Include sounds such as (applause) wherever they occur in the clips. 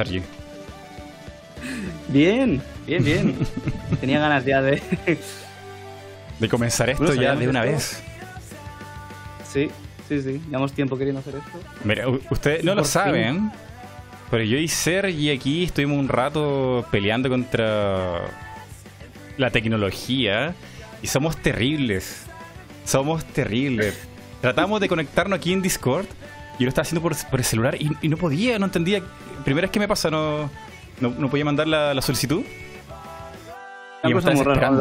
Sergi? Bien, bien, bien. (laughs) Tenía ganas ya de. de comenzar esto ya de una vez. Sí, sí, sí. Llevamos tiempo queriendo hacer esto. Mira, ustedes no lo saben, pero yo y Sergi aquí estuvimos un rato peleando contra la tecnología y somos terribles. Somos terribles. Tratamos de conectarnos aquí en Discord y lo estaba haciendo por, el celular y, no podía, no entendía. Primera vez que me pasa, no, no, podía mandar la, solicitud. y, cosa muy rara, (laughs)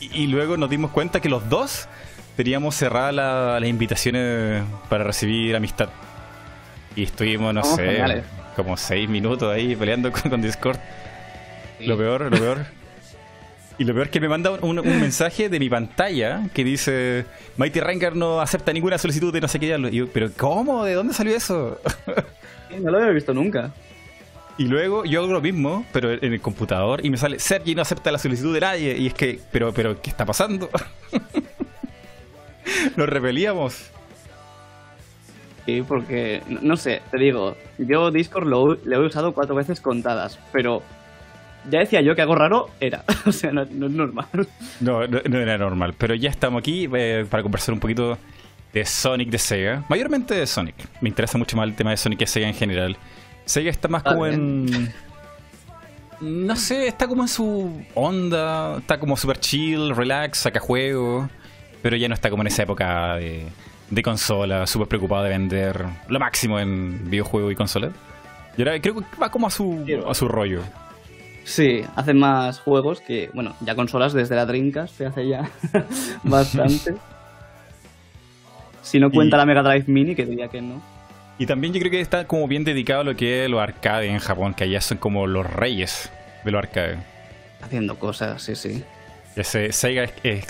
y, luego nos dimos cuenta que los dos teníamos cerradas las invitaciones para recibir amistad. Y estuvimos, no sé, como seis minutos ahí peleando con, Discord. Lo peor, lo peor. (laughs) Y lo peor es que me manda un, mensaje de mi pantalla que dice Mighty Ranger no acepta ninguna solicitud de no sé qué. Y yo, pero ¿cómo? ¿De dónde salió eso? (laughs) no lo había visto nunca. Y luego yo hago lo mismo, pero en el computador, y me sale Sergi no acepta la solicitud de nadie. Y es que, pero, pero, ¿qué está pasando? (laughs) Nos repelíamos. Sí, porque, no sé, te digo, yo Discord lo, he usado cuatro veces contadas, pero ya decía yo que algo raro era. (laughs) o sea, no, es normal. No, no, era normal. Pero ya estamos aquí eh, para conversar un poquito de Sonic de Sega. Mayormente de Sonic. Me interesa mucho más el tema de Sonic que Sega en general. Sega está más como en. No sé, está como en su onda. Está como super chill, relax, saca juego. Pero ya no está como en esa época de de consola, súper preocupado de vender lo máximo en videojuegos y consolas. Y ahora creo que va como a su, a su rollo. Sí, hace más juegos que, bueno, ya consolas desde la Dreamcast se hace ya (laughs) bastante. si no cuenta la Mega Drive Mini, que diría que no. Y también yo creo que está como bien dedicado a lo que es los arcade en Japón, que allá son como los reyes de los arcade. Haciendo cosas, sí, sí. Ese Sega es,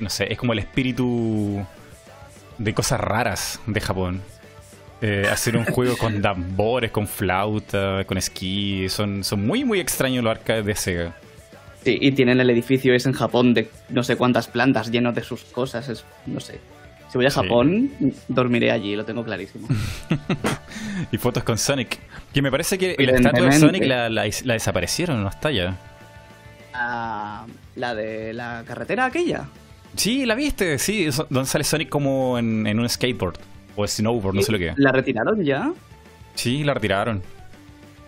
no sé, es como el espíritu de cosas raras de Japón. Eh, hacer un juego con (laughs) tambores, con flauta, con esquí. Son, son muy, muy extraños los arcades de Sega. Sí, y tienen el edificio ese en Japón de no sé cuántas plantas lleno de sus cosas. Es, no sé. Si voy a Japón, dormiré allí, lo tengo clarísimo. (laughs) y fotos con Sonic. Que me parece que la estatua de Sonic la, la, desaparecieron, no está ya. Ah, la de la carretera aquella. Sí, la viste, sí, donde sale Sonic como en, un skateboard o snowboard, no sé lo que. ¿La retiraron ya? Sí, la retiraron.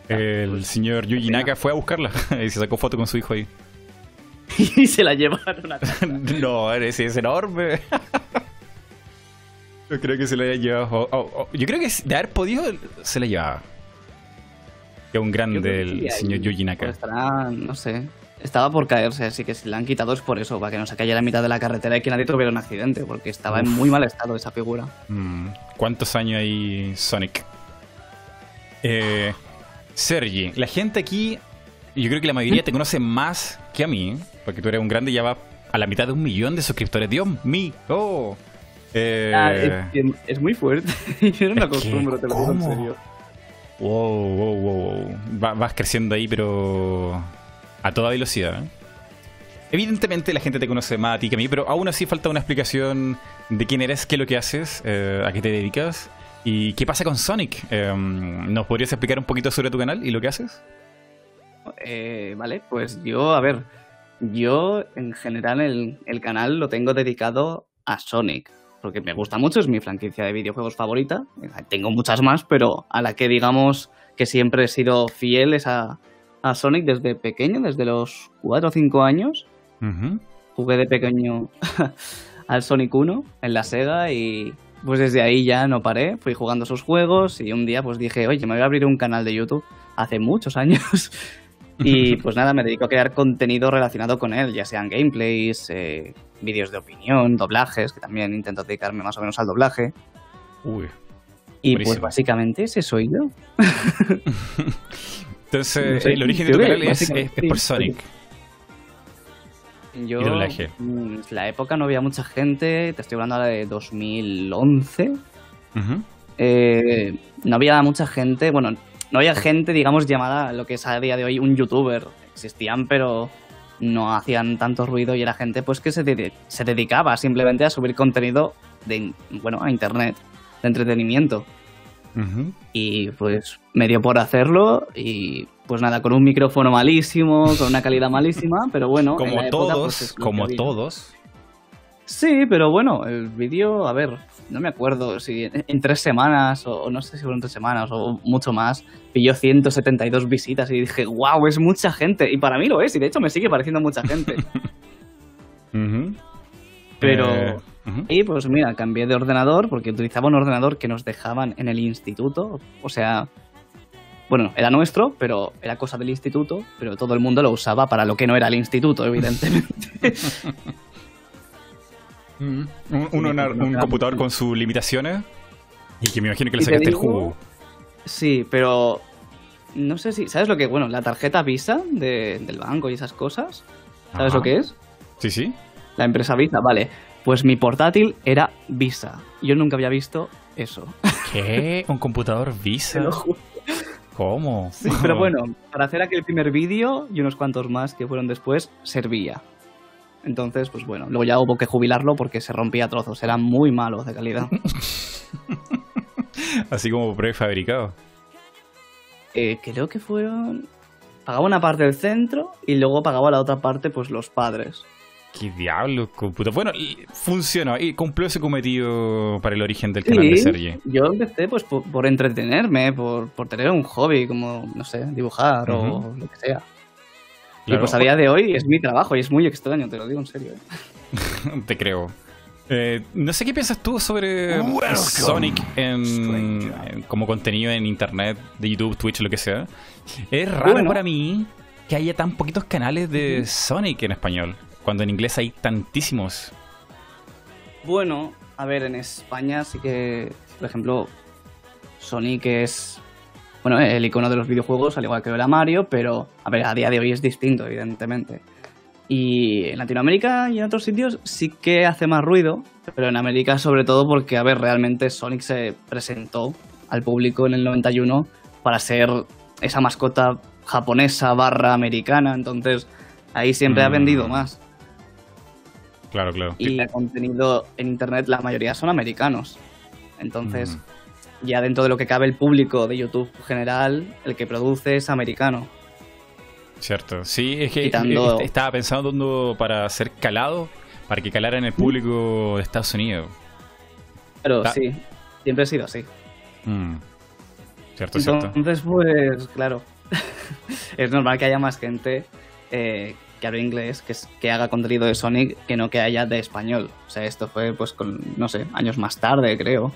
Ah, el pues, señor Yuji Naka fue a buscarla (laughs) y se sacó foto con su hijo ahí. (laughs) y se la llevaron a (laughs) no, ese es enorme. Yo creo que se la haya llevado. yo creo que de haber podido, se la llevaba. Que un grande el señor Yuji Naka. estará, no sé. Estaba por caerse, así que si la han quitado es por eso, para que no se cayera a mitad de la carretera y que nadie tuviera un accidente, porque estaba en muy mal estado esa figura. Mm, ¿Cuántos años hay Sonic? Eh, Sergi, la gente aquí, yo creo que la mayoría te conoce más que a mí, porque tú eres un grande y ya va a la mitad de un millón de suscriptores. Dios mío. Oh. Eh, ah, es, muy fuerte. (laughs) yo no me acostumbro, te lo digo en serio. Wow, wow, wow. vas creciendo ahí, pero a toda velocidad. Evidentemente la gente te conoce más a ti que a mí, pero aún así falta una explicación de quién eres, qué es lo que haces, eh, a qué te dedicas y qué pasa con Sonic. Eh, ¿Nos podrías explicar un poquito sobre tu canal y lo que haces? Eh, vale, pues yo, a ver, yo en general el, el, canal lo tengo dedicado a Sonic, porque me gusta mucho, es mi franquicia de videojuegos favorita. Tengo muchas más, pero a la que digamos que siempre he sido fiel es a, a Sonic desde pequeño, desde los 4 o 5 años. Jugué de pequeño (laughs) al Sonic 1 en la Sega y pues desde ahí ya no paré, fui jugando esos juegos y un día pues dije, oye, me voy a abrir un canal de YouTube hace muchos años (laughs) y pues nada, me dedico a crear contenido relacionado con él, ya sean gameplays, eh, vídeos de opinión, doblajes, que también intento dedicarme más o menos al doblaje. Uy. Y pues básicamente ese soy yo. (laughs) Entonces, el origen de tu canal es, por Sonic. Yo, mm, en la época no había mucha gente, te estoy hablando ahora de 2011. Eh, no había mucha gente, bueno, no había gente, digamos, llamada lo que es a día de hoy un youtuber. Existían, pero no hacían tanto ruido y era gente pues que se, se dedicaba simplemente a subir contenido de, bueno, a internet, de entretenimiento. Y pues me dio por hacerlo y pues nada, con un micrófono malísimo, con una calidad malísima, (laughs) pero bueno. Como pues, todos, como todos. Sí, pero bueno, el vídeo, a ver, no me acuerdo si en, tres semanas, o, no sé si fueron tres semanas, o mucho más, pilló 172 visitas y dije, wow, es mucha gente. Y para mí lo es, y de hecho me sigue pareciendo mucha gente. (laughs) Pero... Eh, y pues mira, cambié de ordenador porque utilizaba un ordenador que nos dejaban en el instituto. O sea, bueno, era nuestro, pero era cosa del instituto, pero todo el mundo lo usaba para lo que no era el instituto, evidentemente. (laughs) un, un, computador con sus limitaciones y que me imagino que le sacaste el jugo. Sí, pero no sé si. ¿Sabes lo que? Bueno, la tarjeta Visa del banco y esas cosas. ¿Sabes lo que es? Sí, sí. La empresa Visa, vale. Pues mi portátil era Visa. Yo nunca había visto eso. ¿Qué? ¿Un computador Visa? ¿Cómo? Sí, pero bueno, para hacer aquel primer vídeo y unos cuantos más que fueron después, servía. Entonces, pues bueno, luego ya hubo que jubilarlo porque se rompía a trozos. Era muy malo de calidad. (laughs) Así como prefabricado. Eh, creo que fueron. Pagaba una parte del centro y luego pagaba la otra parte, pues los padres. ¿Qué diablos, computa? Bueno, funcionó y cumplió ese cometido para el origen del canal de Sergi. Yo empecé pues por, entretenerme, por, tener un hobby como, no sé, dibujar o lo que sea. Y pues a día de hoy es mi trabajo y es muy extraño, te lo digo en serio. ¿eh? (laughs) te creo. Eh, no sé qué piensas tú sobre Sonic en, como contenido en internet, de YouTube, Twitch, lo que sea. Es raro para mí que haya tan poquitos canales de Sonic en español, cuando en inglés hay tantísimos. Bueno, a ver, en España sí que, por ejemplo, Sonic es bueno, el icono de los videojuegos, al igual que era Mario, pero a ver, a día de hoy es distinto, evidentemente. Y en Latinoamérica y en otros sitios sí que hace más ruido, pero en América sobre todo porque, a ver, realmente Sonic se presentó al público en el 91 para ser esa mascota japonesa barra americana, entonces ahí siempre ha mm. vendido más. Claro, claro. Y el contenido en Internet la mayoría son americanos. Entonces, mm ya dentro de lo que cabe el público de YouTube general, el que produce es americano. Cierto, sí, es que estaba pensando para ser calado, para que calara en el público de Estados Unidos. Claro, sí, siempre ha sido así. Mm. Cierto, cierto. Entonces, pues, claro, (laughs) es normal que haya más gente eh, que hable inglés, que, que haga contenido de Sonic, que no que haya de español. O sea, esto fue, pues, con, no sé, años más tarde, creo.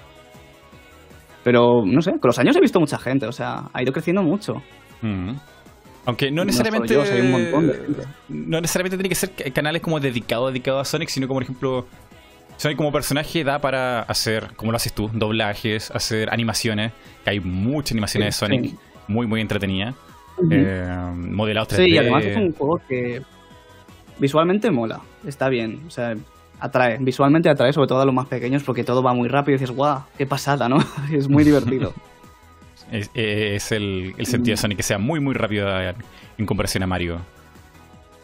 Pero, no sé, con los años he visto mucha gente, o sea, ha ido creciendo mucho. Mm. Aunque no necesariamente. No necesariamente tiene que ser canales como dedicados dedicados a Sonic, sino como, por ejemplo, Sonic como personaje da para hacer, como lo haces tú, doblajes, hacer animaciones. Que hay muchas animaciones de Sonic muy, muy entretenidas. Eh, modelados 3D. Sí, y además es un juego que visualmente mola, está bien. O sea, atrae, visualmente atrae, sobre todo a los más pequeños, porque todo va muy rápido y dices, guau, qué pasada, ¿no? (laughs) es muy divertido. (laughs) es, el, sentido de Sonic que sea muy, muy rápido en comparación a Mario.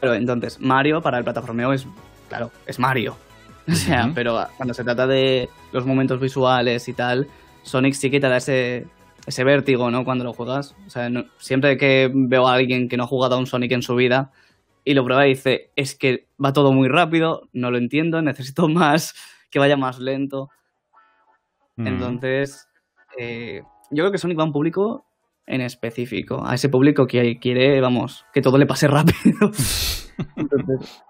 Pero entonces, Mario para el plataformeo es, claro, es Mario. (laughs) O sea, pero cuando se trata de los momentos visuales y tal, Sonic sí que te da ese, ese vértigo, ¿no? Cuando lo juegas. O sea, siempre que veo a alguien que no ha jugado a un Sonic en su vida, y lo prueba y dice, es que va todo muy rápido, no lo entiendo, necesito (laughs) más, que vaya más lento. Mm. Entonces, eh, yo creo que Sonic va a un público en específico, a ese público que quiere, vamos, que todo le pase (laughs) rápido. Entonces,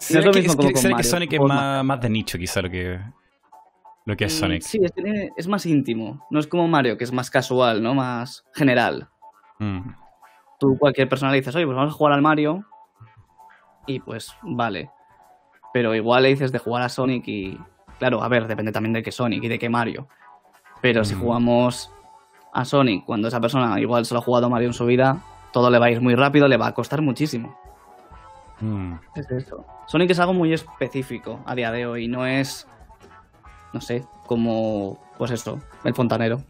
es lo mismo que, que, Sonic es más, de nicho, quizá lo que, lo que es mm, Sonic. Sí, es, más íntimo. No es como Mario, que es más casual, ¿no? Más general. Mm. Tú, cualquier persona le dices, oye, pues vamos a jugar al Mario y pues vale. Pero igual le dices de jugar a Sonic y. Claro, a ver, depende también de qué Sonic y de qué Mario. Pero si jugamos a Sonic cuando esa persona igual solo ha jugado a Mario en su vida, todo le va a ir muy rápido, le va a costar muchísimo. Mm. Es eso. Sonic es algo muy específico a día de hoy, no es. No sé, como. Pues esto, el fontanero.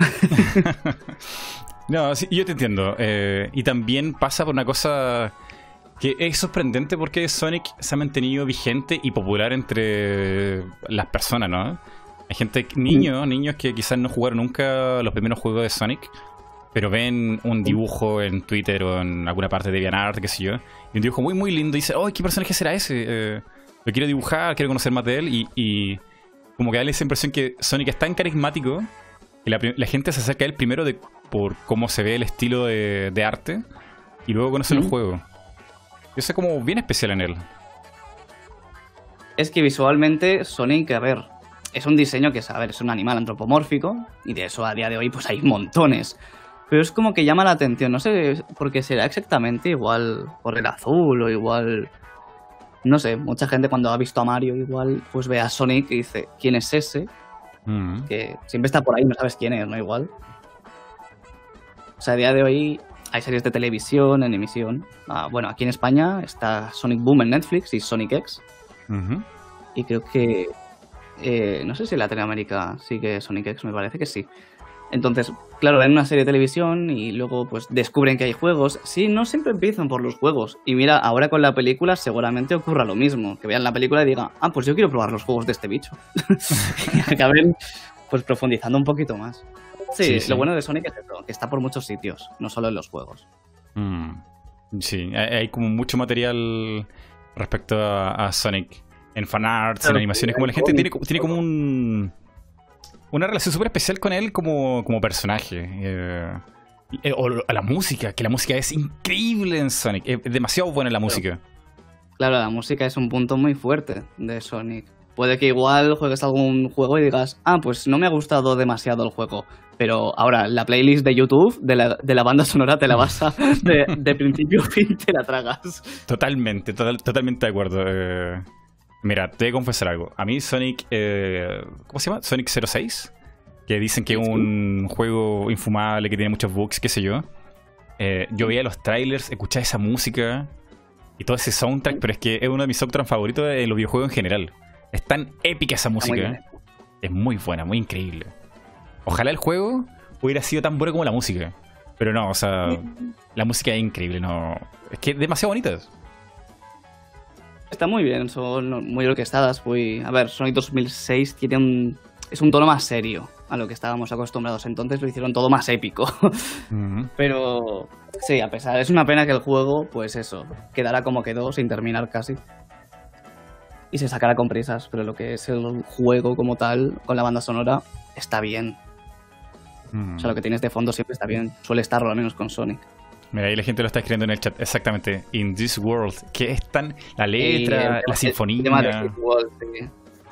(laughs) no, sí, yo te entiendo. Eh, y también pasa por una cosa que es sorprendente porque Sonic se ha mantenido vigente y popular entre las personas, ¿no? Hay gente, niños, niños que quizás no jugaron nunca los primeros juegos de Sonic, pero ven un dibujo en Twitter o en alguna parte de DeviantArt, qué sé yo, y un dibujo muy, muy lindo y dice, oh, ¿qué personaje será ese? Eh, lo quiero dibujar, quiero conocer más de él y, y como que da esa impresión que Sonic es tan carismático que la, gente se acerca a él primero de, por cómo se ve el estilo de, arte y luego conoce el juego. Eso es como bien especial en él. Es que visualmente Sonic, a ver, es un diseño que es, a ver, es un animal antropomórfico y de eso a día de hoy pues hay montones. Pero es como que llama la atención, no sé por qué será exactamente igual por el azul o igual... No sé, mucha gente cuando ha visto a Mario igual pues ve a Sonic y dice, ¿quién es ese? Mm. Que siempre está por ahí, no sabes quién es, ¿no? Igual. O sea, a día de hoy hay series de televisión en emisión. Ah, bueno, aquí en España está Sonic Boom en Netflix y Sonic X. Y creo que. Eh, no sé si en Latinoamérica sigue Sonic X, me parece que sí. Entonces, claro, ven una serie de televisión y luego pues descubren que hay juegos. Sí, no siempre empiezan por los juegos. Y mira, ahora con la película seguramente ocurra lo mismo. Que vean la película y digan, ah, pues yo quiero probar los juegos de este bicho. (laughs) y acaben pues profundizando un poquito más. Sí, lo bueno de Sonic es eso, que está por muchos sitios, no solo en los juegos. Mm. Sí, hay como mucho material respecto a, Sonic en fanarts, en animaciones. Como la gente tiene, tiene como un una relación súper especial con él como, como personaje. Eh, eh, o a la música, que la música es increíble en Sonic. Es demasiado buena la música. Claro, la música es un punto muy fuerte de Sonic. Puede que igual juegues algún juego y digas, ah, pues no me ha gustado demasiado el juego. Pero ahora, la playlist de YouTube de la, de la banda sonora te la vas a. De, de principio a fin te la tragas. Totalmente, totalmente de acuerdo. Eh, Mira, te voy a confesar algo. A mí Sonic... Eh, ¿Cómo se llama? Sonic 06. Que dicen que es un juego infumable, que tiene muchos bugs, qué sé yo. Eh, yo veía los trailers, escuchaba esa música y todo ese soundtrack, pero es que es uno de mis soundtracks favoritos de los videojuegos en general. Es tan épica esa música. Es muy buena, muy increíble. Ojalá el juego hubiera sido tan bueno como la música. Pero no, o sea, (laughs) la música es increíble, no. Es que es demasiado bonita. Está muy bien, son muy orquestadas. Muy... A ver, Sonic 2006 tiene un... es un tono más serio a lo que estábamos acostumbrados. Entonces lo hicieron todo más épico. (laughs) Pero sí, a pesar, es una pena que el juego, pues eso, quedara como quedó, sin terminar casi. Y se sacara con prisas, pero lo que es el juego como tal, con la banda sonora, está bien. O sea, lo que tienes de fondo siempre está bien. Suele estarlo, al menos con Sonic. Mira, ahí la gente lo está escribiendo en el chat. Exactamente. In this world. Que es tan. La letra, la sinfonía.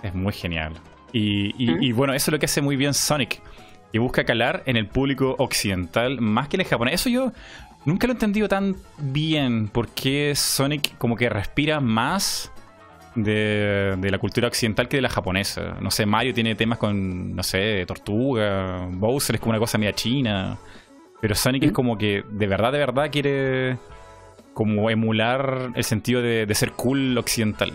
Es muy genial. Y, bueno, eso es lo que hace muy bien Sonic. Y busca calar en el público occidental más que en el japonés. Eso yo nunca lo he entendido tan bien. Porque Sonic como que respira más de, de, la cultura occidental que de la japonesa. No sé, Mario tiene temas con, no sé, tortuga. Bowser es como una cosa media china. Pero Sonic es como que de verdad, de verdad quiere como emular el sentido de, ser cool occidental.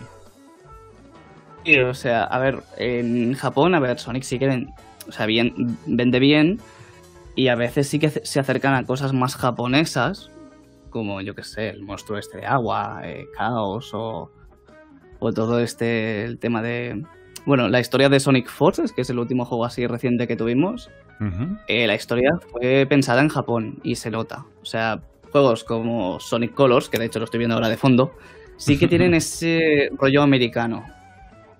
Sí, o sea, a ver, en Japón, a ver, Sonic sí que o sea, bien, vende bien y a veces sí que se acercan a cosas más japonesas, como yo que sé, el monstruo este de agua, eh, Caos o, o todo este, el tema de... Bueno, la historia de Sonic Forces, que es el último juego así reciente que tuvimos, eh, la historia fue pensada en Japón y se nota. O sea, juegos como Sonic Colors, que de hecho lo estoy viendo ahora de fondo, sí que tienen (laughs) ese rollo americano.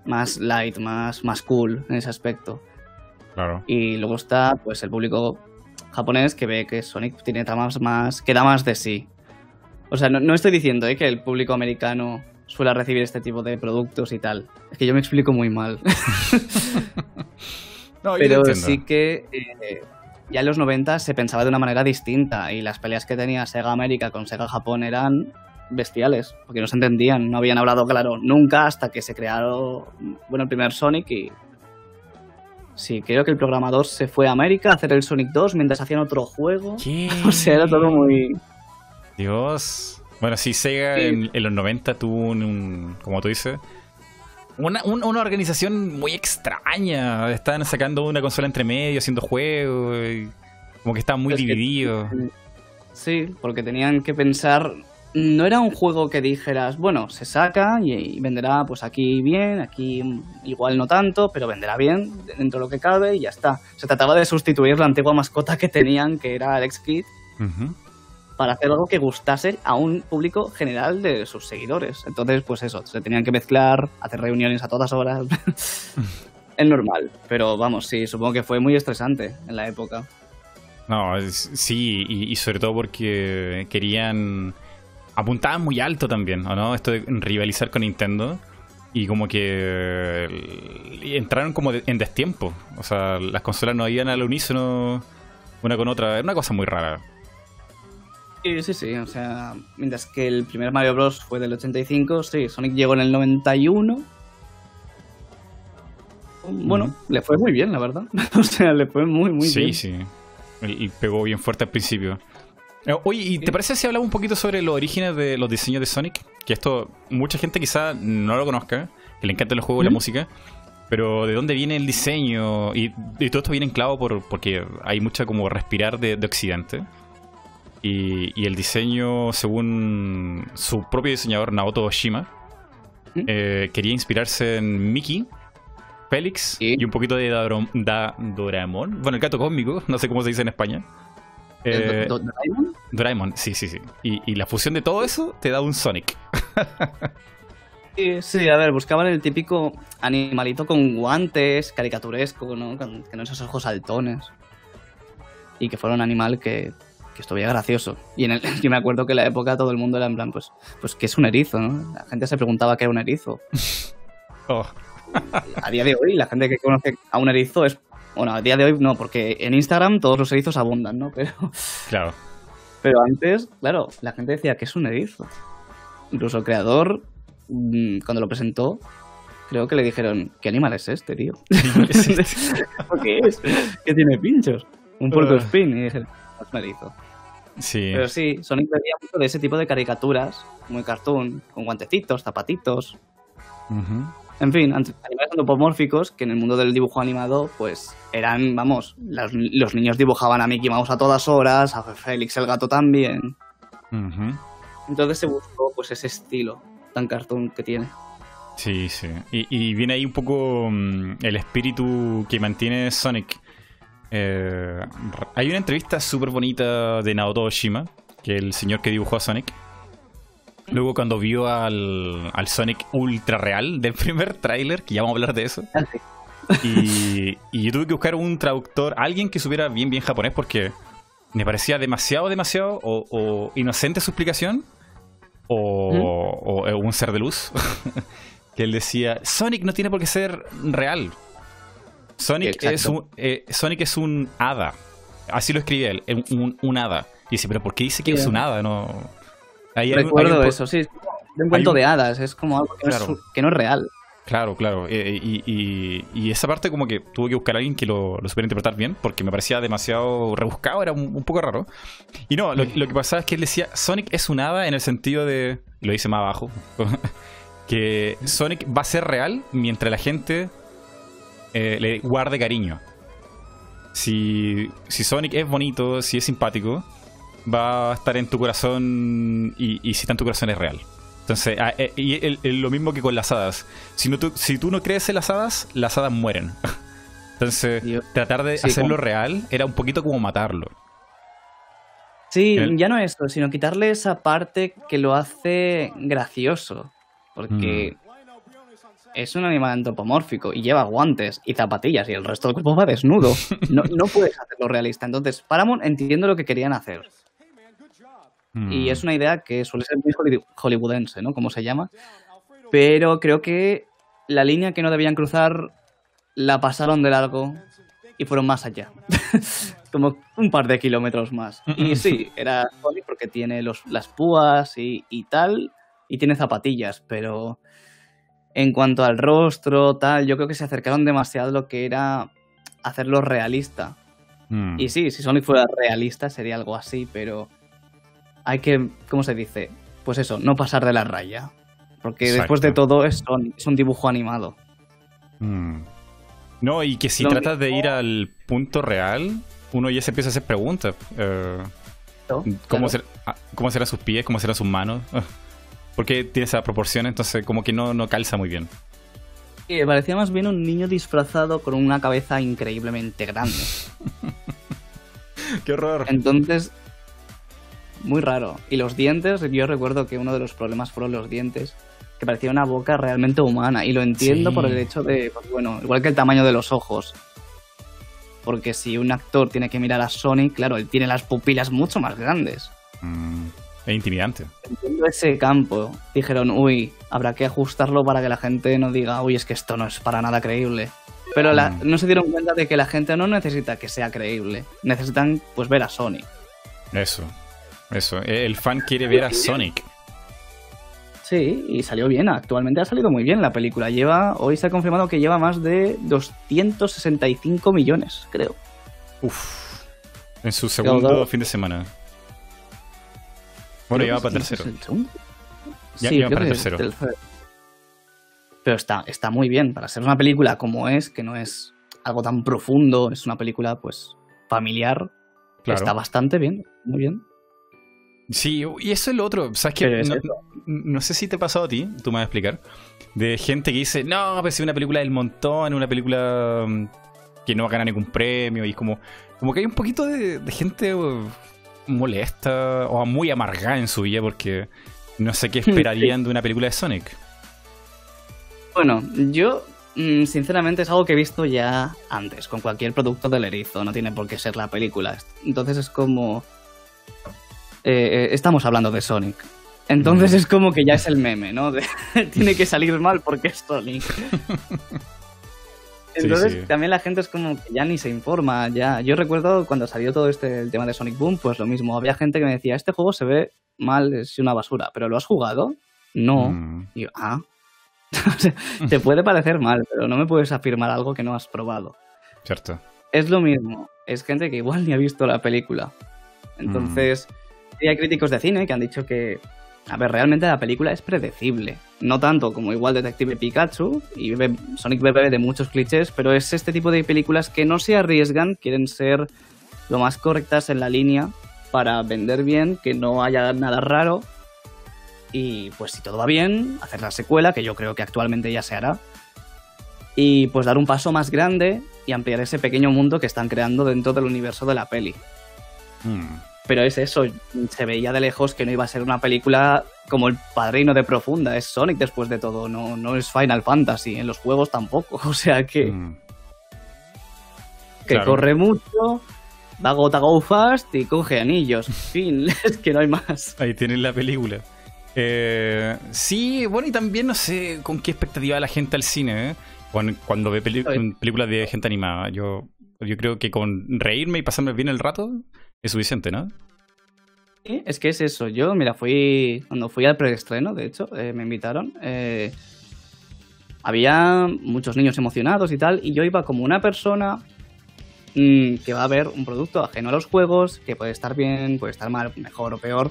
Más light, más, más cool en ese aspecto. Claro. Y luego está pues el público japonés que ve que Sonic tiene tramas más. que da más de sí. O sea, no, estoy diciendo eh, que el público americano suele recibir este tipo de productos y tal. Es que yo me explico muy mal. (laughs) pero sí que eh, ya en los 90 se pensaba de una manera distinta y las peleas que tenía Sega América con Sega Japón eran bestiales, porque no se entendían, no habían hablado claro nunca hasta que se crearon, bueno, el primer Sonic y... Sí, creo que el programador se fue a América a hacer el Sonic 2 mientras hacían otro juego. (laughs) O sea, era todo muy... Dios. Bueno, sí, Sega En, los 90 tuvo un, como tú dices, una, una, organización muy extraña. Estaban sacando una consola entre medio, haciendo juegos. como que estaban muy divididos. sí, porque tenían que pensar no era un juego que dijeras, bueno, se saca y, venderá pues aquí bien, aquí igual no tanto, pero venderá bien dentro de lo que cabe y ya está. Se trataba de sustituir la antigua mascota que tenían, que era Alex Kidd, para hacer algo que gustase a un público general de sus seguidores. Entonces, pues eso, se tenían que mezclar, hacer reuniones a todas horas. (laughs) es normal, pero vamos, sí, supongo que fue muy estresante en la época. No, sí, y sobre todo porque querían apuntaban muy alto también, ¿o no? Esto de rivalizar con Nintendo. Y como que entraron como en destiempo. O sea, las consolas no iban al unísono una con otra. Era una cosa muy rara. Sí, sí, sí. O sea, mientras que el primer Mario Bros. fue del 85, sí, Sonic llegó en el 91. Bueno, le fue muy bien, la verdad. (laughs) o sea, le fue muy, muy bien. Sí, sí. Y pegó bien fuerte al principio. Eh, oye, ¿y te parece si hablamos un poquito sobre los orígenes de los diseños de Sonic? Que esto mucha gente quizá no lo conozca, que le encantan los juegos y la música, pero ¿de dónde viene el diseño? Y, todo esto viene en clavo por, porque hay mucha como respirar de, Occidente. Y, el diseño, según su propio diseñador, Naoto Oshima, eh, quería inspirarse en Mickey, Félix y un poquito de Doraemon. Bueno, el gato cósmico, (laughs) no sé cómo se dice en España. Eh, ¿Doraemon? Doraemon, sí, sí, sí. Y, la fusión de todo eso te da un Sonic. (laughs) sí, a ver, buscaban el típico animalito con guantes, caricaturesco, ¿no? Con, esos ojos saltones. Y que fuera un animal que, que estuviera gracioso. Y en el, (laughs) yo me acuerdo que en la época todo el mundo era en plan, pues, pues que es un erizo, ¿no? La gente se preguntaba qué era un erizo. (laughs) oh. A día de hoy, la gente que conoce a un erizo es bueno, a día de hoy no, porque en Instagram todos los erizos abundan, ¿no? Pero, claro. Pero antes, claro, la gente decía que es un erizo. Incluso el creador, mm, cuando lo presentó, creo que le dijeron, ¿qué animal es este, tío? (laughs) ¿Qué es? ¿Qué tiene pinchos? Un puerco spin. Y dije, Sí. Pero sí, Sonic bebía mucho de ese tipo de caricaturas, muy cartoon, con guantecitos, zapatitos. En fin, animales antropomórficos que en el mundo del dibujo animado, pues eran, vamos, los, niños dibujaban a Mickey Mouse a todas horas, a Félix el gato también. Entonces se buscó pues ese estilo tan cartoon que tiene. Sí, sí. Y, viene ahí un poco mm, el espíritu que mantiene Sonic. Eh, hay una entrevista súper bonita de Naoto Oshima, que es el señor que dibujó a Sonic, Luego cuando vio al, Sonic ultra real del (laughs) primer tráiler, que ya vamos a hablar de eso. Ah, y, yo tuve que buscar un traductor, alguien que supiera bien bien japonés porque me parecía demasiado, demasiado o, inocente su explicación o, un ser de luz. (laughs) que él decía, Sonic no tiene por qué ser real. Sonic, es un, eh, Sonic es un hada. Así lo escribe él, un, un hada. Y dice, pero ¿por qué dice que es un hada? No... Recuerdo eso, sí. un cuento de hadas, es como algo que, no, es, real. Claro, claro. Eh, y, esa parte como que tuve que buscar a alguien que lo, lo supiera interpretar bien, porque me parecía demasiado rebuscado, era un, poco raro. Y no, lo, que pasaba es que él decía, Sonic es un hada en el sentido de, lo dice más abajo, (laughs) que Sonic va a ser real mientras la gente eh, le guarde cariño. Si, si Sonic es bonito, si es simpático, va a estar en tu corazón y, si está en tu corazón es real. Entonces, ah, eh, y lo mismo que con las hadas. Si, no, tú, si tú no crees en las hadas, las hadas mueren. (laughs) Entonces, tratar de hacerlo real era un poquito como matarlo. Sí, ya no eso, sino quitarle esa parte que lo hace gracioso. Porque mm. Es un animal antropomórfico y lleva guantes y zapatillas y el resto del cuerpo va desnudo. No, no puedes hacerlo realista. Entonces, Paramount entiendo lo que querían hacer. Y es una idea que suele ser muy hollywoodense, ¿no? Como se llama. Pero creo que la línea que no debían cruzar la pasaron de largo y fueron más allá. (laughs) Como un par de kilómetros más. Y (laughs) sí, era Sonic porque tiene los, las púas y, tal, y tiene zapatillas, pero en cuanto al rostro, tal, yo creo que se acercaron demasiado a lo que era hacerlo realista. Mm. Y sí, si Sonic fuera realista sería algo así, pero hay que, ¿cómo se dice? Pues eso, no pasar de la raya. Porque después de todo es, un dibujo animado. Mm. No, y que si tratas de ir al punto real, uno ya se empieza a hacer preguntas. Eh, ¿Cómo ser? cómo serán sus pies, cómo serán sus manos. (laughs) Porque tiene esa proporción, entonces como que no, no calza muy bien. Y parecía más bien un niño disfrazado con una cabeza increíblemente grande. (laughs) ¡Qué horror! Entonces, muy raro. Y los dientes, yo recuerdo que uno de los problemas fueron los dientes, que parecía una boca realmente humana. Y lo entiendo por el hecho de, pues, bueno, igual que el tamaño de los ojos. Porque si un actor tiene que mirar a Sonic, claro, él tiene las pupilas mucho más grandes. Mm, es intimidante. Entiendo ese campo. Dijeron, uy, habrá que ajustarlo para que la gente no diga, uy, es que esto no es para nada creíble. Pero mm. no se dieron cuenta de que la gente no necesita que sea creíble. Necesitan, pues, ver a Sonic. Eso, eso. El fan quiere ver a Sonic. Sí, y salió bien. Actualmente ha salido muy bien la película. Lleva, hoy se ha confirmado que lleva más de 265 millones, creo. Uf. En su segundo fin de semana. Bueno, lleva para tercero. Ya lleva para tercero. Pero está, está muy bien. Para ser una película como es, que no es algo tan profundo, es una película, pues, familiar. Está bastante bien, muy bien. Sí, y eso es lo otro. ¿Sabes qué? No, sé si te ha pasado a ti, tú me vas a explicar. De gente que dice, no, pues es una película del montón, una película mm, que no va a ganar ningún premio. Y es como, como que hay un poquito de, gente molesta o muy amargada en su vida porque no sé qué (laughs) esperarían de una película de Sonic. Bueno, yo mm, sinceramente es algo que he visto ya antes, con cualquier producto del erizo, no tiene por qué ser la película. Entonces es como eh, estamos hablando de Sonic. Entonces es como que ya es el meme, ¿no? (laughs) tiene que salir mal porque es Sonic. (laughs) Entonces también la gente es como que ya ni se informa, ya. Yo recuerdo cuando salió todo este el tema de Sonic Boom, pues lo mismo, había gente que me decía, este juego se ve mal, es una basura, pero ¿lo has jugado? No. Mm. Y yo, ah. (laughs) te puede parecer mal, pero no me puedes afirmar algo que no has probado. Cierto. Es lo mismo, es gente que igual ni ha visto la película. Entonces, hay críticos de cine que han dicho que, a ver, realmente la película es predecible. No tanto como igual Detective Pikachu y Sonic bebe de muchos clichés, pero es este tipo de películas que no se arriesgan, quieren ser lo más correctas en la línea para vender bien, que no haya nada raro. Y pues si todo va bien, hacer la secuela, que yo creo que actualmente ya se hará. Y pues dar un paso más grande y ampliar ese pequeño mundo que están creando dentro del universo de la peli. Hmm. Pero es eso, se veía de lejos que no iba a ser una película como el padrino de profunda, es Sonic después de todo, no, no es Final Fantasy, en los juegos tampoco, (laughs) o sea que... Mm. Que corre mucho, va gota go fast y coge anillos, fin, (laughs) es que no hay más. Ahí tienen la película. Eh, sí, bueno, y también no sé con qué expectativa la gente al cine, ¿eh? cuando, cuando, ve películas de gente animada. Yo, yo creo que con reírme y pasarme bien el rato, es suficiente, ¿no? Sí, es que es eso. Yo, mira, fui. Cuando fui al preestreno, de hecho, eh, me invitaron. Eh, había muchos niños emocionados y tal, y yo iba como una persona mm, que va a ver un producto ajeno a los juegos, que puede estar bien, puede estar mal, mejor o peor,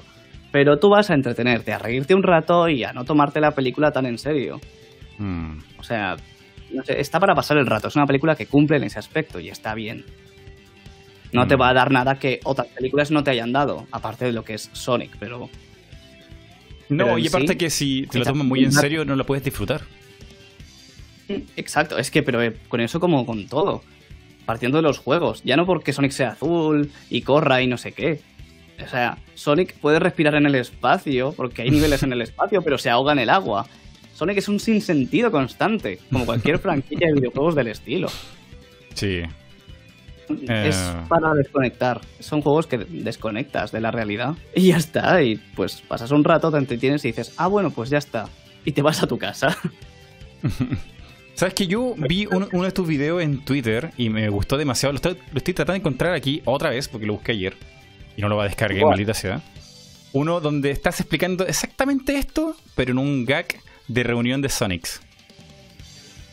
pero tú vas a entretenerte, a reírte un rato y a no tomarte la película tan en serio. Mm. O sea, no sé, está para pasar el rato. Es una película que cumple en ese aspecto y está bien. No te mm. va a dar nada que otras películas no te hayan dado, aparte de lo que es Sonic, pero. No, y aparte que si te lo tomas muy en serio, no lo puedes disfrutar. Exacto, es que, pero eh, con eso como con todo. Partiendo de los juegos. Ya no porque Sonic sea azul y corra y no sé qué. O sea, Sonic puede respirar en el espacio, porque hay niveles en el (laughs) espacio, pero se ahoga en el agua. Sonic es un sinsentido constante, como cualquier (laughs) franquicia de videojuegos del estilo. Sí, es eh. para desconectar. Son juegos que desconectas de la realidad y ya está. Y pues pasas un rato, te entretienes y dices, ah, bueno, pues ya está. Y te vas a tu casa. (laughs) Sabes que yo vi uno, de tus videos en Twitter y me gustó demasiado. Lo estoy, tratando de encontrar aquí otra vez porque lo busqué ayer y no lo va a descargar, maldita sea. Uno donde estás explicando exactamente esto, pero en un gag de reunión de Sonics.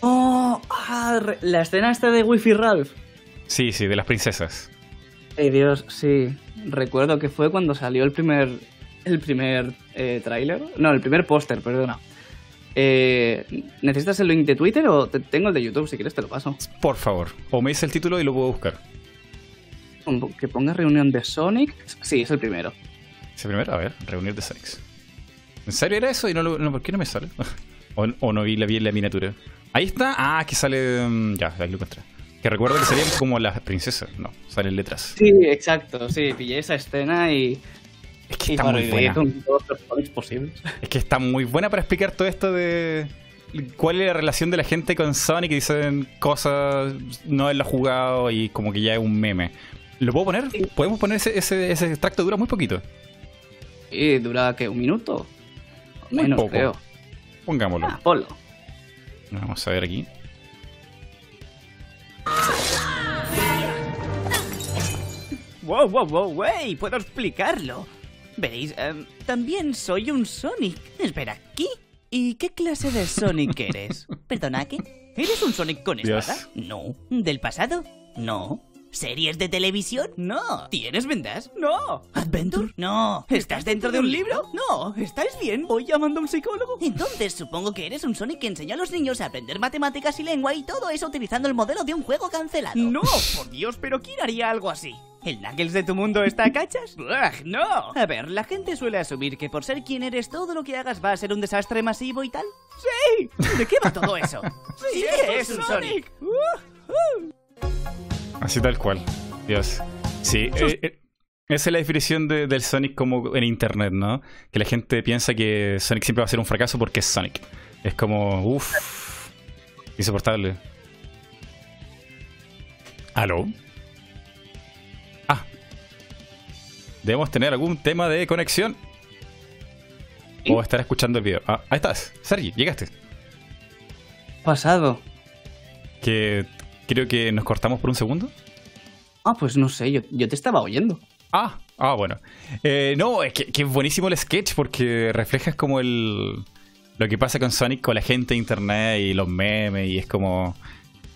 Oh, ah, la escena esta de Wi-Fi Ralph. Sí, sí, de las princesas. Ay Dios, sí. Recuerdo que fue cuando salió el primer, el primer eh, tráiler. No, el primer póster, perdona. Eh, ¿Necesitas el link de Twitter o tengo el de YouTube? Si quieres te lo paso. Por favor. O me dice el título y lo puedo buscar. Que ponga reunión de Sonic. Sí, es el primero. Ese primero, a ver, reunir de Sonics. ¿En serio era eso? ¿Y no, no por qué no me sale? (laughs) o, no vi la, vi la miniatura. Ahí está. Ah, que sale. Mm, ya, ahí lo encontré. Que recuerdo que salían como las princesas. No, salen letras. Sí, exacto. Sí, pillé esa escena y. Es que está muy buena. Con todos los posibles. Es que está muy buena para explicar todo esto de. ¿Cuál es la relación de la gente con Sonic? Que dicen cosas, no haberla jugado y como que ya es un meme. ¿Lo puedo poner? ¿Podemos poner ese, ese, ese extracto? Dura muy poquito. Y dura, ¿qué? ¿Un minuto? Menos, creo. Pongámoslo. Ah, ponlo. Vamos a ver aquí. Wow, wow, wow, wey, puedo explicarlo. Veréis, em, también soy un Sonic. Espera, ¿qué? ¿Y qué clase de Sonic eres? (laughs) ¿Perdona, qué? ¿Eres un Sonic con espada? No. ¿Del pasado? No. ¿Series de televisión? No. ¿Tienes vendas? No. ¿Adventure? No. ¿Estás dentro de un libro? No. ¿Estáis bien? ¿Voy llamando a un psicólogo? Entonces supongo que eres un Sonic que enseña a los niños a aprender matemáticas y lengua y todo eso utilizando el modelo de un juego cancelado. No, por Dios, pero ¿quién haría algo así? ¿El Knuckles de tu mundo está a cachas? ¡Ugh, ¡No! A ver, la gente suele asumir que por ser quien eres todo lo que hagas va a ser un desastre masivo y tal. ¡Sí! ¿De qué va todo eso? ¡Sí, es un Sonic! Así tal cual. Dios. Sí, eh, eh, esa es la definición del Sonic como en internet, ¿no? Que la gente piensa que Sonic siempre va a ser un fracaso porque es Sonic. Es como, uff, insoportable. ¿Aló? Ah. Debemos tener algún tema de conexión. O estar escuchando el video. Ah, ahí estás. Sergi, llegaste. Pasado. Que creo que nos cortamos por un segundo. Ah, pues no sé, yo, te estaba oyendo. Ah, ah, bueno. Eh, no, es que, es buenísimo el sketch porque reflejas como el lo que pasa con Sonic con la gente de internet y los memes y es como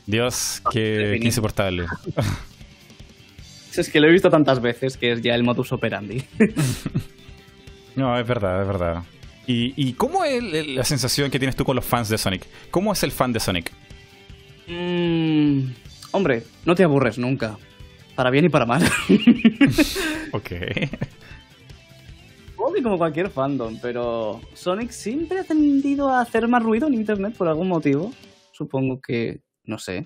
Dios, qué, insoportable. (laughs) es que lo he visto tantas veces que es ya el modus operandi. (laughs) no, es verdad, es verdad. ¿Y, y cómo es la sensación que tienes tú con los fans de Sonic? ¿Cómo es el fan de Sonic? Mmm, hombre, no te aburres nunca. Para bien y para mal. (laughs) ok. como cualquier fandom, pero Sonic siempre ha tendido a hacer más ruido en internet por algún motivo. Supongo que, no sé,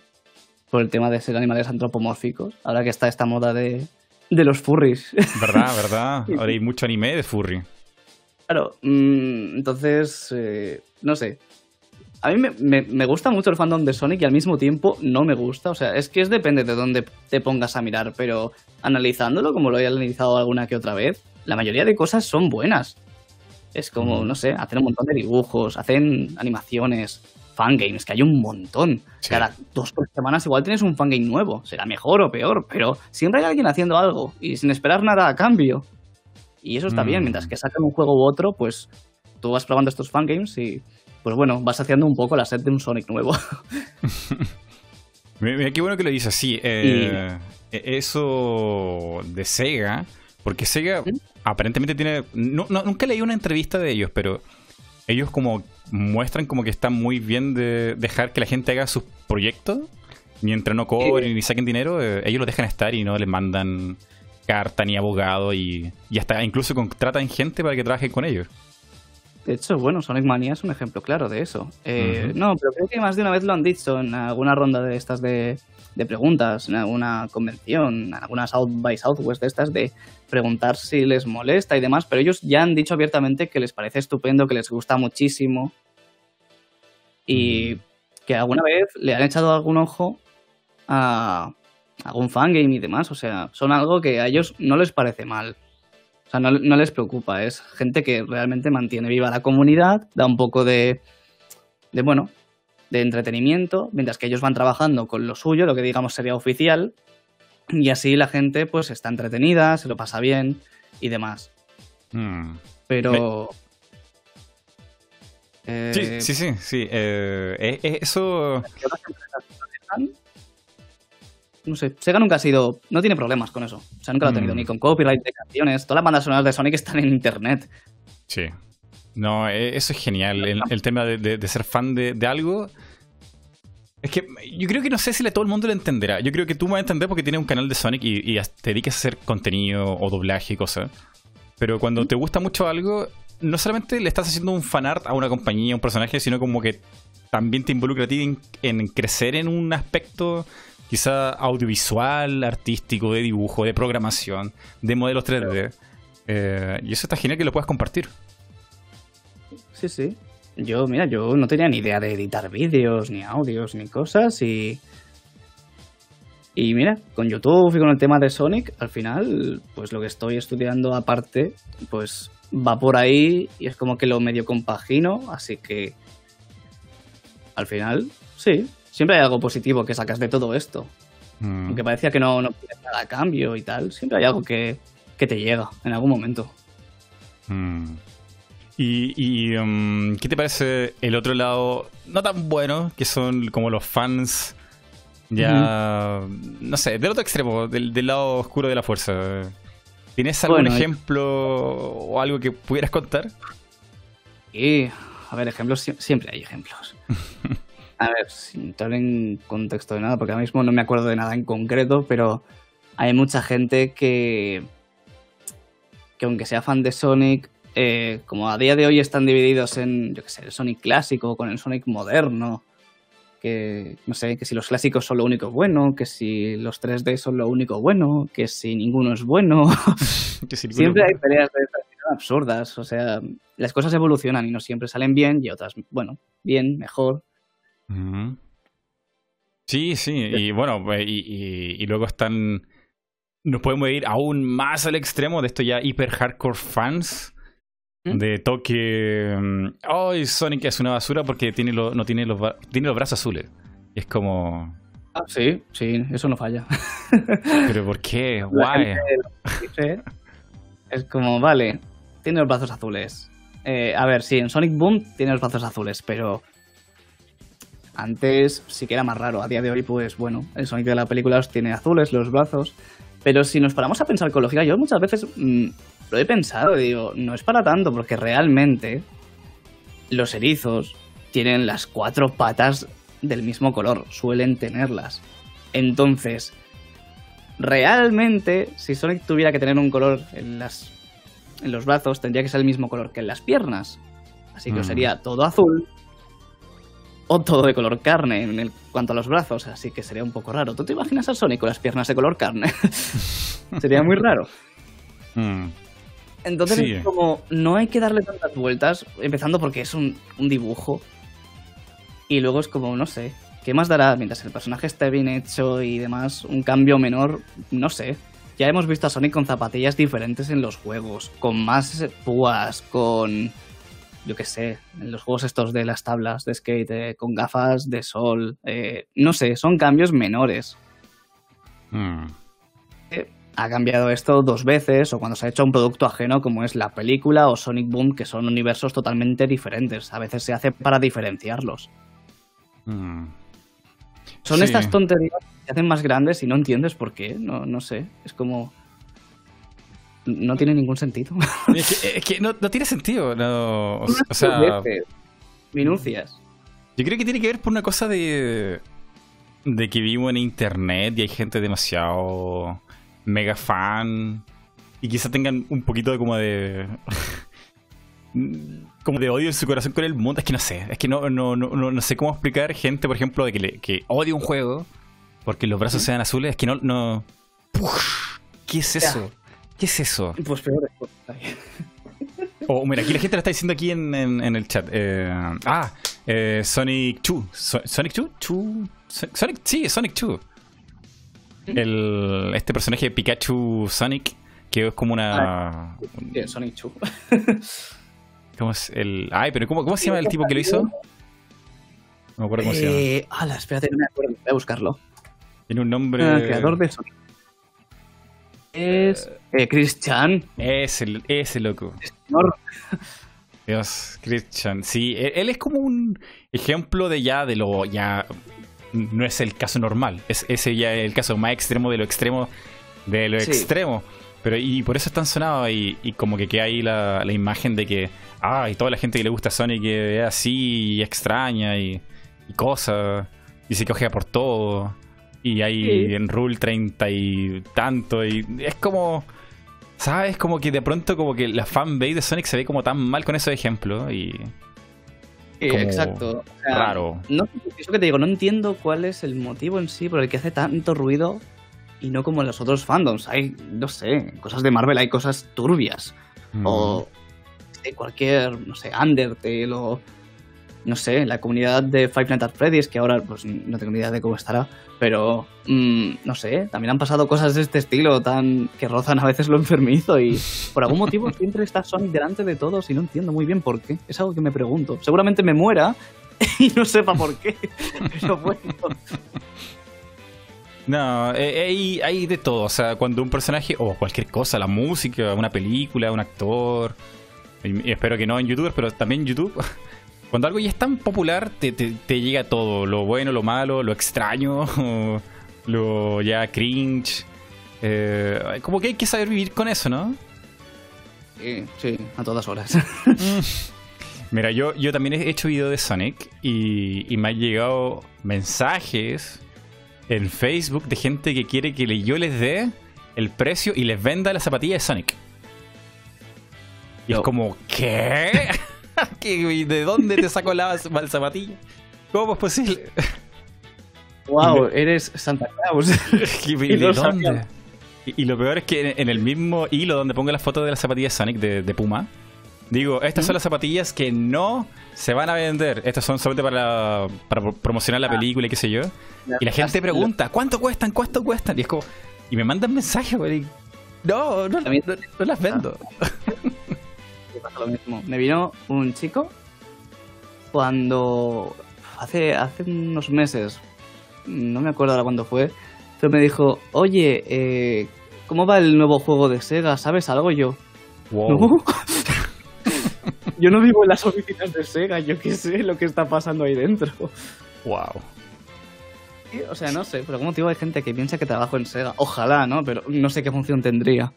por el tema de ser animales antropomórficos. Ahora que está esta moda de, de los furries. (laughs) ¿Verdad, verdad? Ahora hay mucho anime de furry. Claro, mm, entonces, eh, no sé. A mí me, gusta mucho el fandom de Sonic y al mismo tiempo no me gusta. O sea, es que es depende de dónde te pongas a mirar, pero analizándolo, como lo he analizado alguna que otra vez, la mayoría de cosas son buenas. Es como, no sé, hacen un montón de dibujos, hacen animaciones, fangames, que hay un montón. Cada dos por semanas igual tienes un fangame nuevo. Será mejor o peor, pero siempre hay alguien haciendo algo y sin esperar nada a cambio. Y eso está bien, mientras mm. que sacan un juego u otro, pues tú vas probando estos fangames y pues bueno, vas haciendo un poco la set de un Sonic nuevo. (laughs) Mira, qué bueno que lo dices así. Eh, e-, eso de Sega, porque Sega aparentemente tiene... No, nunca leí una entrevista de ellos, pero ellos como muestran como que están muy bien de dejar que la gente haga sus proyectos mientras no cobren ni saquen dinero, eh, ellos lo dejan estar y no les mandan carta ni abogado y, y hasta incluso contratan gente para que trabajen con ellos. De hecho, bueno, Sonic Mania es un ejemplo claro de eso. Eh, no, pero creo que más de una vez lo han dicho en alguna ronda de estas de, preguntas, en alguna convención, en alguna South by Southwest de estas, de preguntar si les molesta y demás, pero ellos ya han dicho abiertamente que les parece estupendo, que les gusta muchísimo y que alguna vez le han echado algún ojo a algún fangame y demás. O sea, son algo que a ellos no les parece mal. O sea, no, les preocupa, es gente que realmente mantiene viva la comunidad, da un poco de, de, bueno, de entretenimiento, mientras que ellos van trabajando con lo suyo, lo que digamos sería oficial, y así la gente pues está entretenida, se lo pasa bien y demás. Hmm. Pero... sí, sí, sí, sí. Eh, eh, eso no sé, Sega nunca ha sido, no tiene problemas con eso. O sea, nunca lo ha tenido, mm. ni con copyright de canciones. Todas las bandas sonoras de Sonic están en internet. Sí. No, e, eso es genial. El, tema de, ser fan de, algo. Es que yo creo que no sé si todo el mundo lo entenderá. Yo creo que tú me vas a entender porque tienes un canal de Sonic y, te dedicas a hacer contenido o doblaje y cosas. Pero cuando te gusta mucho algo, no solamente le estás haciendo un fanart a una compañía, a un personaje, sino como que también te involucra a ti en, crecer en un aspecto quizá audiovisual, artístico, de dibujo, de programación, de modelos 3D. Eh, y eso está genial que lo puedas compartir. Sí, sí. Yo, mira, yo no tenía ni idea de editar vídeos, ni audios, ni cosas, y y mira, con YouTube y con el tema de Sonic, al final, pues lo que estoy estudiando aparte, pues va por ahí y es como que lo medio compagino, así que al final, sí, siempre hay algo positivo que sacas de todo esto. Mm. Aunque parecía que no, no nada a cambio y tal, siempre hay algo que, te llega en algún momento. Mm. ¿Y, um, qué te parece el otro lado, no tan bueno, que son como los fans ya, no sé, del otro extremo, del, lado oscuro de la fuerza. ¿Tienes algún ejemplo o algo que pudieras contar? Sí, a ver, ejemplos, siempre hay ejemplos. (laughs) a ver, sin entrar en contexto de nada, porque ahora mismo no me acuerdo de nada en concreto, pero hay mucha gente que, que aunque sea fan de Sonic, eh, como a día de hoy están divididos en, yo qué sé, el Sonic clásico con el Sonic moderno, que no sé, que si los clásicos son lo único bueno, que si los 3D son lo único bueno, que si ninguno es bueno. (laughs) siempre hay peleas de estas absurdas, o sea, las cosas evolucionan y no siempre salen bien y otras, bueno, bien, mejor. Sí, sí, y bueno, pues, y, y, luego están... Nos podemos ir aún más al extremo de esto ya hiper hardcore fans ¿Mm? de toque. Ay, Sonic es una basura porque tiene no tiene los, tiene los brazos azules. es como. Ah, sí, sí, eso no falla. (laughs) ¿Pero por qué? Guay. Es como, vale, tiene los brazos azules. Eh, a ver, sí, en Sonic Boom tiene los brazos azules, pero. Antes sí que era más raro. A día de hoy, pues bueno, el Sonic de la película tiene azules los brazos. Pero si nos paramos a pensar con lógica, yo muchas veces mm, lo he pensado, digo, no es para tanto, porque realmente los erizos tienen las cuatro patas del mismo color, suelen tenerlas. Entonces, realmente, si Sonic tuviera que tener un color en, las, en los brazos, tendría que ser el mismo color que en las piernas. Así que mm. sería todo azul o todo de color carne en el, cuanto a los brazos, así que sería un poco raro. ¿Tú te imaginas a Sonic con las piernas de color carne? (laughs) sería muy raro. Mm. Entonces es como, no hay que darle tantas vueltas, empezando porque es un, dibujo. Y luego es como, no sé, ¿qué más dará mientras el personaje esté bien hecho y demás? Un cambio menor, no sé. Ya hemos visto a Sonic con zapatillas diferentes en los juegos, con más púas, con yo qué sé, en los juegos estos de las tablas de skate, eh, con gafas de sol, eh, no sé, son cambios menores. Hmm. Eh, ha cambiado esto dos veces, o cuando se ha hecho un producto ajeno como es la película o Sonic Boom, que son universos totalmente diferentes. A veces se hace para diferenciarlos. Hmm. Son estas tonterías que se hacen más grandes y no entiendes por qué, no, no sé, es como no tiene ningún sentido. (laughs) Es que, no, tiene sentido. No, o, sea, minucias. Yo creo que tiene que ver por una cosa de, de que vivo en internet y hay gente demasiado mega fan y quizá tengan un poquito de como de (laughs) como de odio en su corazón con el mundo. Es que no sé, es que no, no, no, no sé cómo explicar gente, por ejemplo, de que, le, que odia un juego porque los brazos sean azules. Es que no, no. ¿Qué es eso? ¿Qué es eso? Pues peor (laughs) Oh, mira, aquí la gente lo está diciendo aquí en, el chat. Eh, ah, eh, Sonic 2. ¿Sonic 2? Sonic, sí, Sonic 2. El, este personaje de Pikachu Sonic, que es como una. Ah, Sonic 2. (laughs) ¿Cómo es el.? Ay, pero ¿cómo, cómo se llama el tipo que lo hizo? No me acuerdo cómo se llama. Eh, ala, espérate, no me acuerdo. Voy a buscarlo. Tiene un nombre. El ah, creador de Sonic es eh, Christian. Ese, ese loco. Dios, Christian. Sí, e, él es como un ejemplo de ya de lo ya no es el caso normal. Es ese ya es el caso más extremo de lo extremo de lo extremo. Pero y por eso es tan sonado y, y como que queda ahí la, la, imagen de que ah, y toda la gente que le gusta Sonic es así y extraña y, y cosas y se cogea por todo y hay en Rule 30 y tanto. Y es como. ¿Sabes? Como que de pronto como que la fanbase de Sonic se ve como tan mal con esos ejemplos y... Eh, exacto. O sea, Raro. No, eso que te digo, no entiendo cuál es el motivo en sí por el que hace tanto ruido y no como en los otros fandoms. Hay, no sé, cosas de Marvel, hay cosas turbias. Mm. O de cualquier, no sé, Undertale o. No sé, la comunidad de Five Nights at Freddy's, que ahora pues no tengo ni idea de cómo estará, pero mm, no sé, también han pasado cosas de este estilo tan que rozan a veces lo enfermizo y por algún motivo (laughs) siempre está Sonic delante de todos y no entiendo muy bien por qué. Es algo que me pregunto. Seguramente me muera (laughs) y no sepa por qué, pero bueno. No, eh, hay, hay de todo. O sea, cuando un personaje, o cualquier cosa, la música, una película, un actor, y, y espero que no en YouTube, pero también en YouTube, (laughs) cuando algo ya es tan popular, te, te, te llega todo: lo bueno, lo malo, lo extraño, (laughs) lo ya cringe. Eh, como que hay que saber vivir con eso, ¿no? Sí, sí, a todas horas. (laughs) Mira, yo, yo también he hecho video de Sonic y, y me han llegado mensajes en Facebook de gente que quiere que yo les dé el precio y les venda la zapatilla de Sonic. Y es como, ¿qué? (laughs) (laughs) ¿Qué- ¿De dónde te saco la, la zapatilla? ¿Cómo es posible? (laughs) wow, eres Santa Claus. (laughs) ¿Y Y de dónde? Y, y lo peor es que en, en el mismo hilo donde pongo las fotos de las zapatillas Sonic de, de Puma, digo, estas son las zapatillas que no se van a vender. Estas son solamente para, para pro- promocionar la película y qué sé yo. Y la gente pregunta, ¿cuánto cuestan? ¿Cuánto cuestan? Y es como, y me mandan mensajes, güey. No, no, no, no las vendo. Pasa lo mismo. Me vino un chico cuando hace, hace unos meses, no me acuerdo ahora cuándo fue, pero me dijo, oye, eh, ¿cómo va el nuevo juego de Sega? ¿Sabes algo? Yo, Wow. "No". (laughs) yo no vivo en las oficinas de Sega, yo qué sé lo que está pasando ahí dentro. Wow. O sea, no sé, por algún motivo hay gente que piensa que trabajo en Sega. Ojalá, ¿no? Pero no sé qué función tendría.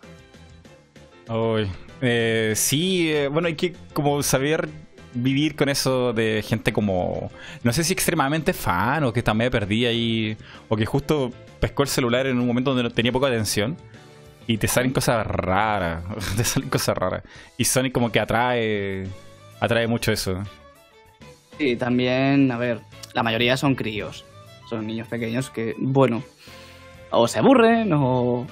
Ay, eh, sí, eh, bueno, hay que como saber vivir con eso de gente como, no sé si extremadamente fan o que está medio ahí, o que justo pescó el celular en un momento donde no tenía poca atención y te salen cosas raras, (laughs) te salen cosas raras. Y Sonic como que atrae, atrae mucho eso. Sí, también, a ver, la mayoría son críos. Son niños pequeños que, bueno, o se aburren o,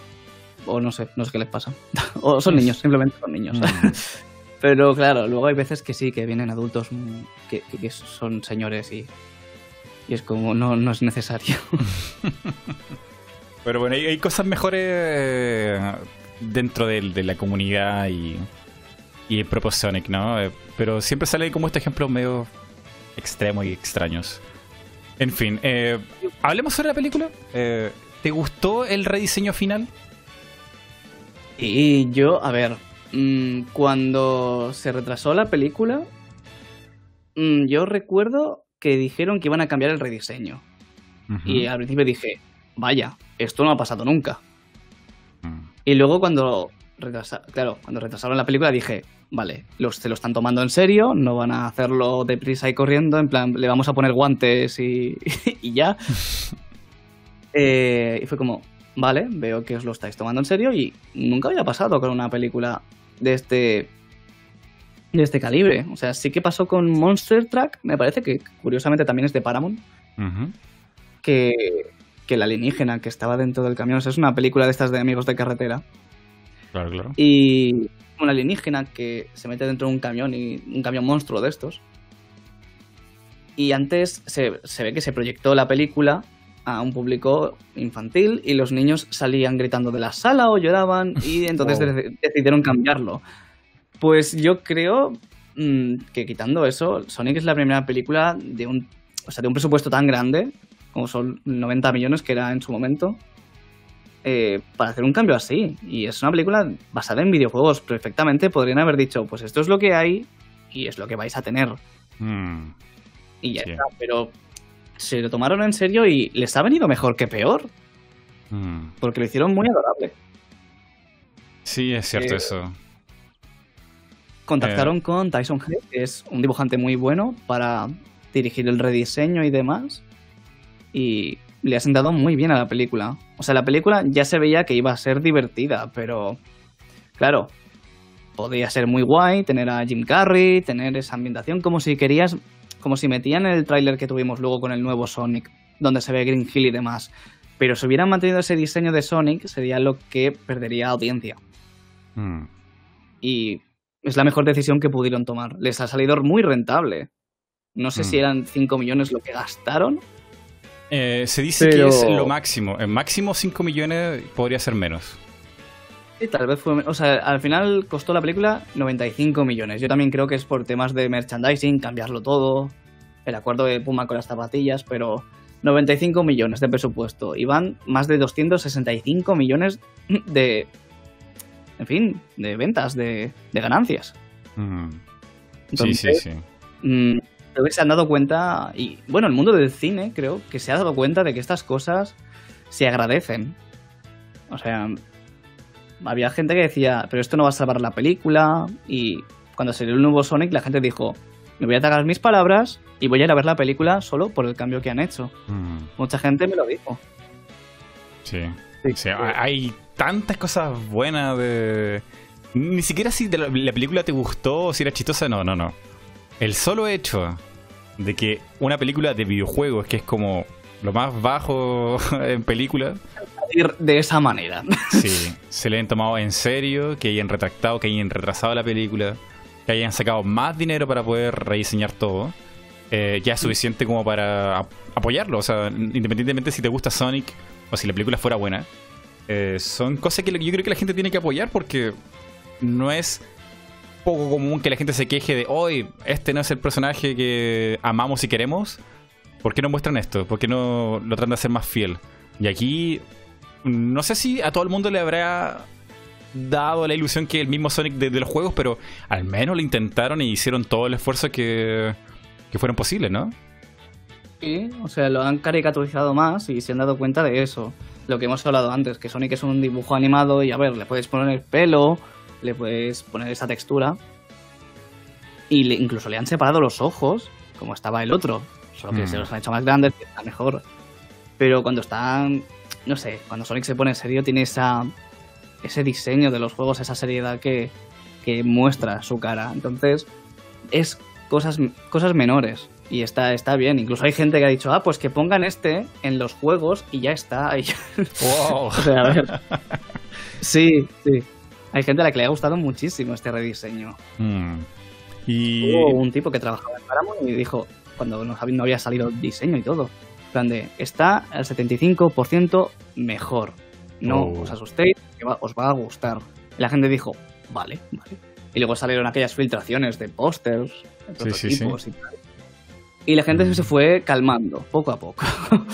o no sé, no sé qué les pasa. (laughs) o son niños, simplemente son niños. (laughs) Pero claro, luego hay veces que sí, que vienen adultos mm, que, son señores y, y es como, no, no es necesario. (laughs) Pero bueno, hay, cosas mejores eh, dentro del- de, la comunidad y, y el propio Sonic, ¿no? Eh, pero siempre salen como estos ejemplos medio extremos y extraños. En fin, eh, hablemos sobre la película. Eh, ¿Te gustó el rediseño final? Y yo, a ver, mm, cuando se retrasó la película, mm, yo recuerdo que dijeron que iban a cambiar el rediseño. Y al principio dije, vaya, esto no ha pasado nunca. Mm. Y luego cuando retrasa- claro, cuando retrasaron la película dije, vale, los, se lo están tomando en serio, no van a hacerlo deprisa y corriendo, en plan, le vamos a poner guantes y, (laughs) y ya. (laughs) Eh, y fue como, vale, veo que os lo estáis tomando en serio y nunca había pasado con una película de este de este calibre. O sea, sí que pasó con Monster Truck, me parece que curiosamente también es de Paramount que, que el alienígena que estaba dentro del camión. O sea, es una película de estas de amigos de carretera. Claro, claro. Y un alienígena que se mete dentro de un camión y un camión monstruo de estos. Y antes se, se ve que se proyectó la película a un público infantil y los niños salían gritando de la sala o lloraban y (laughs) entonces Wow. decidieron cambiarlo. Pues yo creo mm, que quitando eso, Sonic es la primera película de un, o sea, de un presupuesto tan grande, como son 90 millones que era en su momento, eh, para hacer un cambio así. Y es una película basada en videojuegos. Perfectamente podrían haber dicho, pues esto es lo que hay y es lo que vais a tener. Mm. Y ya Sí. está. Pero se lo tomaron en serio y les ha venido mejor que peor, Mm. porque lo hicieron muy adorable. Sí, es cierto Eh, eso. Contactaron con Tyson Head, que es un dibujante muy bueno para dirigir el rediseño y demás. Y le ha sentado muy bien a la película. O sea, la película ya se veía que iba a ser divertida, pero claro, podía ser muy guay tener a Jim Carrey, tener esa ambientación, como si querías, como si metían el tráiler que tuvimos luego con el nuevo Sonic, donde se ve Green Hill y demás. Pero si hubieran mantenido ese diseño de Sonic, sería lo que perdería audiencia. Mm. Y es la mejor decisión que pudieron tomar. Les ha salido muy rentable. No sé Mm. si eran 5 millones lo que gastaron. Eh, se dice Pero- que es lo máximo. En máximo 5 millones podría ser menos. Sí, tal vez fue. O sea, al final costó la película 95 millones. Yo también creo que es por temas de merchandising, cambiarlo todo, el acuerdo de Puma con las zapatillas, pero 95 millones de presupuesto. Y van más de 265 millones de. En fin, de ventas, de, de ganancias. Mm. Sí, Entonces, sí, sí. Mm, creo que se han dado cuenta, y bueno, el mundo del cine creo que se ha dado cuenta de que estas cosas se agradecen. O sea, había gente que decía, pero esto no va a salvar la película, y cuando salió el nuevo Sonic la gente dijo, me voy a tragar mis palabras y voy a ir a ver la película solo por el cambio que han hecho. Mm. Mucha gente me lo dijo. Sí. O sea, hay tantas cosas buenas de. Ni siquiera si la película te gustó o si era chistosa, no, no, no. El solo hecho de que una película de videojuegos, que es como lo más bajo (laughs) en película, De esa manera. sí, se le hayan tomado en serio, que hayan retractado, que hayan retrasado la película, que hayan sacado más dinero para poder rediseñar todo, eh, ya es suficiente como para ap- apoyarlo. O sea, independientemente si te gusta Sonic o si la película fuera buena, eh, son cosas que yo creo que la gente tiene que apoyar porque no es poco común que la gente se queje de hoy, este no es el personaje que amamos y queremos. ¿Por qué no muestran esto? ¿Por qué no lo tratan de hacer más fiel? Y aquí, no sé si a todo el mundo le habrá dado la ilusión que el mismo Sonic de, de los juegos, pero al menos lo intentaron y hicieron todo el esfuerzo que, que fueron posibles, ¿no? Sí, o sea, lo han caricaturizado más y se han dado cuenta de eso. Lo que hemos hablado antes, que Sonic es un dibujo animado y a ver, le puedes poner el pelo, le puedes poner esa textura. Y le- incluso le han separado los ojos, como estaba el otro. Solo que Mm. se los han hecho más grandes, que está mejor. Pero cuando están, no sé, cuando Sonic se pone serio, tiene esa ese diseño de los juegos, esa seriedad que, que muestra su cara. Entonces, es cosas, cosas menores. Y está, está bien. Incluso hay gente que ha dicho, ah, pues que pongan este en los juegos y ya está. (laughs) Y ya- ¡Wow! o sea, a ver. Sí, sí. Hay gente a la que le ha gustado muchísimo este rediseño. Mm. Y. Hubo un tipo que trabajaba en Paramount y dijo, cuando no hab- no había salido el diseño y todo, en plan de, está al 75% mejor. No Oh. os asustéis, que va- os va a gustar. Y la gente dijo, vale, vale. Y luego salieron aquellas filtraciones de pósters, de Sí, sí, sí. prototipos y tal. Y la gente Mm. se fue calmando, poco a poco. (laughs)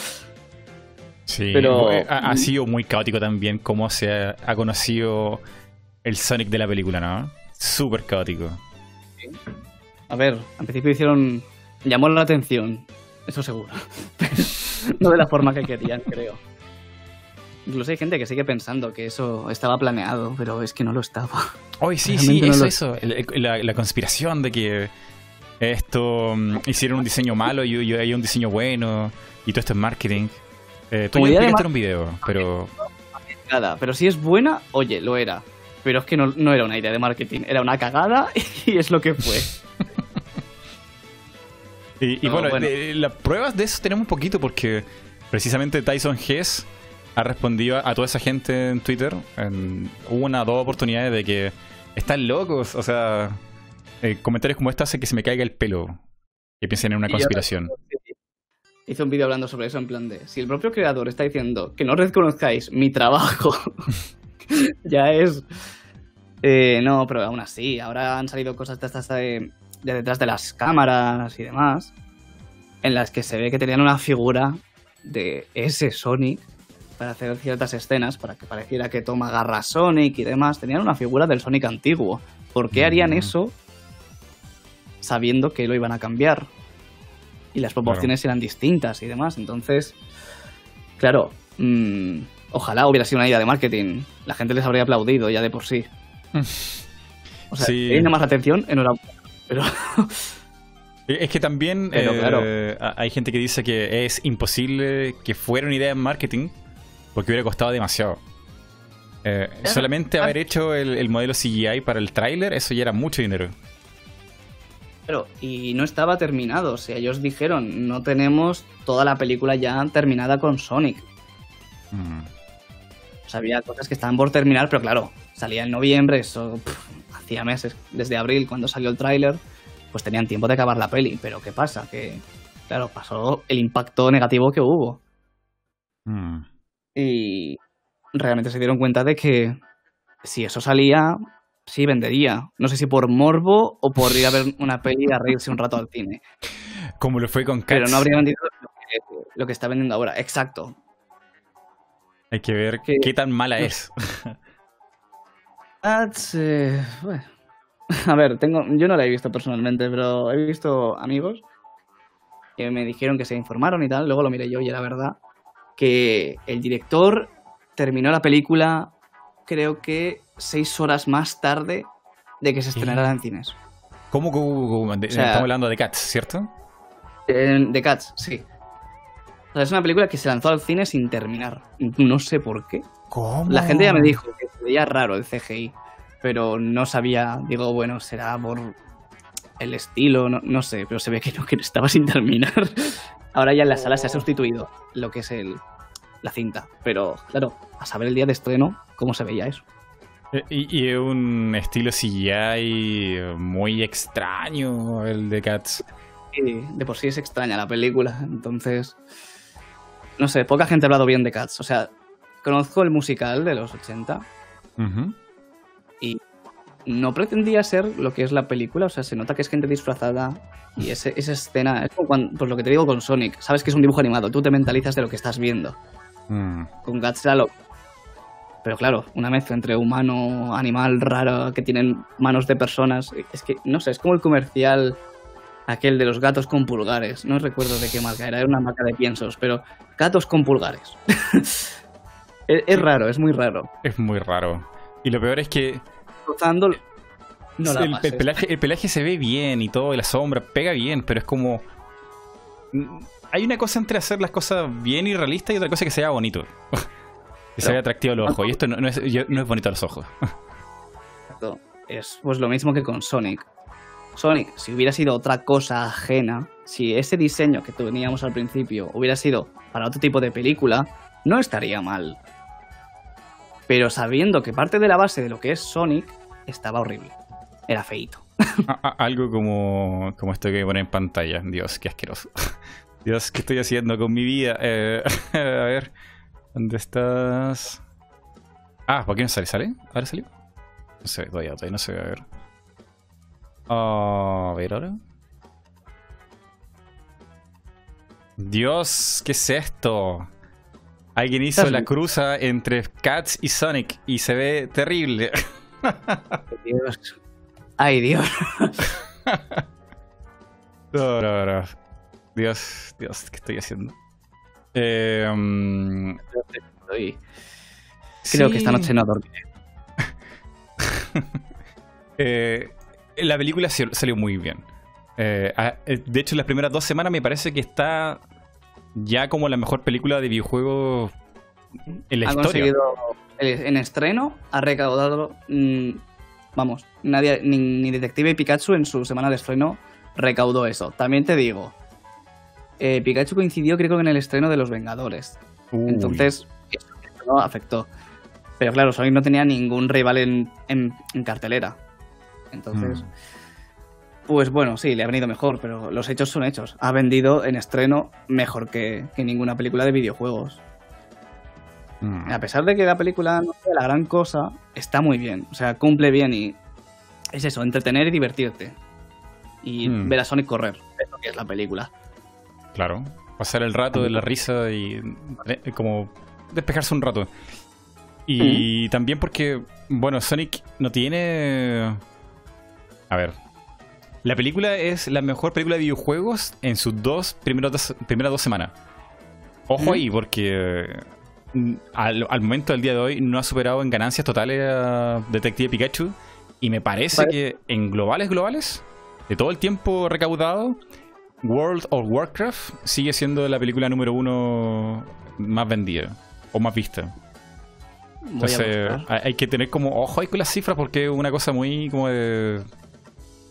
Sí, Pero- eh, ha, ha sido muy caótico también cómo se ha, ha conocido el Sonic de la película, ¿no? Súper caótico. A ver, al principio hicieron. llamó la atención, eso seguro. (laughs) No de la forma que querían, creo. Incluso hay gente que sigue pensando que eso estaba planeado, pero es que no lo estaba. Oye, sí, Realmente sí, no eso, lo- eso. La, la conspiración de que esto mm, hicieron un diseño malo y, y hay un diseño bueno y todo esto es marketing. Eh, tú ya explicaste en un video, pero Nada, pero si es buena, oye, lo era. Pero es que no, no era una idea de marketing, era una cagada (laughs) y es lo que fue. (laughs) Y, y No, bueno, bueno. de- las pruebas de eso tenemos un poquito porque precisamente Tyson Hess ha respondido a, a toda esa gente en Twitter en una o dos oportunidades de que están locos. O sea, eh, comentarios como este hacen que se me caiga el pelo. Que piensen en una conspiración. Hice un vídeo hablando sobre eso en plan de, si el propio creador está diciendo que no reconozcáis mi trabajo, (laughs) ya es... Eh, no, pero aún así, ahora han salido cosas de estas de, de detrás de las cámaras y demás, en las que se ve que tenían una figura de ese Sonic para hacer ciertas escenas, para que pareciera que toma garra Sonic y demás, tenían una figura del Sonic antiguo. ¿Por qué harían Mm. eso sabiendo que lo iban a cambiar? y las proporciones eran distintas y demás. Entonces, claro, mm, ojalá hubiera sido una idea de marketing. La gente les habría aplaudido ya de por sí. (laughs) O sea, Sí. si llama más la atención, enhorabuena. Pero (laughs) Es que también Pero, eh, claro. hay gente que dice que es imposible que fuera una idea en marketing porque hubiera costado demasiado. Eh, solamente haber hecho el, el modelo CGI para el tráiler, eso ya era mucho dinero. Pero, y no estaba terminado. O sea, ellos dijeron, no tenemos toda la película ya terminada con Sonic. Mm. O sea, había cosas que estaban por terminar, pero claro, salía en noviembre, eso pff, hacía meses, desde abril cuando salió el tráiler, pues tenían tiempo de acabar la peli. Pero ¿qué pasa? Que, claro, pasó el impacto negativo que hubo. Mm. Y realmente se dieron cuenta de que si eso salía, sí vendería. No sé si por morbo o por ir a ver una peli a reírse un rato al cine. Como lo fue con Cats. Pero no habría vendido lo que, lo que está vendiendo ahora. Exacto. Hay que ver que- qué tan mala no es. Eh, bueno. (laughs) A ver, tengo, yo no la he visto personalmente, pero he visto amigos que me dijeron que se informaron y tal. Luego lo miré yo y era verdad que el director terminó la película, creo que seis horas más tarde de que se estrenara en cines. ¿Cómo, cómo- cómo- de- O sea- estamos hablando de Cats, ¿cierto? De Cats, sí. O sea, es una película que se lanzó al cine sin terminar. No sé por qué. ¿Cómo? La gente ya me dijo que se veía raro el CGI, pero no sabía, digo, bueno, será por el estilo, no, no sé, pero se ve que no, que estaba sin terminar. (laughs) Ahora ya en la sala se ha sustituido lo que es el, la cinta, pero claro, a saber el día de estreno cómo se veía eso. Eh, Y, y es un estilo CGI muy extraño el de Cats. Y de por sí es extraña la película, entonces, no sé, poca gente ha hablado bien de Cats, o sea, conozco el musical de los 80, Ujú. no pretendía ser lo que es la película, o sea, se nota que es gente disfrazada y ese- esa escena, es como cuando, pues lo que te digo con Sonic, sabes que es un dibujo animado, tú te mentalizas de lo que estás viendo. Mm. Con era lo... Pero claro, una mezcla entre humano, animal raro, que tienen manos de personas, es que, no sé, es como el comercial aquel de los gatos con pulgares, no recuerdo de qué marca era, era una marca de piensos, pero gatos con pulgares. (laughs) es, es raro, es muy raro. Es muy raro. Y lo peor es que Rozando... No la el, el pelaje, el pelaje se ve bien y todo, y la sombra pega bien, pero es como. Hay una cosa entre hacer las cosas bien y realistas y otra cosa que sea bonito. (laughs) que se Pero- vea atractivo a los ojos. Y esto no, no es, yo- no es bonito a los ojos. Exacto. Es pues lo mismo que con Sonic. Sonic, si hubiera sido otra cosa ajena, si ese diseño que teníamos al principio hubiera sido para otro tipo de película, no estaría mal. Pero sabiendo que parte de la base de lo que es Sonic estaba horrible. Era feito. (laughs) Algo como, como esto que pone en pantalla. Dios, qué asqueroso. (laughs) Dios, ¿qué estoy haciendo con mi vida? Eh, (laughs) a ver, ¿dónde estás? Ah, ¿por qué no sale? ¿Sale? ¿Ahora salió? No ve todavía, todavía no se. A ver. A ver ahora. Dios, ¿qué es esto? Alguien hizo ¿Estás la bien? cruza entre Cats y Sonic y se ve terrible. Dios. Ay, Dios. (laughs) No, no, no. Dios, Dios, ¿qué estoy haciendo? Eh, Estoy- Creo que esta noche no dormiré. (laughs) Eh, la película sal- salió muy bien. Eh, ah, eh, de hecho, las primeras dos semanas me parece que está ya como la mejor película de videojuegos en la ha historia. en estreno ha recaudado mm, vamos nadie ni, ni Detective Pikachu en su semana de estreno recaudó eso. También te digo eh, Pikachu coincidió creo que en el estreno de Los Vengadores. Uy, entonces eso no afectó. Pero claro Sonic no tenía ningún rival en, en- en cartelera. Entonces Mm. Pues bueno sí le ha venido mejor pero los hechos son hechos ha vendido en estreno mejor que, que ninguna película de videojuegos mm. a pesar de que la película no sea la gran cosa, está muy bien. O sea, cumple bien y es eso, entretener y divertirte. Y Hmm. ver a Sonic correr, es lo que es la película. Claro, pasar el rato de la risa y eh, como despejarse un rato. Y también porque, bueno, Sonic no tiene... A ver. La película es la mejor película de videojuegos en sus dos primeros dos- primeras dos semanas. Ojo ahí, porque mm, al, al momento del día de hoy no ha superado en ganancias totales a Detective Pikachu. Y me parece Vale. que en globales, globales, de todo el tiempo recaudado, World of Warcraft sigue siendo la película número uno más vendida o más vista. Entonces, hay que tener como ojo ahí con las cifras porque es una cosa muy como de,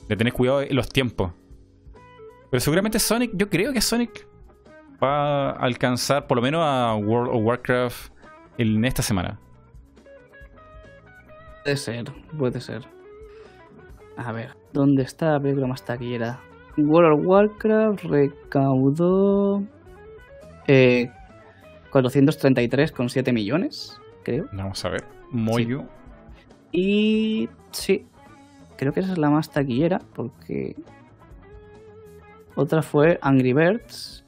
de tener cuidado en los tiempos. Pero seguramente Sonic, yo creo que Sonic va a alcanzar por lo menos a World of Warcraft en esta semana. Puede ser, puede ser. A ver, ¿dónde está la película más taquillera? World of Warcraft recaudó eh, 433,7 millones, creo. Vamos a ver. Muy Sí. Y sí, creo que esa es la más taquillera porque otra fue Angry Birds.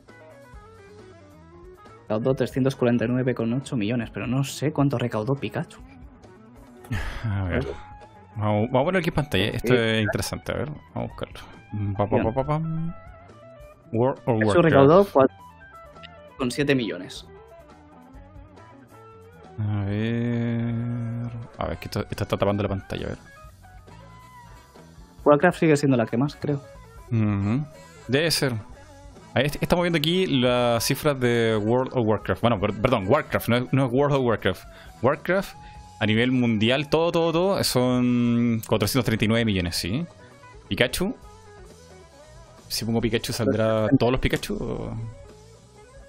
Recaudó 349,8 millones, pero no sé cuánto recaudó Pikachu. A ver. Vamos, vamos a poner aquí pantalla. Esto es interesante. A ver, vamos a buscarlo. Pa, pa, pa. World of Pikachu recaudó 4,7 millones. A ver. A ver, que esto está tapando la pantalla. A ver. Warcraft sigue siendo la que más, creo. Debe ser. Ahí est- estamos viendo aquí las cifras de World of Warcraft. Bueno, per- perdón, Warcraft, no es, no es World of Warcraft. Warcraft a nivel mundial, todo, todo, todo, son 439 millones, ¿sí? Pikachu. Si pongo Pikachu, ¿saldrá todos los Pikachu? o-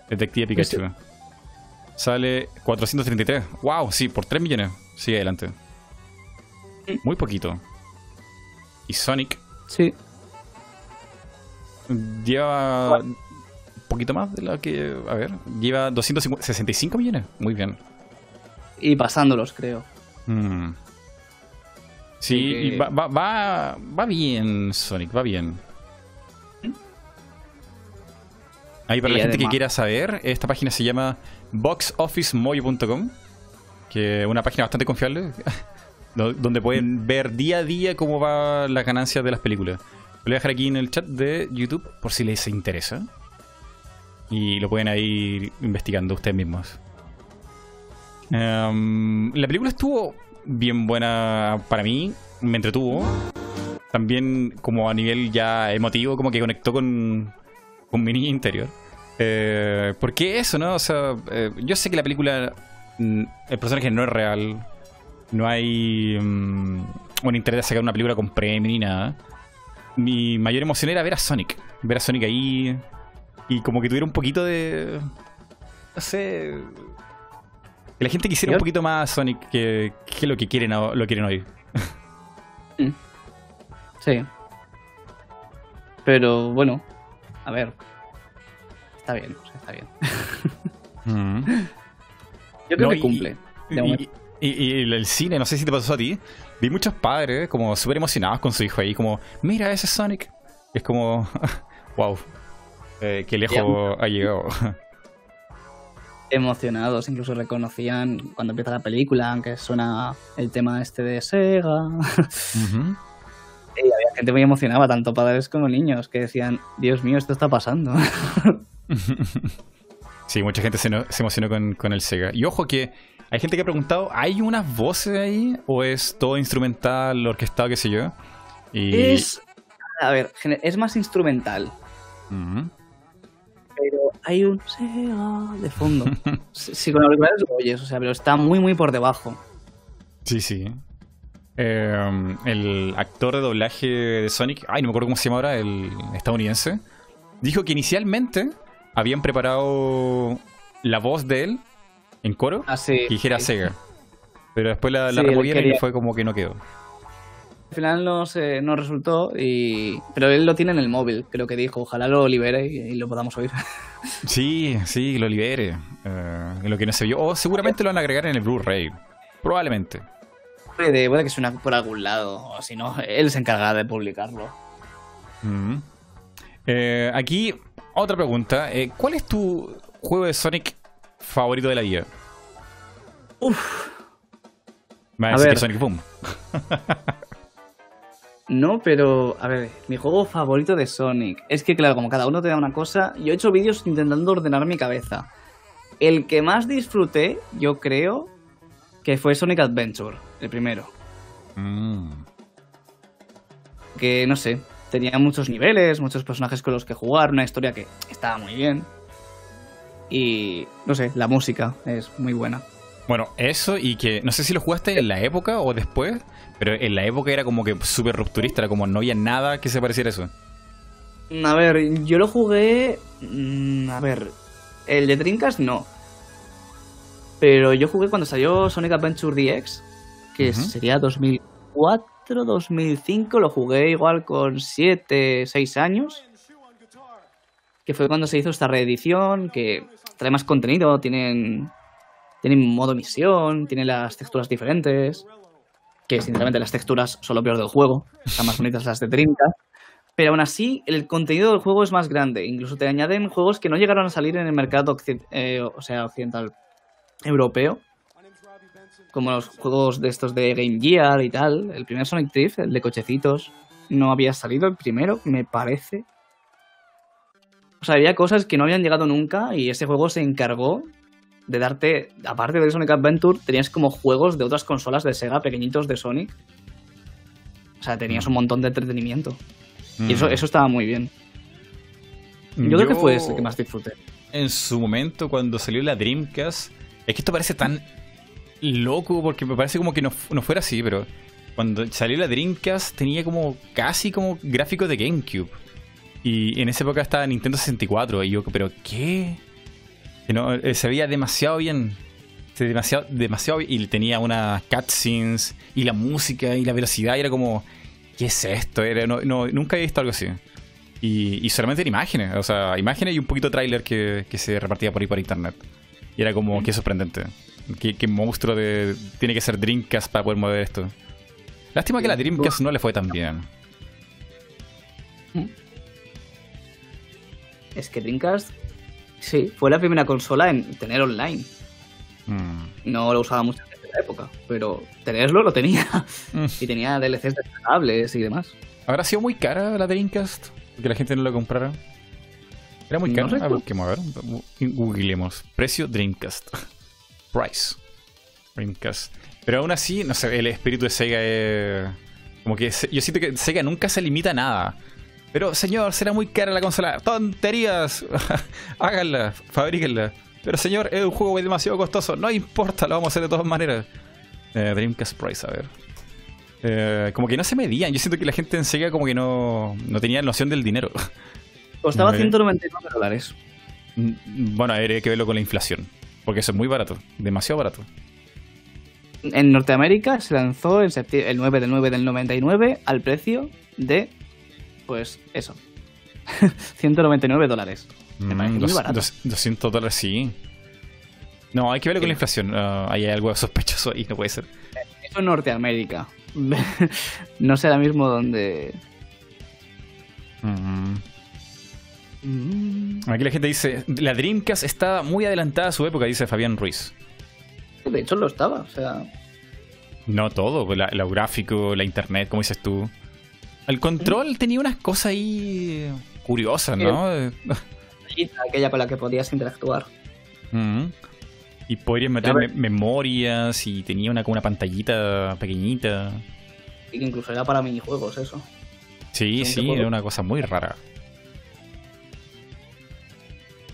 Detective Pikachu. Sale 433. ¡Wow! Sí, por 3 millones. Sigue adelante. Muy poquito. Y Sonic Sí. Lleva un poquito más de la que. A ver, lleva 265 millones. Muy bien. Y pasándolos, creo. Mm. Sí, que- va, va, va, va bien, Sonic, va bien. Ahí para Y la gente que quiera saber, esta página se llama boxofficemoyo.com, que es una página bastante confiable, (laughs) donde pueden ver día a día cómo va las ganancias de las películas. Lo voy a dejar aquí en el chat de YouTube por si les interesa. Y lo pueden ir investigando ustedes mismos. Em, la película estuvo bien buena para mí, me entretuvo. También como a nivel ya emotivo, como que conectó con, con mi niña interior. Eh, ¿Por qué eso, no? O sea, eh, yo sé que la película, mm, el personaje no es real. No hay mm, un interés de sacar una película con premio ni nada. Mi mayor emoción era ver a Sonic. Ver a Sonic ahí. Y como que tuviera un poquito de. No sé. Que la gente quisiera un poquito más a Sonic que, que lo que quieren, lo quieren hoy. Sí. Pero bueno, a ver. Está bien, o sea, está bien. (laughs) Yo creo No, que y- cumple. de Y. y- y el, cine, no sé si te pasó a ti, vi muchos padres como súper emocionados con su hijo ahí, como, mira ese Sonic. Es como, (laughs) wow, eh, qué lejos ha llegado. Emocionados, incluso reconocían cuando empieza la película, aunque suena el tema este de Sega. (laughs) Y había gente muy emocionada, tanto padres como niños, que decían, Dios mío, esto está pasando. (laughs) Sí, mucha gente se, no- se emocionó con, con el Sega. Y ojo que hay gente que ha preguntado, ¿hay unas voces ahí? ¿O es todo instrumental, orquestado, qué sé yo? Y... Es, a ver, es más instrumental, pero hay un de fondo. (laughs) Si si con auriculares lo oyes, o sea, pero está muy, muy por debajo. Sí, sí. Eh, el actor de doblaje de Sonic, ay, no me acuerdo cómo se llama ahora, el estadounidense, dijo que inicialmente habían preparado la voz de él en coro Así. que dijera Sega. Pero después la, la Sí, removieron y fue como que no quedó. Al final no, se, no resultó, y... pero él lo tiene en el móvil, creo que dijo. Ojalá lo libere y, y lo podamos oír. (laughs) Sí, sí, lo libere. en lo que no se vio. O seguramente lo van a agregar en el Blu-ray. Probablemente. puede, puede que suene por algún lado, o si no, él se encarga de publicarlo. Mm. Eh, aquí, otra pregunta. Eh, ¿Cuál es tu juego de Sonic favorito de la vida? Uf. Me a ver. que Sonic (laughs) Boom. No, pero, a ver, mi juego favorito de Sonic. Es que, claro, como cada uno te da una cosa, yo he hecho vídeos intentando ordenar mi cabeza. El que más disfruté, yo creo, que fue Sonic Adventure, el primero. Mm. Que, no sé, tenía muchos niveles, muchos personajes con los que jugar, una historia que estaba muy bien. Y, no sé, la música es muy buena. Bueno, eso y que no sé si lo jugaste en la época o después, pero en la época era como que súper rupturista, era como no había nada que se pareciera a eso. A ver, yo lo jugué. mm, A ver, el de Dreamcast no. Pero yo jugué cuando salió Sonic Adventure DX, que Ujú. sería 2004, 2005. Lo jugué igual con 7, 6 años. Que fue cuando se hizo esta reedición, que trae más contenido, tienen, tienen modo misión, tienen las texturas diferentes. Que sinceramente las texturas son lo peor del juego. Están más bonitas las de Dreamcast. Pero aún así, el contenido del juego es más grande. Incluso te añaden juegos que no llegaron a salir en el mercado eh, o sea, occidental europeo. Como los juegos de estos de Game Gear y tal. El primer Sonic Drift, el de cochecitos, no había salido el primero, me parece. O sea, había cosas que no habían llegado nunca y ese juego se encargó de darte, aparte del Sonic Adventure, tenías como juegos de otras consolas de Sega pequeñitos de Sonic. O sea, tenías un montón de entretenimiento. Y eso, Mm. eso estaba muy bien. Yo, creo que fue ese que más disfruté. En su momento, cuando salió la Dreamcast, es que esto parece tan loco porque me parece como que no, no fuera así, pero cuando salió la Dreamcast tenía como casi como gráficos de GameCube. Y en esa época estaba Nintendo 64 y yo, pero ¿qué? Eh, se veía demasiado bien. Demasiado, demasiado bien. Y tenía unas cutscenes y la música y la velocidad y era como, ¿qué es esto? Era, no, nunca he visto algo así. Y, solamente en imágenes, o sea, imágenes y un poquito tráiler que, que se repartía por ahí por internet. Y era como, qué sorprendente. Qué, qué monstruo de, tiene que ser Dreamcast para poder mover esto. Lástima que la Dreamcast no le fue tan bien. Es que Dreamcast, sí, fue la primera consola en tener online. Mm. No lo usaba mucha gente en la época, pero tenerlo lo tenía. Mm. Y tenía DLCs descargables y demás. ¿Habrá sido muy cara la Dreamcast? Que la gente no la comprara. ¿Era muy No cara? a recuerdo. busquemos, a ver. Googleemos. Precio Dreamcast. (laughs) Price. Dreamcast. Pero aún así, no sé, el espíritu de Sega es... Como que yo siento que Sega nunca se limita a nada. Pero, señor, será muy cara la consola. ¡Tonterías! (laughs) Háganla, fabríquenla. Pero, señor, es un juego demasiado costoso. No importa, lo vamos a hacer de todas maneras. Eh, Dreamcast Price, a ver. Eh, como que no se medían. Yo siento que la gente en Sega como que no, no tenía noción del dinero. (laughs) Costaba Muy bien. 199 dólares. Mm, bueno, habría que verlo con la inflación. Porque eso es muy barato. Demasiado barato. En Norteamérica se lanzó septi- el 9 del 9 del 99 al precio de, pues eso, (laughs) 199 dólares. Me Mm, parece muy dos- barato. dos- 200 dólares, sí. No, hay que verlo con la inflación. Ah, ahí hay algo (laughs) sospechoso ahí, no puede ser. Eso en Norteamérica. (laughs) no sé ahora mismo dónde... Mm. Mm, Aquí la gente dice, la Dreamcast está muy adelantada a su época, dice Fabián Ruiz. De hecho lo estaba, o sea... No todo, la, lo gráfico, la internet, como dices tú. El control tenía unas cosas ahí curiosas, ¿no? Eh, Aquella con la que podías interactuar. Mm. Y podrías meter me- memorias y tenía una como una pantallita pequeñita. Y que incluso era para minijuegos eso. Sí, sí, era una cosa muy rara.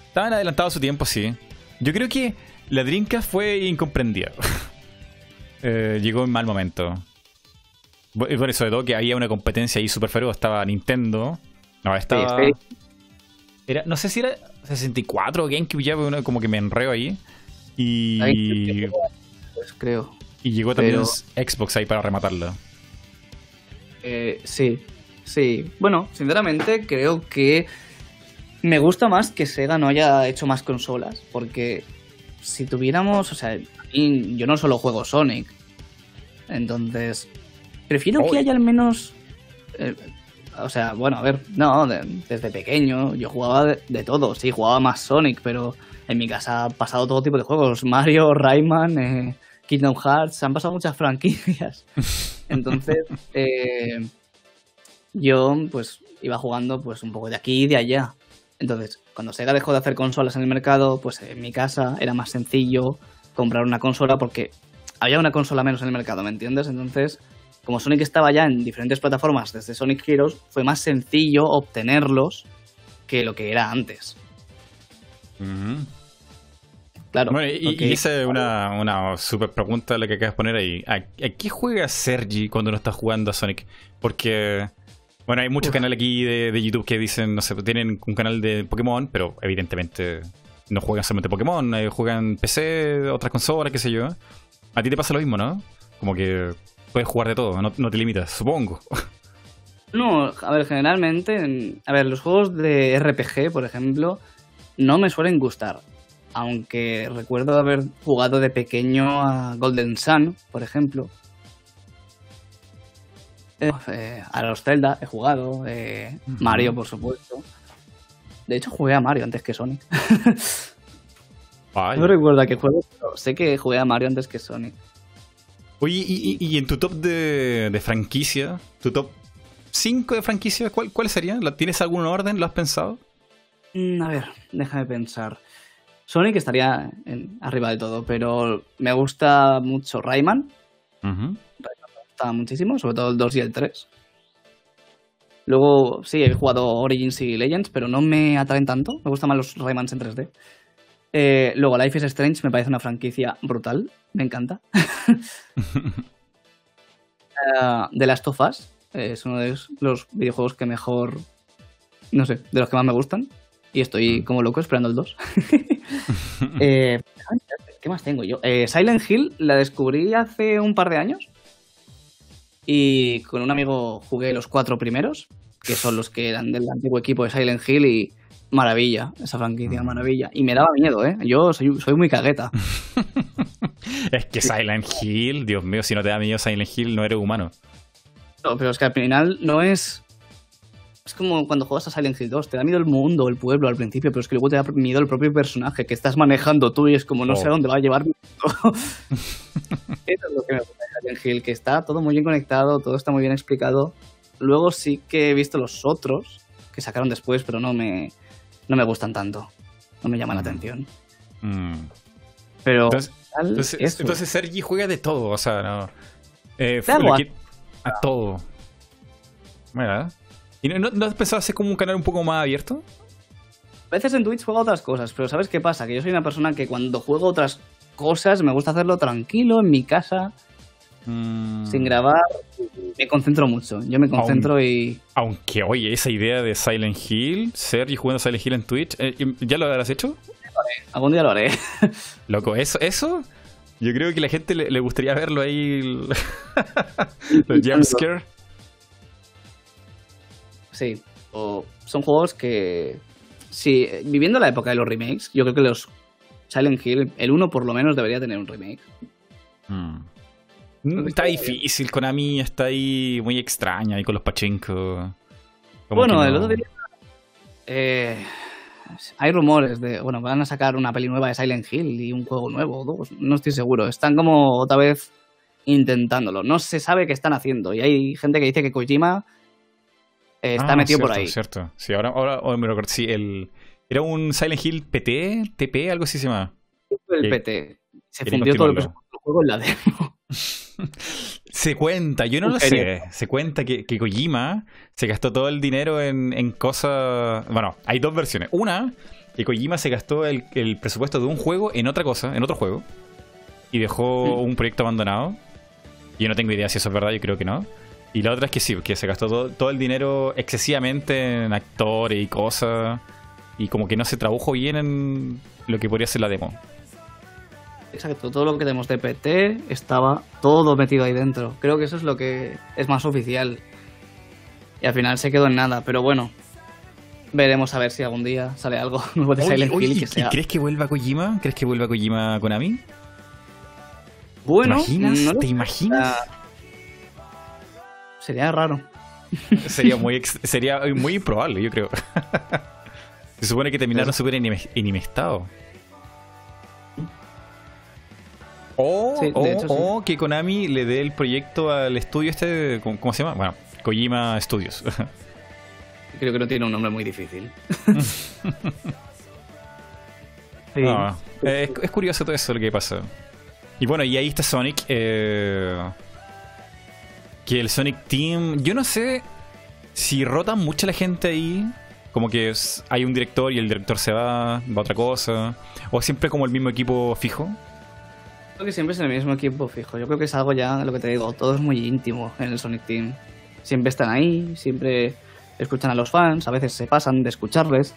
Estaban adelantados su tiempo, sí. Yo creo que la Dreamcast fue incomprendida. (laughs) Eh, llegó en mal momento. Y Por eso, de todo, que había una competencia ahí súper feroz. Estaba Nintendo. No, estaba... Sí, Era, no sé si era 64 o GameCube, ya uno como que me enreo ahí. Y, Ahí, Pues creo. y llegó también pero- Xbox ahí para rematarla. Eh, sí, sí. Bueno, sinceramente creo que me gusta más que Sega no haya hecho más consolas, porque si tuviéramos, o sea, yo no solo juego Sonic, entonces prefiero Oye. que haya al menos, eh, o sea, bueno, a ver, no, de- desde pequeño yo jugaba de, de todo, sí, jugaba más Sonic, pero en mi casa ha pasado todo tipo de juegos, Mario, Rayman, eh, Kingdom Hearts, han pasado muchas franquicias. (laughs) Entonces, eh, yo pues iba jugando pues un poco de aquí y de allá. Entonces, cuando Sega dejó de hacer consolas en el mercado, pues en mi casa era más sencillo comprar una consola porque había una consola menos en el mercado, ¿me entiendes? Entonces, como Sonic estaba ya en diferentes plataformas desde Sonic Heroes, fue más sencillo obtenerlos que lo que era antes. Claro. Bueno, y, porque- y esa es una, una super pregunta la que acabas de poner ahí. ¿A, a qué juega Sergi cuando no está jugando a Sonic? Porque, bueno, hay muchos Uf. canales aquí de, de YouTube que dicen, no sé, tienen un canal de Pokémon, pero evidentemente no juegan solamente Pokémon, eh, juegan PC, otras consolas, qué sé yo. A ti te pasa lo mismo, ¿no? Como que puedes jugar de todo, no, no te limitas, supongo. (laughs) No, a ver, generalmente, en- a ver, los juegos de RPG, por ejemplo, no me suelen gustar. Aunque recuerdo haber jugado de pequeño a Golden Sun, por ejemplo. Eh, a los Zelda he jugado, eh. Mario, por supuesto. De hecho, jugué a Mario antes que Sonic. (laughs) No recuerdo a qué juego, pero sé que jugué a Mario antes que Sonic. Oye, y, y- y en tu top de, de franquicia, tu top 5 de franquicia, ¿cuál, ¿cuál sería? ¿La- ¿Tienes algún orden? ¿Lo has pensado? Mm, A ver, déjame pensar. Sonic estaría en- arriba de todo, pero me gusta mucho Rayman. Ujú. Me gusta muchísimo, sobre todo el 2 y el 3. Luego, sí, he jugado Origins y Legends, pero no me atraen tanto. Me gustan más los Raymans en 3D. Eh, luego, Life is Strange me parece una franquicia brutal. Me encanta. (laughs) Eh, The Last of Us eh, es uno de los videojuegos que mejor. No sé, de los que más me gustan. Y estoy como loco esperando el 2. (laughs) Eh, ¿Qué más tengo yo? Eh, Silent Hill la descubrí hace un par de años. Y con un amigo jugué los cuatro primeros, que son los que eran del antiguo equipo de Silent Hill. Y maravilla, esa franquicia, maravilla. Y me daba miedo, ¿eh? Yo soy, soy muy cagueta. (laughs) Es que Silent Hill, Dios mío, si no te da miedo Silent Hill, no eres humano. No, pero es que al final no es. Es como cuando juegas a Silent Hill 2, te da miedo el mundo, el pueblo al principio, pero es que luego te da miedo el propio personaje que estás manejando tú y es como no sé Oh. a dónde va a llevar. (laughs) Eso es lo que me gusta de Silent Hill, que está todo muy bien conectado, todo está muy bien explicado. Luego sí que he visto los otros que sacaron después, pero no me, no me gustan tanto. No me llaman la Mm. atención. Mm. Pero Entonces, entonces, Sergi juega de todo, o sea, no. Eh, a todo. Mira. ¿Y no, no, no has pensado hacer como un canal un poco más abierto? A veces en Twitch juego a otras cosas, pero ¿sabes qué pasa? Que yo soy una persona que cuando juego otras cosas me gusta hacerlo tranquilo, en mi casa, Mm. sin grabar. Me concentro mucho. Yo me concentro y. Aunque, oye, esa idea de Silent Hill, Sergi jugando Silent Hill en Twitch, eh, ¿ya lo habrás hecho? Algún día lo haré. (laughs) Loco, eso, eso, yo creo que a la gente le, le gustaría verlo ahí. (laughs) Los jumpscare. Sí. O son juegos que. Sí, viviendo la época de los remakes, yo creo que los Silent Hill, el 1 por lo menos debería tener un remake. Mm. Está difícil, Konami está ahí muy extraña ahí con los pachinko. Como bueno, que el otro día. eh, hay rumores de. Bueno, van a sacar una peli nueva de Silent Hill y un juego nuevo o dos. No estoy seguro. Están como otra vez intentándolo. No se sabe qué están haciendo. Y hay gente que dice que Kojima eh, está Ah, metido cierto, por ahí. Cierto, sí, ahora, ahora ahora me recuerdo. Sí, el, era un Silent Hill PT, TP, algo así se llama. El. PT. Se fundió todo el continuarlo. Juego en la demo. (laughs) Se cuenta, yo no lo sé. Se cuenta que, que Kojima se gastó todo el dinero en, en cosas. Bueno, hay dos versiones. Una, que Kojima se gastó el, el presupuesto de un juego en otra cosa, en otro juego. Y dejó un proyecto abandonado. Yo no tengo idea si eso es verdad, yo creo que no. Y la otra es que sí, que se gastó todo, todo el dinero excesivamente en actores y cosas. Y como que no se tradujo bien en lo que podría ser la demo. Exacto, todo lo que tenemos de PT estaba todo metido ahí dentro. Creo que eso es lo que es más oficial. Y al final se quedó en nada, pero bueno. Veremos a ver si algún día sale algo (laughs) nuevo de Silent Hill ¿y- que y sea. ¿Crees que vuelva Kojima? ¿Crees que vuelva Kojima Konami? Bueno, ¿Te imaginas? no ¿Te imaginas? Ah, Sería raro. (laughs) Sería muy (laughs) sería muy improbable, yo creo. Se supone que terminaron súper enime- O, Sí, o- hecho, sí. o que Konami le dé el proyecto al estudio este, ¿cómo, cómo se llama? Bueno, Kojima Studios. (laughs) Creo que no tiene un nombre muy difícil. (laughs) Sí. No, es, es curioso todo eso lo que pasa. Y bueno, y ahí está Sonic. eh, que el Sonic Team. Yo no sé si rotan mucha la gente ahí. Como que es- hay un director y el director se va, va a otra cosa. O siempre como el mismo equipo fijo. Creo que siempre es el mismo equipo fijo. Yo creo que es algo ya, lo que te digo, todo es muy íntimo en el Sonic Team. Siempre están ahí, siempre escuchan a los fans, a veces se pasan de escucharles.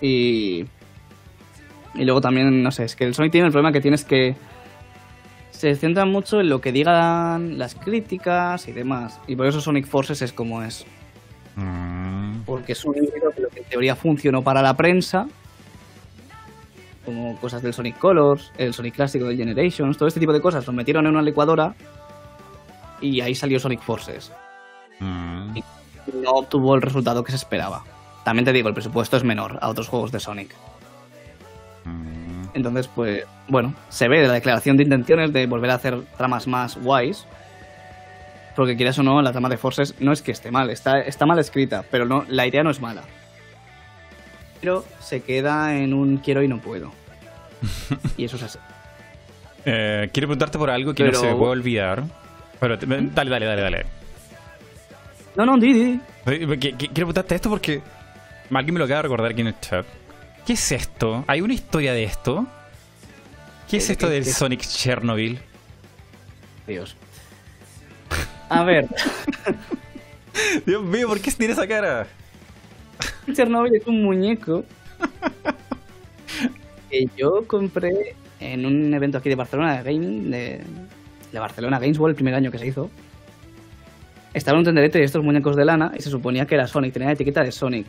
Y. Y luego también, no sé, es que el Sonic Team el problema que tiene es que se centra mucho en lo que digan las críticas y demás. Y por eso Sonic Forces es como es. Mm. Porque es un que lo que en teoría funcionó para la prensa, como cosas del Sonic Colors, el Sonic clásico del Generations, todo este tipo de cosas, lo metieron en una licuadora y ahí salió Sonic Forces. Mm. No obtuvo el resultado que se esperaba. También te digo, el presupuesto es menor a otros juegos de Sonic. Mm. Entonces, pues, bueno, se ve de la declaración de intenciones de volver a hacer tramas más guays. Porque quieras o no, la trama de Forces no es que esté mal, está, está mal escrita, pero no, la idea no es mala. Pero se queda en un quiero y no puedo. (laughs) Y eso es así. Eh, quiero preguntarte por algo que no se me puede olvidar. Pero, te- dale, dale, dale, dale. No, no, di, di. Quiero preguntarte esto porque alguien me lo acaba de recordar aquí en el chat. ¿Qué es esto? ¿Hay una historia de esto? ¿Qué es ¿Qué- esto del? Sonic Chernobyl? Dios. A ver, (laughs) Dios mío, ¿por qué tiene esa cara? (laughs) Chernobyl es un muñeco que yo compré en un evento aquí de Barcelona de gaming, de, de Barcelona Games World, el primer año que se hizo. Estaba en un tenderete de estos muñecos de lana y se suponía que era Sonic, tenía la etiqueta de Sonic.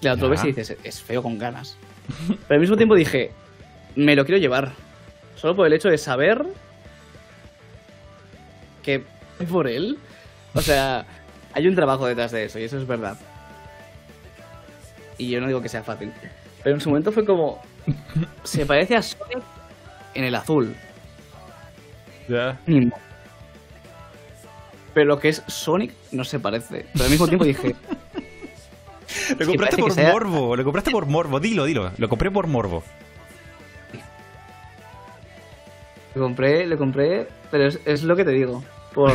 Claro, tú lo ves y dices, es feo con ganas. Pero al mismo tiempo dije, me lo quiero llevar. Solo por el hecho de saber que por él. O sea, hay un trabajo detrás de eso y eso es verdad. Y yo no digo que sea fácil. Pero en su momento fue como. Se parece a Sonic en el azul. Ya. Pero lo que es Sonic no se parece. Pero al mismo tiempo dije. (laughs) Lo compraste por sea- morbo, lo compraste por morbo, dilo, dilo. Lo compré por morbo. Le compré, le compré. Pero es, es lo que te digo. Por.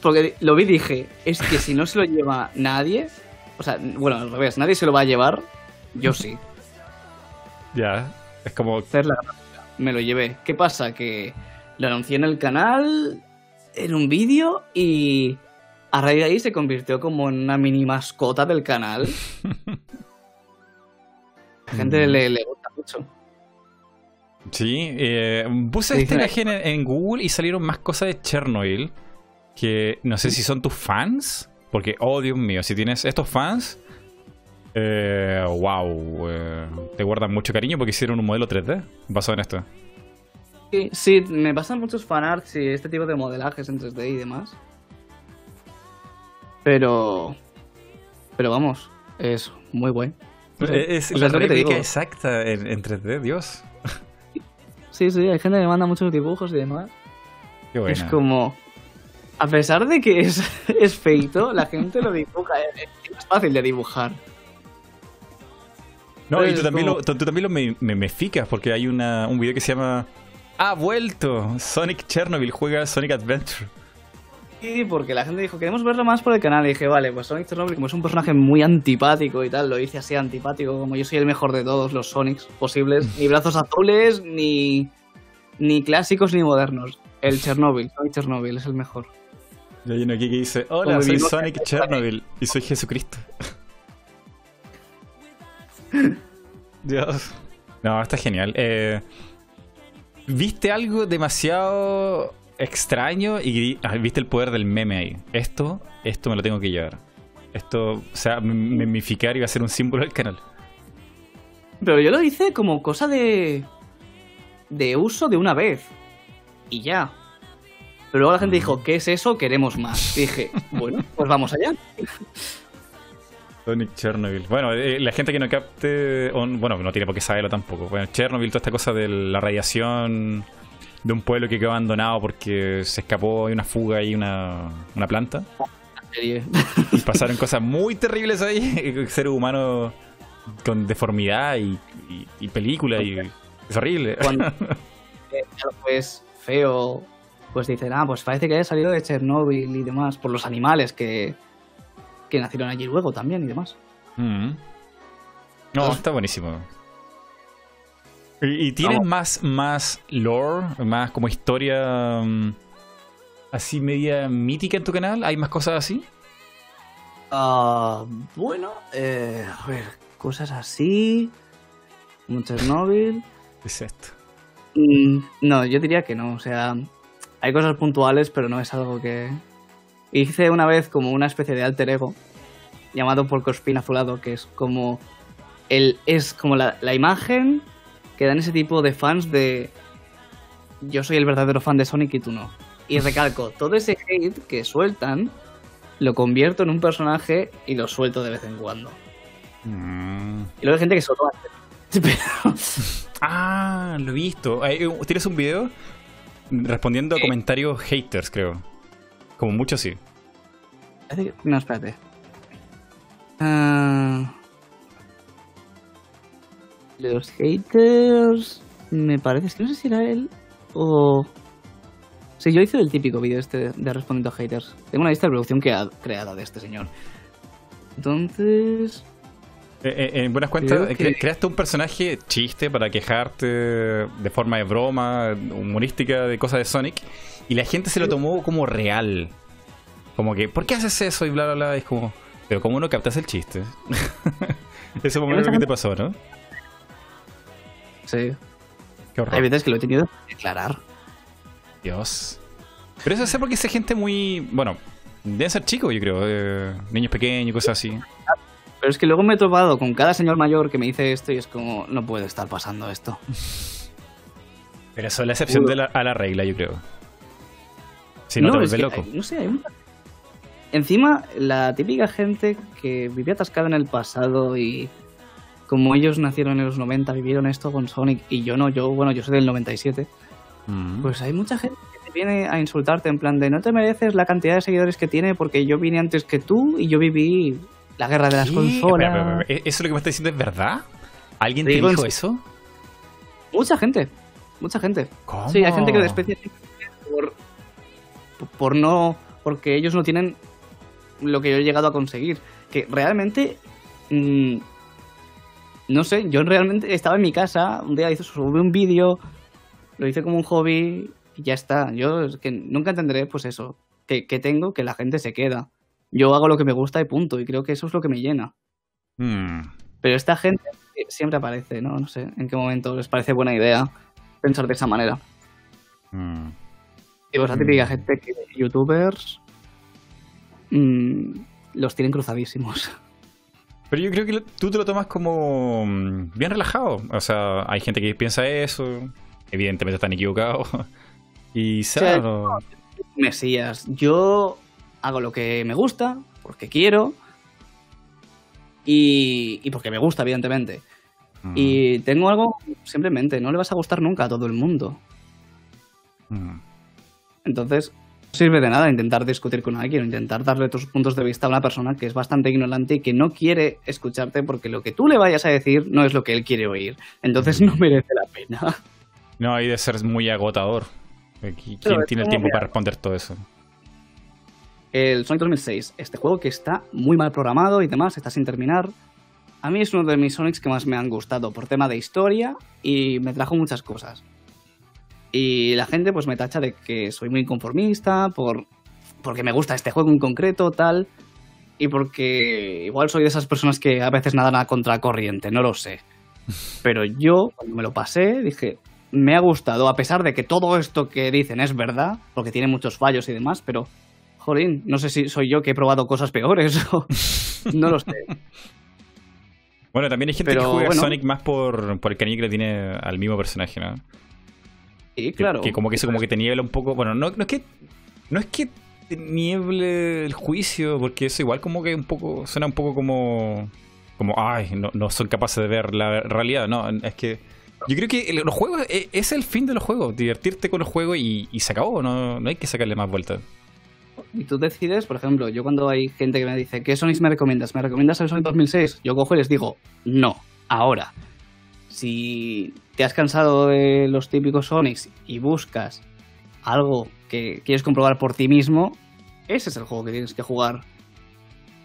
Porque lo vi y dije, es que si no se lo lleva nadie. O sea, bueno, al revés, nadie se lo va a llevar. Yo sí. Ya. Es como. Me lo llevé. ¿Qué pasa? Que lo anuncié en el canal, en un vídeo, y a raíz de ahí se convirtió como en una mini mascota del canal. (laughs) La gente le, le gusta mucho. Sí, eh, puse esta imagen en, en Google y salieron más cosas de Chernobyl. Que no sé si son tus fans. Porque, oh Dios mío, si tienes estos fans. Eh, wow, eh, te guardan mucho cariño porque hicieron un modelo 3D basado en esto. Sí, sí, me pasan muchos fanarts y este tipo de modelajes en 3D y demás. Pero. Pero vamos, es muy bueno. Es O sea, la es lo que te réplica digo. exacta en, en 3D, Dios. Sí, sí, hay gente que me manda muchos dibujos y demás. Qué buena. Es como. A pesar de que es, (laughs) es feito, la gente lo dibuja. Es, es fácil de dibujar. No, y tú también, como- lo, tú, tú también lo me, me, me ficas porque hay una, un video que se llama Ha vuelto Sonic Chernobyl juega Sonic Adventure. Sí, porque la gente dijo, queremos verlo más por el canal. Y dije, vale, pues Sonic Chernobyl, como es un personaje muy antipático y tal, lo hice así antipático, como yo soy el mejor de todos los Sonics posibles. Ni brazos azules, ni, ni clásicos, ni modernos. El Chernobyl, Sonic Chernobyl es el mejor. Y hay uno aquí que dice, hola, soy Sonic Chernobyl y soy Jesucristo. (laughs) Dios. No, está genial. Eh, ¿Viste algo demasiado extraño y ah, viste el poder del meme ahí? Esto, esto me lo tengo que llevar. Esto, o sea, mem- memificar y va a ser un símbolo del canal. Pero yo lo hice como cosa de. de uso de una vez. Y ya. Pero luego la gente dijo, ¿qué es eso? Queremos más. Dije, (laughs) bueno, pues vamos allá. Sonic Chernobyl. Bueno, eh, la gente que no capte, bueno, no tiene por qué saberlo tampoco. Bueno, Chernobyl, toda esta cosa de la radiación de un pueblo que quedó abandonado porque se escapó, hay una fuga y una, una planta. Y pasaron cosas muy terribles ahí. (laughs) Seres humanos con deformidad y, y, y película y es horrible. Cuando (laughs) eh, ves feo, pues dicen, ah, pues parece que haya salido de Chernóbil y demás, por los animales que, que nacieron allí luego también y demás. Mm. No, está buenísimo. ¿Y, y tienes Vamos. más, más lore, más como historia mm, así media mítica en tu canal? ¿Hay más cosas así? Ah, bueno, eh, a ver, cosas así. Un Chernobyl. ¿Qué es esto? Mm, no, yo diría que no. O sea, hay cosas puntuales, pero no es algo que. Hice una vez como una especie de alter ego llamado Porcospin Azulado, que es como. El, es como la, la imagen que dan ese tipo de fans de. Yo soy el verdadero fan de Sonic y tú no. Y recalco, todo ese hate que sueltan lo convierto en un personaje y lo suelto de vez en cuando. Mm. Y luego hay gente que solo hace. (laughs) Pero, Ah, lo he visto. Eh, ¿Tienes un video respondiendo a comentarios haters, creo? Como mucho sí. No, espérate. Ah, los haters. Me parece, es que no sé si era él o. Sí, yo hice el típico vídeo este de, de respondiendo a haters. Tengo una lista de producción que ha creada de este señor. Entonces. Eh, eh, en buenas cuentas, que- creaste un personaje chiste para quejarte de forma de broma, humorística, de cosas de Sonic, y la gente se lo tomó como real. Como que, ¿por qué haces eso? Y bla, bla, bla. Es como, pero ¿cómo no captas el chiste? (laughs) Ese momento que te pasó, ¿no? Sí. Qué horror. Hay veces que lo he tenido que declarar. Dios. Pero eso es porque es gente muy. Bueno, deben ser chicos, yo creo. eh, niños pequeños, cosas así. Pero es que luego me he topado con cada señor mayor que me dice esto y es como, no puede estar pasando esto. Pero eso es la excepción de la- a la regla, yo creo. Si no, No, te es vuelves que loco. hay- no sé, hay mucha- Encima, la típica gente que vivía atascada en el pasado y como ellos nacieron en los 90, vivieron esto con Sonic y yo no, yo, bueno, yo soy del 97, Mm. pues hay mucha gente que te viene a insultarte en plan de no te mereces la cantidad de seguidores que tiene porque yo vine antes que tú y yo viví la guerra de las ¿Qué? consolas. Espera, espera, espera. ¿Eso es lo que me está diciendo es verdad? ¿Alguien te dijo eso? Mucha gente, mucha gente. ¿Cómo? Sí, hay gente que desprecia por, por no. porque ellos no tienen lo que yo he llegado a conseguir. Que realmente. mm, no sé, yo realmente estaba en mi casa, un día hice, subí un vídeo, lo hice como un hobby y ya está. Yo es que nunca entenderé, pues eso, que, que tengo, que la gente se queda. Yo hago lo que me gusta y punto, y creo que eso es lo que me llena. Mm. Pero esta gente siempre aparece, ¿no? No sé en qué momento les parece buena idea pensar de esa manera. Mm. Digo, esa típica Mm. gente que youtubers mm, los tienen cruzadísimos. (laughs) Pero yo creo que tú te lo tomas como mm, bien relajado. O sea, hay gente que piensa eso. Evidentemente están equivocados. (laughs) Y sea, claro. Mesías, yo hago lo que me gusta, porque quiero, y, y porque me gusta, evidentemente. Mm. Y tengo algo, simplemente, no le vas a gustar nunca a todo el mundo. Mm. Entonces, no sirve de nada intentar discutir con alguien o intentar darle tus puntos de vista a una persona que es bastante ignorante y que no quiere escucharte porque lo que tú le vayas a decir no es lo que él quiere oír. Entonces no merece la pena. No, hay de ser muy agotador. Pero ¿Quién tiene el tiempo para responder todo eso? El Sonic 2006, este juego que está muy mal programado y demás, está sin terminar. A mí es uno de mis Sonics que más me han gustado por tema de historia y me trajo muchas cosas. Y la gente pues me tacha de que soy muy conformista, por, porque me gusta este juego en concreto, tal. Y porque igual soy de esas personas que a veces nadan a contracorriente, no lo sé. (laughs) Pero yo, cuando me lo pasé, dije, me ha gustado, a pesar de que todo esto que dicen es verdad, porque tiene muchos fallos y demás, pero, jolín, no sé si soy yo que he probado cosas peores (laughs) o no lo sé. Bueno, también hay gente Pero, que juega bueno. Sonic más por, por el cariño que le tiene al mismo personaje, ¿no? Sí, claro. Que, como que eso como que te niebla un poco. Bueno, no, no es que. No es que te nieble el juicio, porque eso igual como que un poco. suena un poco como. como, ay, no, no son capaces de ver la realidad. No, es que. Yo creo que los juegos e- es el fin de los juegos, divertirte con los juegos y, y se acabó, no, no hay que sacarle más vueltas. Y tú decides, por ejemplo, yo cuando hay gente que me dice, ¿qué Sonic me recomiendas? ¿Me recomiendas el Sonic 2006? Yo cojo y les digo, no, ahora. Si te has cansado de los típicos Sonics y buscas algo que quieres comprobar por ti mismo, ese es el juego que tienes que jugar.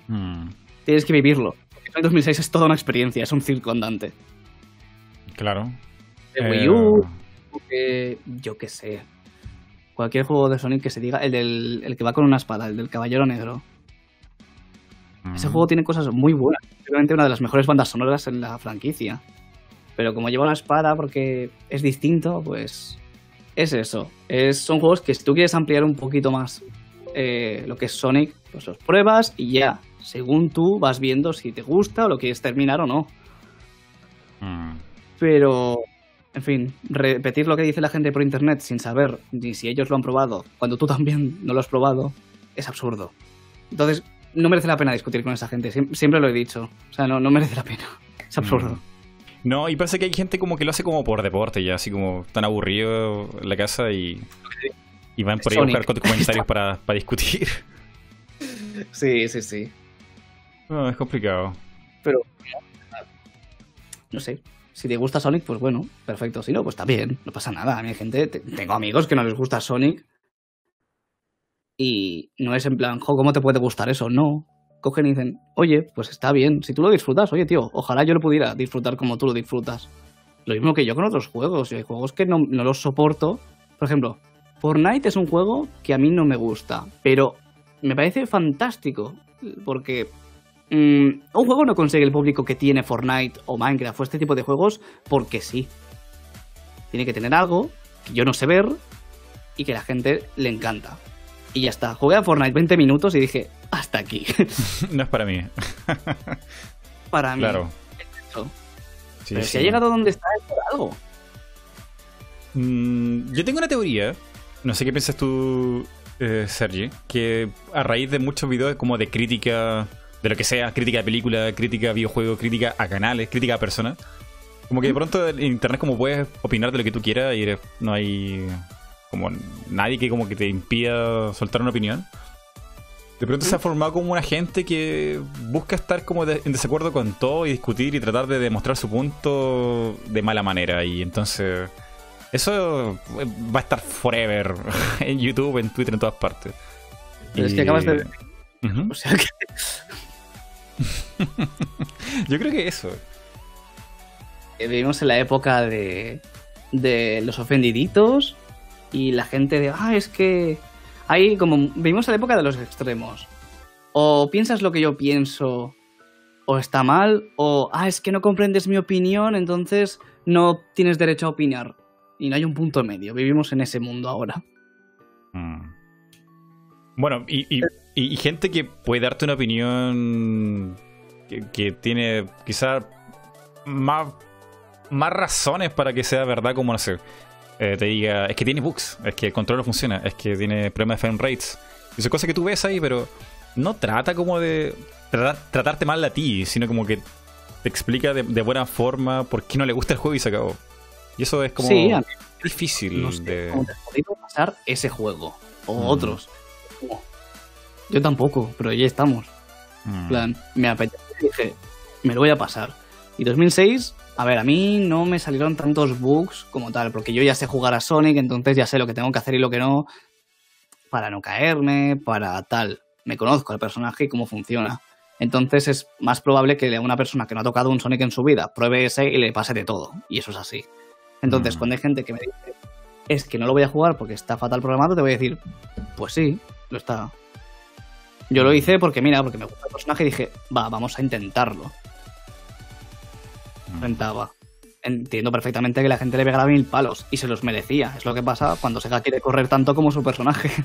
Mm, Tienes que vivirlo. Porque Sonic 2006 es toda una experiencia, es un circo andante. claro. De Eh, Wii U, que- yo qué sé. Cualquier juego de Sonic que se diga, el, del, el que va con una espada, el del caballero negro. Ese mm, juego tiene cosas muy buenas. Simplemente una de las mejores bandas sonoras en la franquicia. Pero como lleva una espada porque es distinto, pues es eso. Es, son juegos que si tú quieres ampliar un poquito más eh, lo que es Sonic, pues los pruebas y ya. Según tú vas viendo si te gusta o lo quieres terminar o no. mm. Pero, en fin, repetir lo que dice la gente por internet sin saber ni si ellos lo han probado, cuando tú también no lo has probado, es absurdo. Entonces, no merece la pena discutir con esa gente. Siem- Siempre, lo he dicho. O sea, no, no merece la pena. Es absurdo. Mm. No, y parece que hay gente como que lo hace como por deporte ya, así como tan aburrido en la casa y, y van por ahí a Sonic. buscar comentarios (laughs) para, para discutir. Sí, sí, sí. No, es complicado. Pero, no sé. Si te gusta Sonic, pues bueno, perfecto. Si no, pues está bien. No pasa nada. A mí hay gente, te- tengo amigos que no les gusta Sonic. Y no es en plan, jo, ¿cómo te puede gustar eso? No. Cogen y dicen, oye, pues está bien. Si tú lo disfrutas, oye, tío, ojalá yo lo pudiera disfrutar como tú lo disfrutas. Lo mismo que yo con otros juegos. y Hay juegos que no los soporto. Por ejemplo, Fortnite es un juego que a mí no me gusta, pero me parece fantástico. Porque mm, un juego no consigue el público que tiene Fortnite o Minecraft o este tipo de juegos porque sí. Tiene que tener algo que yo no sé ver y que la gente le encanta. Y ya está. Jugué a Fortnite 20 minutos y dije, hasta aquí. (laughs) no es para mí. Para mí. Claro. eso. Sí, Pero sí. si ha llegado donde está es por algo. Mm, yo tengo una teoría, no sé qué piensas tú, eh, Sergi, que a raíz de muchos videos como de crítica, de lo que sea, crítica de película, crítica a videojuegos, crítica a canales, crítica a personas, como que de pronto en internet como puedes opinar de lo que tú quieras y no hay como nadie que como que te impida soltar una opinión. De pronto se ha formado como una gente que busca estar como de- en desacuerdo con todo y discutir y tratar de demostrar su punto de mala manera. Y entonces eso eh, va a estar forever (laughs) en YouTube, en Twitter, en todas partes. Pero es Y- que acabas de... Ujú. (laughs) O sea que... Yo creo que eso. Eh, Vivimos en la época de, de los ofendiditos y la gente de, ah, es que hay como, vivimos en la época de los extremos. O piensas lo que yo pienso o está mal, o, ah, es que no comprendes mi opinión, entonces no tienes derecho a opinar. Y no hay un punto medio, vivimos en ese mundo ahora. Mm. Bueno, y, y- y- y gente que puede darte una opinión que, que tiene quizá más, más razones para que sea verdad, como no sé, eh, te diga, es que tiene bugs, es que el control no funciona, es que tiene problemas de frame rates. Y son cosas que tú ves ahí, pero no trata como de tratar- tratarte mal a ti, sino como que te explica de, de buena forma por qué no le gusta el juego y se acabó. Y eso es como Sí, difícil no sé de... cómo te has podido pasar ese juego. O Mm. otros. Como, Yo tampoco, pero ya estamos. Mm. Plan, me apetece y dije, me lo voy a pasar. Y 2006, a ver, a mí no me salieron tantos bugs como tal, porque yo ya sé jugar a Sonic, entonces ya sé lo que tengo que hacer y lo que no, para no caerme, para tal. Me conozco al personaje y cómo funciona. Entonces es más probable que una persona que no ha tocado un Sonic en su vida pruebe ese y le pase de todo. Y eso es así. Entonces, Mm. cuando hay gente que me dice, es que no lo voy a jugar porque está fatal programado, te voy a decir, pues sí, lo está. Yo lo hice porque, mira, porque me gusta el personaje y dije, va, vamos a intentarlo. Intentaba. Entiendo perfectamente que la gente le pegara mil palos y se los merecía. Es lo que pasa cuando Sega quiere correr tanto como su personaje. (laughs)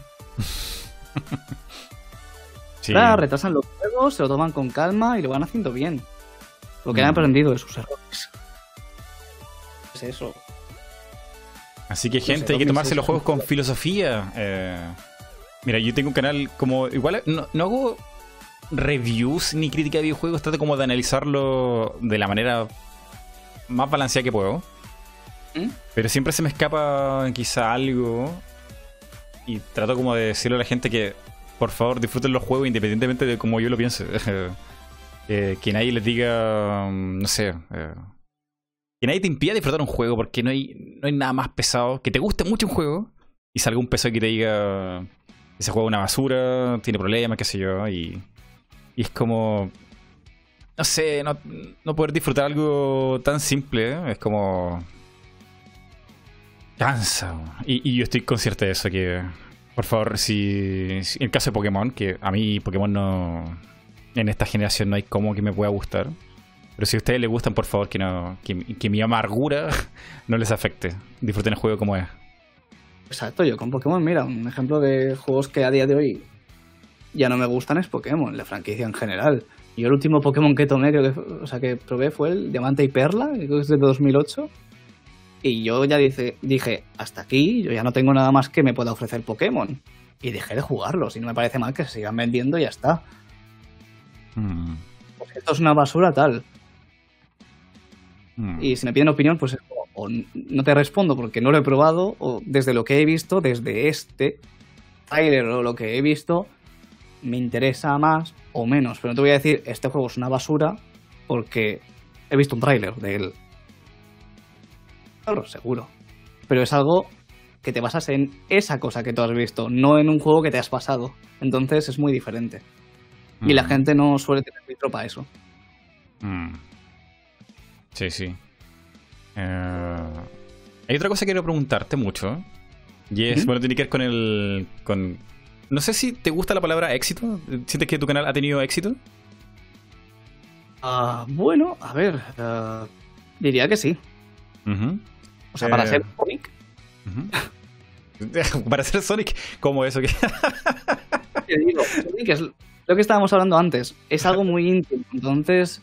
Sí. Claro, retrasan los juegos, se lo toman con calma y lo van haciendo bien. Porque han Mm. aprendido de sus errores. Es eso. Así que, sé, gente, hay que 2006 tomarse los juegos con filosofía. Eh, mira, yo tengo un canal como. Igual no, no hago reviews ni crítica de videojuegos, trato como de analizarlo de la manera más balanceada que puedo. ¿Mm? Pero siempre se me escapa quizá algo. Y trato como de decirle a la gente que, por favor, disfruten los juegos independientemente de cómo yo lo piense. (laughs) Eh, que nadie les diga, mm, no sé, eh, que nadie te impida disfrutar un juego porque no hay, no hay nada más pesado. Que te guste mucho un juego y salga un peso que te diga ese juego es una basura, tiene problemas, qué sé yo. Y, Y es como. No sé, no, poder disfrutar algo tan simple. ¿eh? Es como. Cansa. Y, yo estoy consciente de eso, que. Por favor, si. En el caso de Pokémon, que a mí Pokémon no. En esta generación no hay como que me pueda gustar. Pero si a ustedes les gustan, por favor, que no que mi amargura (laughs) no les afecte. Disfruten el juego como es. Exacto, yo con Pokémon, mira, un ejemplo de juegos que a día de hoy ya no me gustan es Pokémon, la franquicia en general. Yo el último Pokémon que tomé, creo que, o sea, que probé fue el Diamante y Perla, creo que es de 2008. Y yo ya dice, dije, hasta aquí, yo ya no tengo nada más que me pueda ofrecer Pokémon. Y dejé de jugarlos, y no me parece mal que se sigan vendiendo y ya está. Mm. Pues esto es una basura tal. Mm. Y si me piden opinión, pues o, no te respondo porque no lo he probado, o desde lo que he visto, desde este trailer o lo que he visto, me interesa más o menos. Pero no te voy a decir, este juego es una basura porque he visto un tráiler de él. Claro, seguro. Pero es algo que te basas en esa cosa que tú has visto, no en un juego que te has pasado. Entonces es muy diferente. Y la Mm. gente no suele tener filtro para eso. Mm. Sí, sí. Eh, hay otra cosa que quiero preguntarte mucho. Y es, bueno, tiene que ver con el. con. No sé si te gusta la palabra éxito. ¿Sientes que tu canal ha tenido éxito? Ah, bueno, a ver, ah, diría que sí. O sea, para Eh, ser Sonic. (laughs) Para ser Sonic, como eso que. te digo, Sonic es lo que estábamos hablando antes. Es algo muy íntimo. Entonces,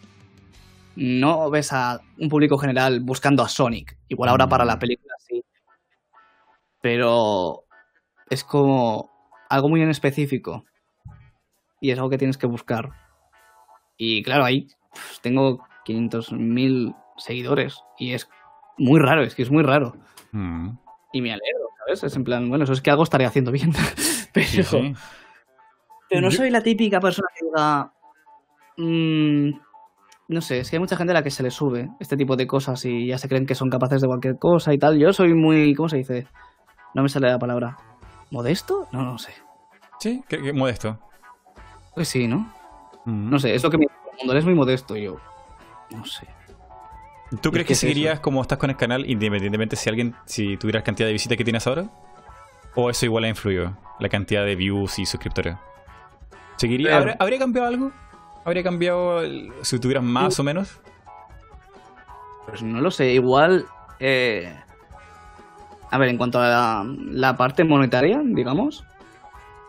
no ves a un público general buscando a Sonic. Igual ahora para la Mm. película sí. Pero es como algo muy en específico. Y es algo que tienes que buscar. Y claro, ahí pues, tengo 500.000 seguidores. Y es muy raro, es que es muy raro. Mm, Y me alegro, ¿sabes? Es en plan, bueno, eso es que algo estaré haciendo bien. (laughs) Pero, sí, sí. pero no soy la típica persona que diga. mm, no sé, es que hay mucha gente a la que se le sube este tipo de cosas y ya se creen que son capaces de cualquier cosa y tal. Yo soy muy. ¿Cómo se dice? No me sale la palabra. ¿Modesto? No, no sé. Sí, qué, qué modesto. Pues sí, ¿no? Mm. No sé, es lo que me dice todo el mundo. Eres muy modesto yo. No sé. ¿Tú crees ¿Qué que es eso? seguirías como estás con el canal independientemente si alguien, si tuvieras cantidad de visitas que tienes ahora? ¿O eso igual ha influido? La cantidad de views y suscriptores. ¿Seguiría? Eh, ¿Habría, habría cambiado algo? ¿Habría cambiado el- si tuvieras más o menos? Pues no lo sé, igual. eh, A ver, en cuanto a la, la parte monetaria, digamos,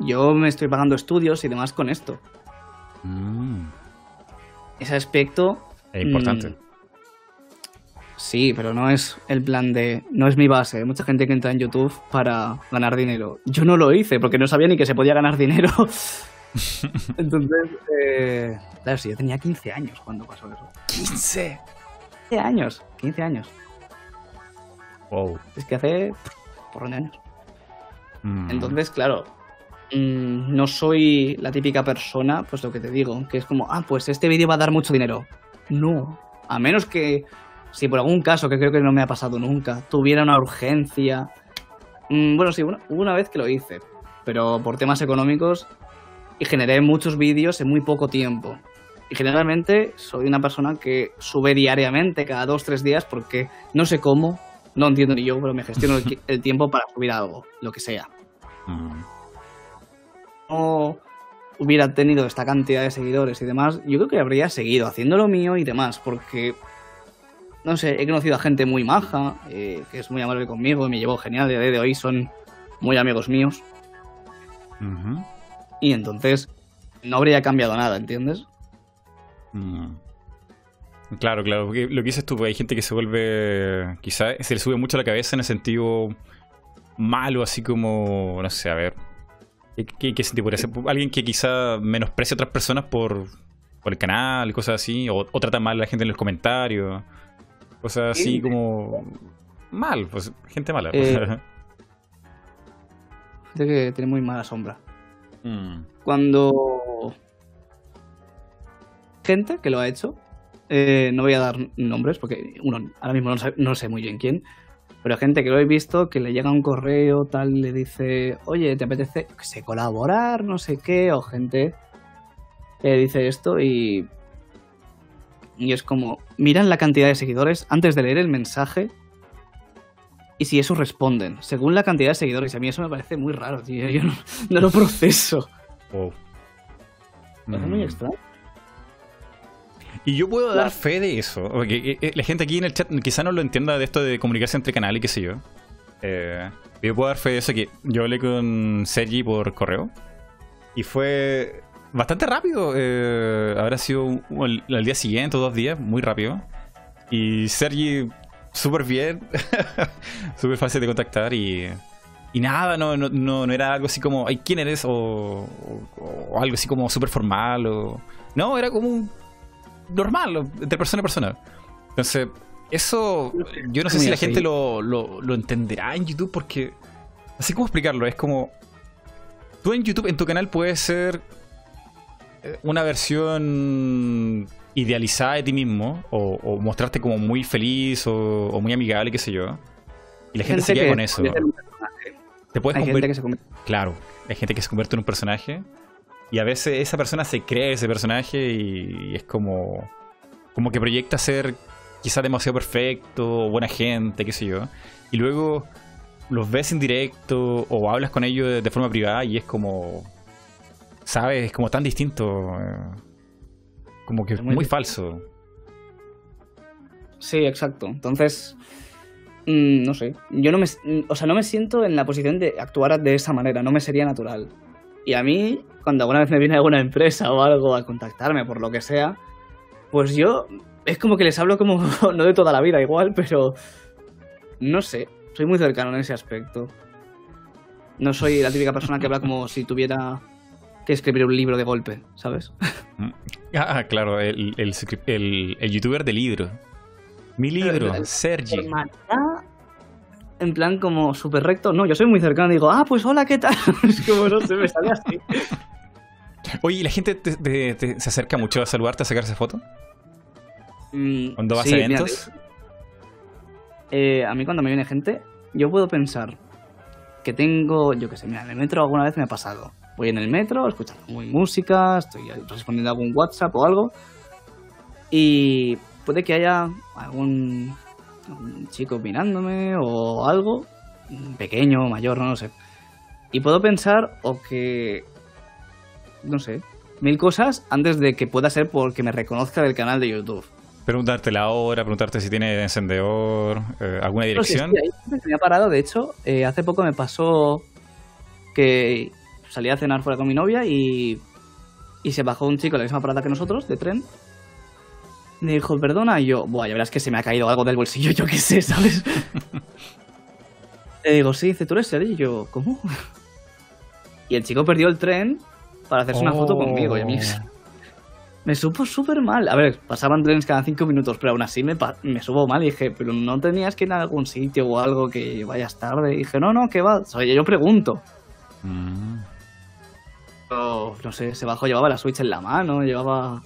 yo me estoy pagando estudios y demás con esto. Mm, Ese aspecto. es importante. mm, sí, pero no es el plan de. No es mi base. Hay mucha gente que entra en YouTube para ganar dinero. Yo no lo hice porque no sabía ni que se podía ganar dinero. (laughs) (laughs) Entonces, eh, claro, si yo tenía 15 años cuando pasó eso. 15. 15 años, 15 años. Wow. Es que hace de años. Mm. Entonces, claro, mm, no soy la típica persona, pues lo que te digo, que es como, ah, pues este vídeo va a dar mucho dinero. No, a menos que, si por algún caso, que creo que no me ha pasado nunca, tuviera una urgencia. Mm, bueno, sí, una- hubo una vez que lo hice, pero por temas económicos y generé muchos vídeos en muy poco tiempo. Y generalmente soy una persona que sube diariamente, cada dos, tres días, porque no sé cómo, no entiendo ni yo, pero me gestiono (laughs) el, tiempo para subir algo, lo que sea. Mm. No hubiera tenido esta cantidad de seguidores y demás, yo creo que habría seguido haciendo lo mío y demás, porque, no sé, he conocido a gente muy maja, eh, que es muy amable conmigo y me llevó genial, y a día de hoy son muy amigos míos, Ujú. Y entonces no habría cambiado nada, ¿entiendes? Mm. Claro, claro, porque lo que dices tú, pues, hay gente que se vuelve, quizás se le sube mucho la cabeza en el sentido malo, así como, no sé, a ver, ¿qué, qué, qué sentido podría ser? Alguien que quizá menosprecia a otras personas por, por el canal y cosas así, o, o trata mal a la gente en los comentarios, cosas así Sí. como mal, pues gente mala. Eh. (laughs) Gente que tiene muy mala sombra. Mm. Cuando gente que lo ha hecho, eh, no voy a dar nombres porque uno ahora mismo no no sé muy bien quién, pero gente que lo he visto que le llega un correo tal le dice, oye, ¿te apetece que sé, colaborar? No sé qué, o gente eh, dice esto y. Y es como, miran la cantidad de seguidores antes de leer el mensaje y si eso responden, según la cantidad de seguidores. A mí eso me parece muy raro, tío. Yo no, no lo proceso. Wow. Me parece muy Mm. extraño. Y yo puedo dar fe de eso. Porque eh, eh, la gente aquí en el chat quizá no lo entienda de esto de comunicarse entre canales y qué sé yo. Eh, yo puedo dar fe de eso que yo hablé con Sergi por correo. Y fue bastante rápido. eh, habrá sido al día siguiente o dos días, muy rápido. Y Sergi, súper bien. (laughs) súper fácil de contactar y... Y nada, no, no, no, no era algo así como, ay, ¿quién eres? O, o- algo así como súper formal. O... No, era como un normal, entre persona a persona. Entonces, eso yo no sé si la gente lo, lo, lo entenderá en YouTube porque... Así como explicarlo, es como... Tú en YouTube, en tu canal puedes ser eh, una versión idealizada de ti mismo o, o mostrarte como muy feliz o, o muy amigable, qué sé yo. Y la gente, se queda que con eso. Te puedes Hay gente que se convierte. Claro, hay gente que se convierte en un personaje y a veces esa persona se cree ese personaje y, es como como que proyecta ser quizás demasiado perfecto, o buena gente, qué sé yo, y luego los ves en directo o hablas con ellos de, de forma privada y es como sabes, es como tan distinto, eh, como que Es muy falso. Sí, exacto. Entonces, mm, no sé. Yo no me, mm, o sea, no me siento en la posición de actuar de esa manera. No me sería natural. Y a mí, cuando alguna vez me viene alguna empresa o algo a contactarme por lo que sea, pues yo es como que les hablo como (laughs) no de toda la vida igual, pero no sé. Soy muy cercano en ese aspecto. No soy la típica persona que habla como si tuviera que escribir un libro de golpe, ¿sabes? Ah, claro, el, el, el- el youtuber de libro. Mi libro, Sergi. En plan como súper recto. No, yo soy muy cercano y digo, ah, pues hola, ¿qué tal? (laughs) es como, no sé, me sale así. Oye, ¿y la gente te- te- te- se acerca mucho a saludarte, a sacarse foto? Mm, ¿Cuando vas sí, a mira, eventos? eh, a mí cuando me viene gente, yo puedo pensar que tengo, yo qué sé, mira, en el metro alguna vez me ha pasado. Voy en el metro, escuchando muy música, estoy respondiendo a algún WhatsApp o algo. Y puede que haya algún, algún chico mirándome o algo, pequeño o mayor, no lo sé. Y puedo pensar o que, no sé, mil cosas antes de que pueda ser porque me reconozca del canal de YouTube. Preguntarte la hora, preguntarte si tiene encendedor, eh, alguna No, sí, dirección. sí, ahí me ha parado, de hecho, eh, hace poco me pasó que salí a cenar fuera con mi novia y, y se bajó un chico en la misma parada que nosotros, de tren. Y me dijo, perdona, y yo, buah, ya verás que se me ha caído algo del bolsillo, yo qué sé, ¿sabes? (laughs) Le digo, sí, dice, tú eres Sergi, y yo, ¿cómo? Y el chico perdió el tren para hacerse una foto Oh. conmigo, y a mí (laughs) me supo súper mal. A ver, pasaban trenes cada cinco minutos, pero aún así me, me subo mal. Y dije, pero no tenías que ir a algún sitio o algo que vayas tarde. Y dije, no, no, que va. O sea, yo pregunto. Mm. No sé, se bajó, llevaba la Switch en la mano, llevaba.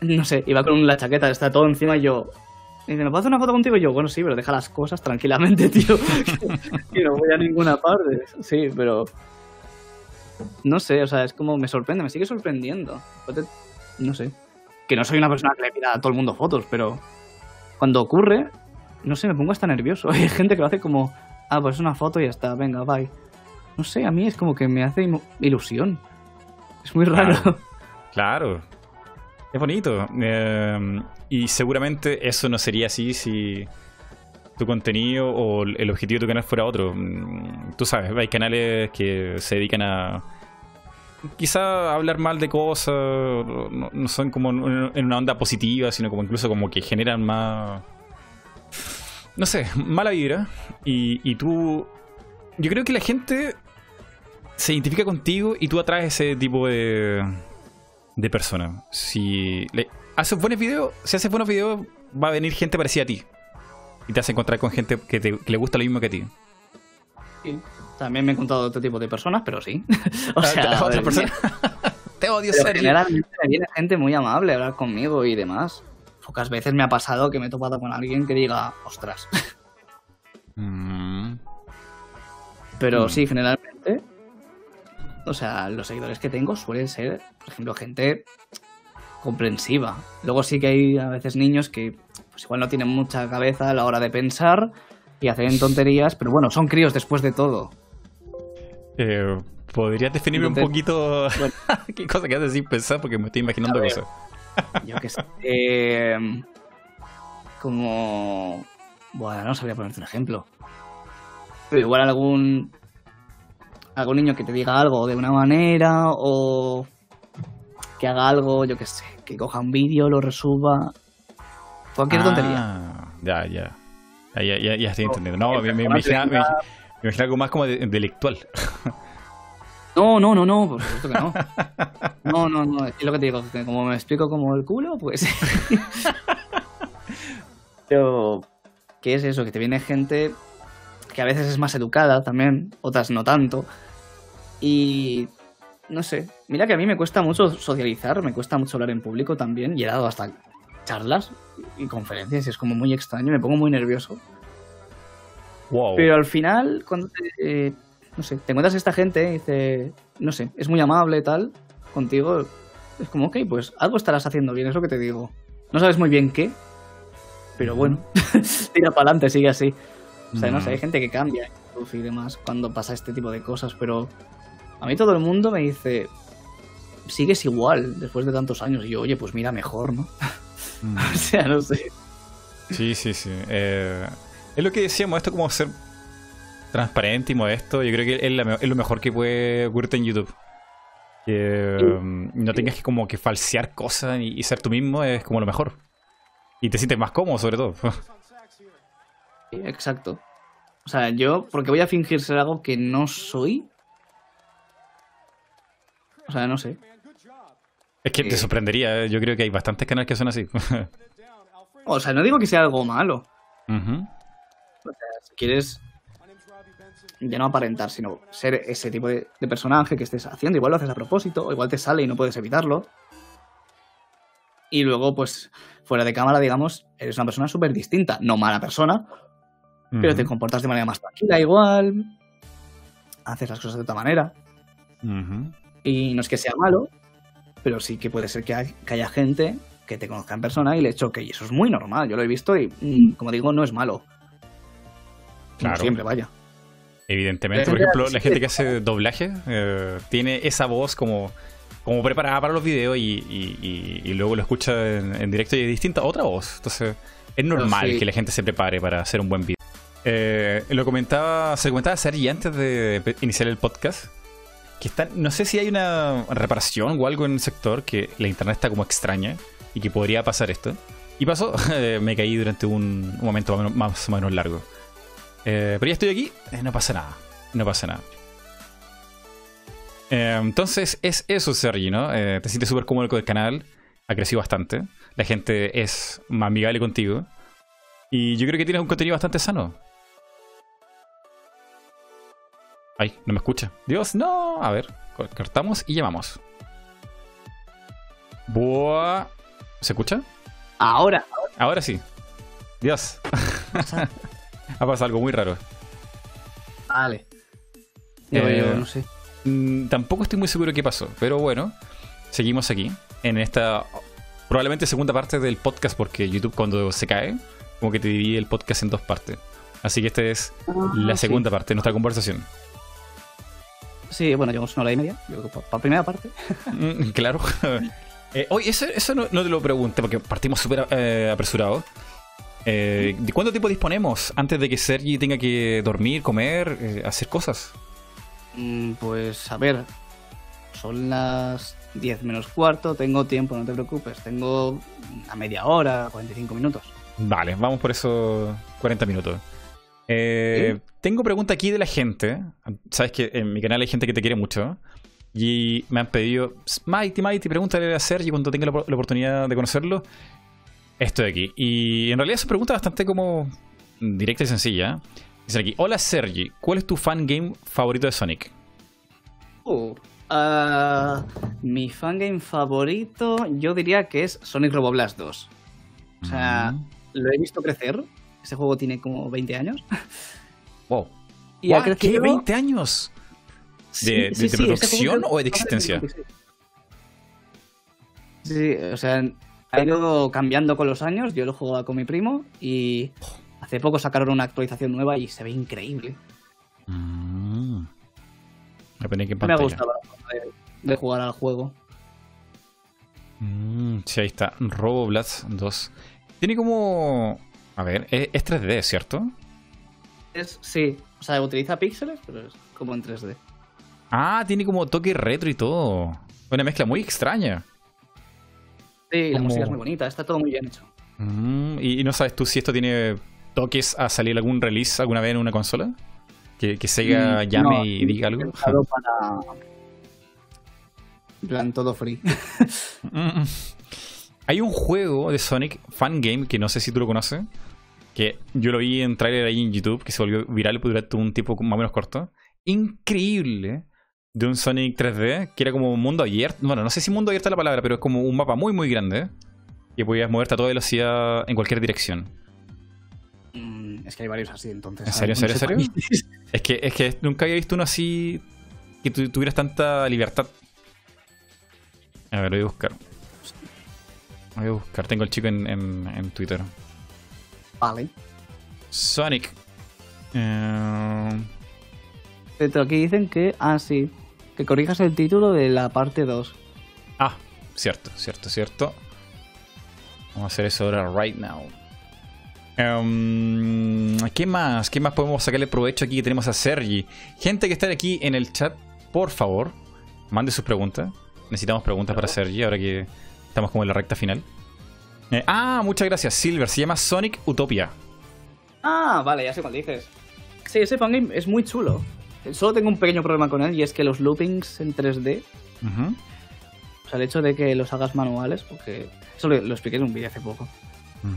No sé, iba con la chaqueta, está todo encima y yo. Y dice, ¿me puedo hacer una foto contigo? Y yo, bueno, sí, pero deja las cosas tranquilamente, (laughs) tío. que no voy a ninguna parte. Sí, pero. No sé, o sea, es como me sorprende, me sigue sorprendiendo. No sé. Que no soy una persona que le pida a todo el mundo fotos, pero. Cuando ocurre, no sé, me pongo hasta nervioso. (laughs) Hay gente que lo hace como, ah, pues una foto y ya está, venga, bye. No sé, a mí es como que me hace ilusión. Es muy raro. Claro. Claro. Es bonito. Eh, y seguramente eso no sería así si tu contenido o el objetivo de tu canal fuera otro. Mm, Tú sabes, hay canales que se dedican a quizá hablar mal de cosas, no, no son como en en una onda positiva, sino como incluso como que generan más, no sé, mala vibra. Y, y tú, yo creo que la gente se identifica contigo y tú atraes ese tipo de, de persona. Si le haces buenos videos, si haces buenos videos, va a venir gente parecida a ti. Y te vas a encontrar con gente que, te- que le gusta lo mismo que a ti. Sí. También me he encontrado otro tipo de personas, pero sí. (laughs) o Ah, sea, otra persona. (laughs) te odio, pero Sergio. generalmente me viene gente muy amable a hablar conmigo y demás. Pocas veces me ha pasado que me he topado con alguien que diga, ostras. Mm. Pero Mm. sí, generalmente. O sea, los seguidores que tengo suelen ser, por ejemplo, gente comprensiva. Luego sí que hay a veces niños que pues igual no tienen mucha cabeza a la hora de pensar y hacen tonterías, pero bueno, son críos después de todo. Eh, ¿Podrías definirme un poquito (laughs) qué cosa que haces sin pensar? Porque me estoy imaginando ver. cosas. Yo qué sé. Eh, como. Bueno, no sabría ponerte un ejemplo. Pero igual algún. Algún niño que te diga algo de una manera o. Que haga algo, yo qué sé. Que coja un vídeo, lo resuba. Cualquier tontería. Ah, Ya, ya. Ya, ya, ya, ya estoy entendiendo. No, me, me, me me, algo más como de- intelectual. No, no, no, no, por supuesto que no. No, no, no. Es lo que te digo, que como me explico como el culo, pues. (laughs) Pero. ¿Qué es eso? Que te viene gente que a veces es más educada también, otras no tanto. Y. No sé. Mira que a mí me cuesta mucho socializar, me cuesta mucho hablar en público también. Y he dado hasta charlas y conferencias y es como muy extraño, me pongo muy nervioso. Wow. Pero al final, cuando te, eh, no sé, te encuentras esta gente y dice, no sé, es muy amable tal, contigo, es como, ok, pues algo estarás haciendo bien, es lo que te digo. No sabes muy bien qué, pero bueno, (laughs) tira para adelante, sigue así. O sea, no sé, hay gente que cambia y demás cuando pasa este tipo de cosas, pero a mí todo el mundo me dice, sigues igual después de tantos años. Y yo, oye, pues mira, mejor, ¿no? Mm. (laughs) o sea, no sé. Sí, sí, sí. Eh, es lo que decíamos, esto como ser transparente y modesto, yo creo que es, la me- es lo mejor que puede ocurrirte en YouTube. Que um, no tengas que como que falsear cosas y, y ser tú mismo es como lo mejor. Y te sientes más cómodo sobre todo. Sí, Exacto. O sea, yo, porque voy a fingir ser algo que no soy. O sea, no sé. es que te Eh. sorprendería, eh, yo creo que hay bastantes canales que son así. (laughs) O sea, no digo que sea algo malo. Ujú. Si quieres ya no aparentar, sino ser ese tipo de, de personaje que estés haciendo. Igual lo haces a propósito, o igual te sale y no puedes evitarlo. Y luego, pues, fuera de cámara, digamos, eres una persona súper distinta. No mala persona, pero te comportas de manera más tranquila igual. Haces las cosas de otra manera. Ujú. Y no es que sea malo, pero sí que puede ser que, hay- que haya gente que te conozca en persona y le choque. Y eso es muy normal. Yo lo he visto y, mm, como digo, no es malo. Como Claro. siempre, vaya. Evidentemente. Por ejemplo, la gente que hace doblaje eh, tiene esa voz como, como preparada para los videos y, y- y- y luego lo escucha en, en directo y es distinta a otra voz. Entonces, es normal sí. que la gente se prepare para hacer un buen video. Eh, lo comentaba, se lo comentaba Sergi antes de iniciar el podcast. Que están, no sé si hay una reparación o algo en el sector que la internet está como extraña y que podría pasar esto. Y pasó, (laughs) me caí durante un, momento más o menos- largo. Eh, pero ya estoy aquí, eh, no pasa nada. No pasa nada. Eh, entonces, es eso, Sergi, ¿no? Eh, te sientes súper cómodo con el canal. Ha crecido bastante. La gente es más amigable contigo. Y yo creo que tienes un contenido bastante sano. Ay, no me escucha. Dios, no. A ver, co- cortamos y llamamos. Buah. ¿Se escucha? Ahora, Ahora sí. Dios. (laughs) ha pasado algo muy raro. vale. Eh, yo, no sé. Mm, tampoco estoy muy seguro qué pasó, pero bueno, seguimos aquí en esta probablemente segunda parte del podcast porque YouTube cuando se cae como que te divide el podcast en dos partes. Así que esta es la Ah, sí. segunda parte de nuestra conversación. Sí, bueno, llevamos una hora y media. Para primera parte. Mm, claro. (laughs) Eh, oye, eso, eso no, no te lo pregunté porque partimos súper eh, apresurados. Eh, ¿De cuánto tiempo disponemos antes de que Sergi tenga que dormir, comer, eh, hacer cosas? Mm, Pues a ver, son las 10 menos cuarto, tengo tiempo, no te preocupes. Tengo a media hora, 45 minutos. Vale, vamos por esos 40 minutos. Eh, Tengo pregunta aquí de la gente. Sabes que en mi canal hay gente que te quiere mucho. Y me han pedido, Mighty, Mighty, pregúntale a Sergi cuando tenga la, la oportunidad de conocerlo. Estoy aquí. Y en realidad es una pregunta bastante como directa y sencilla. Dice aquí, hola Sergi, ¿cuál es tu fan game favorito de Sonic? Uh, ah, mi fangame favorito, yo diría que es Sonic Roboblast 2. O sea, Mm. lo he visto crecer. Ese juego tiene como 20 años. Wow. (laughs) Y? ¿Qué? crecido. ¿20 años? ¿De, Sí, sí, sí, producción o de existencia? Sí, o sea, ha ido cambiando con los años. Yo lo jugaba con mi primo y hace poco sacaron una actualización nueva y se ve increíble. Mm. Aquí en Me ha gustado la forma de, de jugar al juego. Mm, sí, ahí está. Roboblast 2. Tiene como. A ver, es, es 3D, ¿cierto? Es, sí, o sea, utiliza píxeles, pero es como en 3D. Ah, tiene como toque retro y todo. Una mezcla muy extraña. Sí, la música es muy bonita, está todo muy bien hecho. Mm, y, y no sabes tú si esto tiene toques a salir algún release alguna vez en una consola? Que, que Sega Mm, llame no, y diga algo. para. En plan, todo free. (laughs) Mm. Hay un juego de Sonic, Fan Game, que no sé si tú lo conoces. Que yo lo vi en trailer ahí en YouTube, que se volvió viral durante un tiempo más o menos corto. Increíble. De un Sonic 3D, que era como un mundo abierto. Bueno, no sé si mundo abierto es la palabra, pero es como un mapa muy, muy grande. Que podías moverte a toda velocidad en cualquier dirección. Mm, es que hay varios así, entonces. ¿En serio, en serio, serio? (laughs) es. Que, es que nunca había visto uno así que tu- tuvieras tanta libertad. A ver, voy a buscar. Voy a buscar. Tengo el chico en, en- en Twitter. Vale. Sonic. Eh, Pero aquí dicen que. Ah, sí. Que corrijas el título de la parte 2. Ah, cierto, cierto, cierto. Vamos a hacer eso ahora right now. Em, ¿Qué más? ¿Qué más podemos sacarle provecho aquí que tenemos a Sergi? Gente que está aquí en el chat, por favor, mande sus preguntas. Necesitamos preguntas para Sergi ahora que estamos como en la recta final. Eh, ah, muchas gracias, Silver. Se llama Sonic Utopia. Ah, vale, ya sé cuál dices. Sí, ese fangame es muy chulo. Solo tengo un pequeño problema con él y es que los loopings en 3D, Ujú. o sea, el hecho de que los hagas manuales, porque eso lo, lo expliqué en un vídeo hace poco.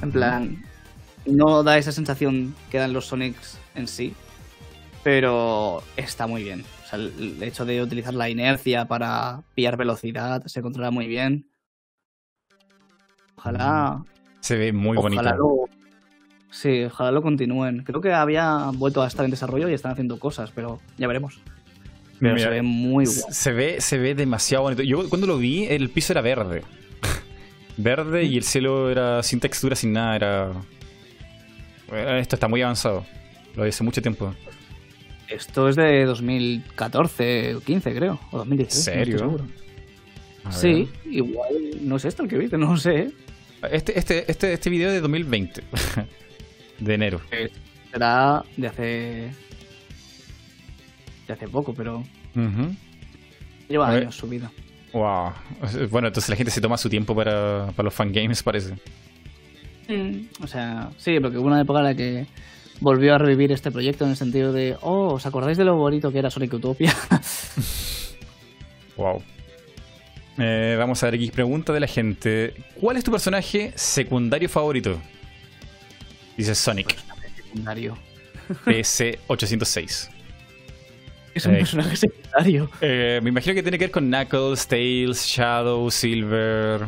En plan, no da esa sensación que dan los Sonics en sí, pero está muy bien. O sea, el, el hecho de utilizar la inercia para pillar velocidad se controla muy bien. Ojalá, Se ve muy ojalá bonito. lo, sí, ojalá lo continúen. Creo que había vuelto a estar en desarrollo y están haciendo cosas, pero ya veremos. Pero Mira, se ve muy guay. Se ve, se ve demasiado bonito. Yo cuando lo vi, el piso era verde. (laughs) verde y el cielo era sin textura, sin nada. Era. Esto está muy avanzado. Lo vi hace mucho tiempo. Esto es de 2014 o 15, creo, o 2016. no estoy ¿Serio? Sí, igual, no es este el que viste, no lo sé. ¿Eh? Este, este, este, este video es de 2020. (laughs) de enero. Será de hace. de hace poco, pero lleva A años subida. Wow. Bueno, entonces la gente se toma su tiempo para, para los fangames, parece. O sea, sí, porque hubo una época en la que volvió a revivir este proyecto en el sentido de, oh, ¿os acordáis de lo bonito que era Sonic Utopia? (laughs) Wow. Eh, vamos a ver aquí. Pregunta de la gente. ¿Cuál es tu personaje secundario favorito? Dice Sonic. secundario. PS806. Es un Eh. personaje secundario. Eh, me imagino que tiene que ver con Knuckles, Tails, Shadow, Silver,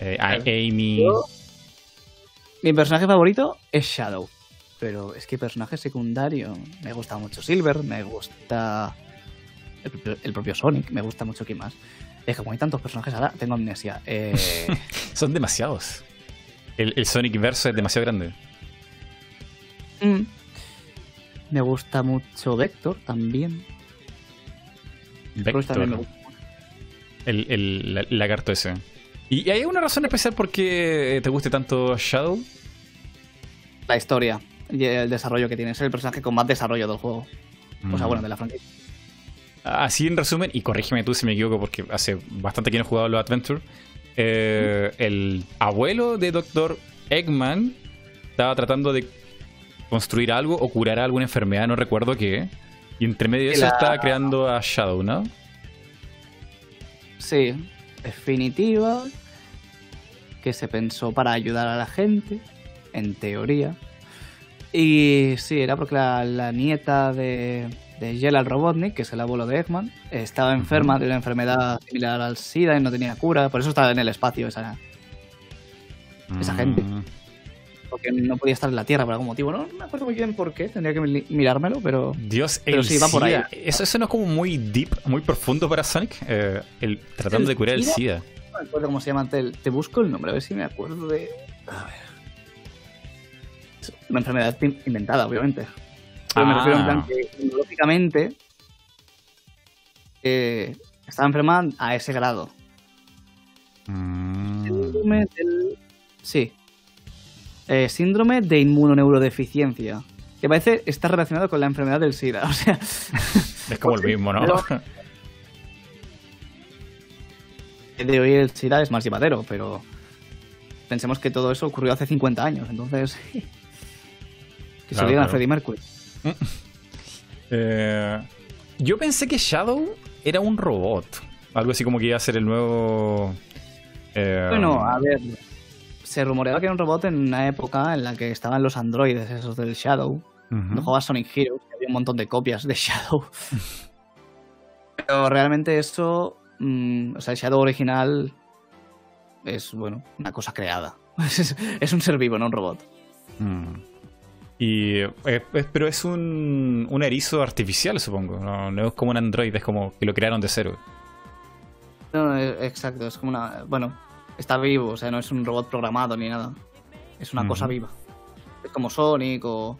eh, Amy. Yo- Mi personaje favorito es Shadow. Pero es que personaje secundario. Me gusta mucho Silver, me gusta el el propio Sonic, me gusta mucho quién más. Es que como hay tantos personajes ahora, tengo amnesia. Eh, (laughs) Son demasiados. El, el Sonic verso es demasiado grande. mm, me gusta mucho Vector también. Cruz también me Vector, gusta mucho. el, el la- lagarto ese. ¿Y hay alguna razón especial por qué te guste tanto Shadow? La historia y el desarrollo que tiene. Es el personaje con más desarrollo del juego. O sea, Mm. bueno, de la franquicia. Así en resumen, y corrígeme tú si me equivoco porque hace bastante que no he jugado los Adventure, eh, el abuelo de Dr. Eggman estaba tratando de construir algo o curar alguna enfermedad, no recuerdo qué, y entre medio de eso la- estaba creando a Shadow, ¿no? Sí, definitiva. Que se pensó para ayudar a la gente, en teoría. Y sí, era porque la, la nieta de, de Jelal Robotnik, que es el abuelo de Eggman, estaba enferma de una enfermedad similar al SIDA y no tenía cura. Por eso estaba en el espacio esa, Esa gente. Mm. porque no podía estar en la Tierra por algún motivo. No, no me acuerdo muy bien por qué, tendría que mi- mirármelo, pero... Dios, Pero el sí, va por ahí. Eso, eso no es como muy deep, muy profundo para Sonic. Eh, el, tratando ¿El de curar el SIDA? No me acuerdo cómo se llama. Te, te busco el nombre, a ver si me acuerdo de... A ver... Una enfermedad in- inventada, obviamente. Pero me refiero en plan Ah. que, lógicamente, eh, estaba enferma a ese grado. Mm. Síndrome del... Sí. Eh, síndrome de inmunoneurodeficiencia. Que parece estar relacionado con la enfermedad del SIDA. (laughs) O sea, Es como el mismo, ¿no? Pero- (laughs) de hoy el SIDA es más llevadero, pero pensemos que todo eso ocurrió hace 50 años. Entonces, (laughs) que se Claro, lo digan a claro. Freddie Mercury. (laughs) Eh, yo pensé que Shadow era un robot. Algo así como que iba a ser el nuevo. eh, Bueno, a ver, se rumoreaba que era un robot en una época en la que estaban los androides, esos del Shadow. ujú. Cuando jugabas Sonic Heroes, que había un montón de copias de Shadow. (laughs) Pero realmente eso, mm, o sea, el Shadow original es, bueno, una cosa creada. (laughs) Es, es un ser vivo, no un robot. Mm. Y, eh, es- pero es un, un erizo artificial, supongo. No, no es como un android, es como que lo crearon de cero. No, no, es- exacto, es como una, bueno, está vivo, o sea, no es un robot programado ni nada. Es una cosa viva. Es como Sonic o...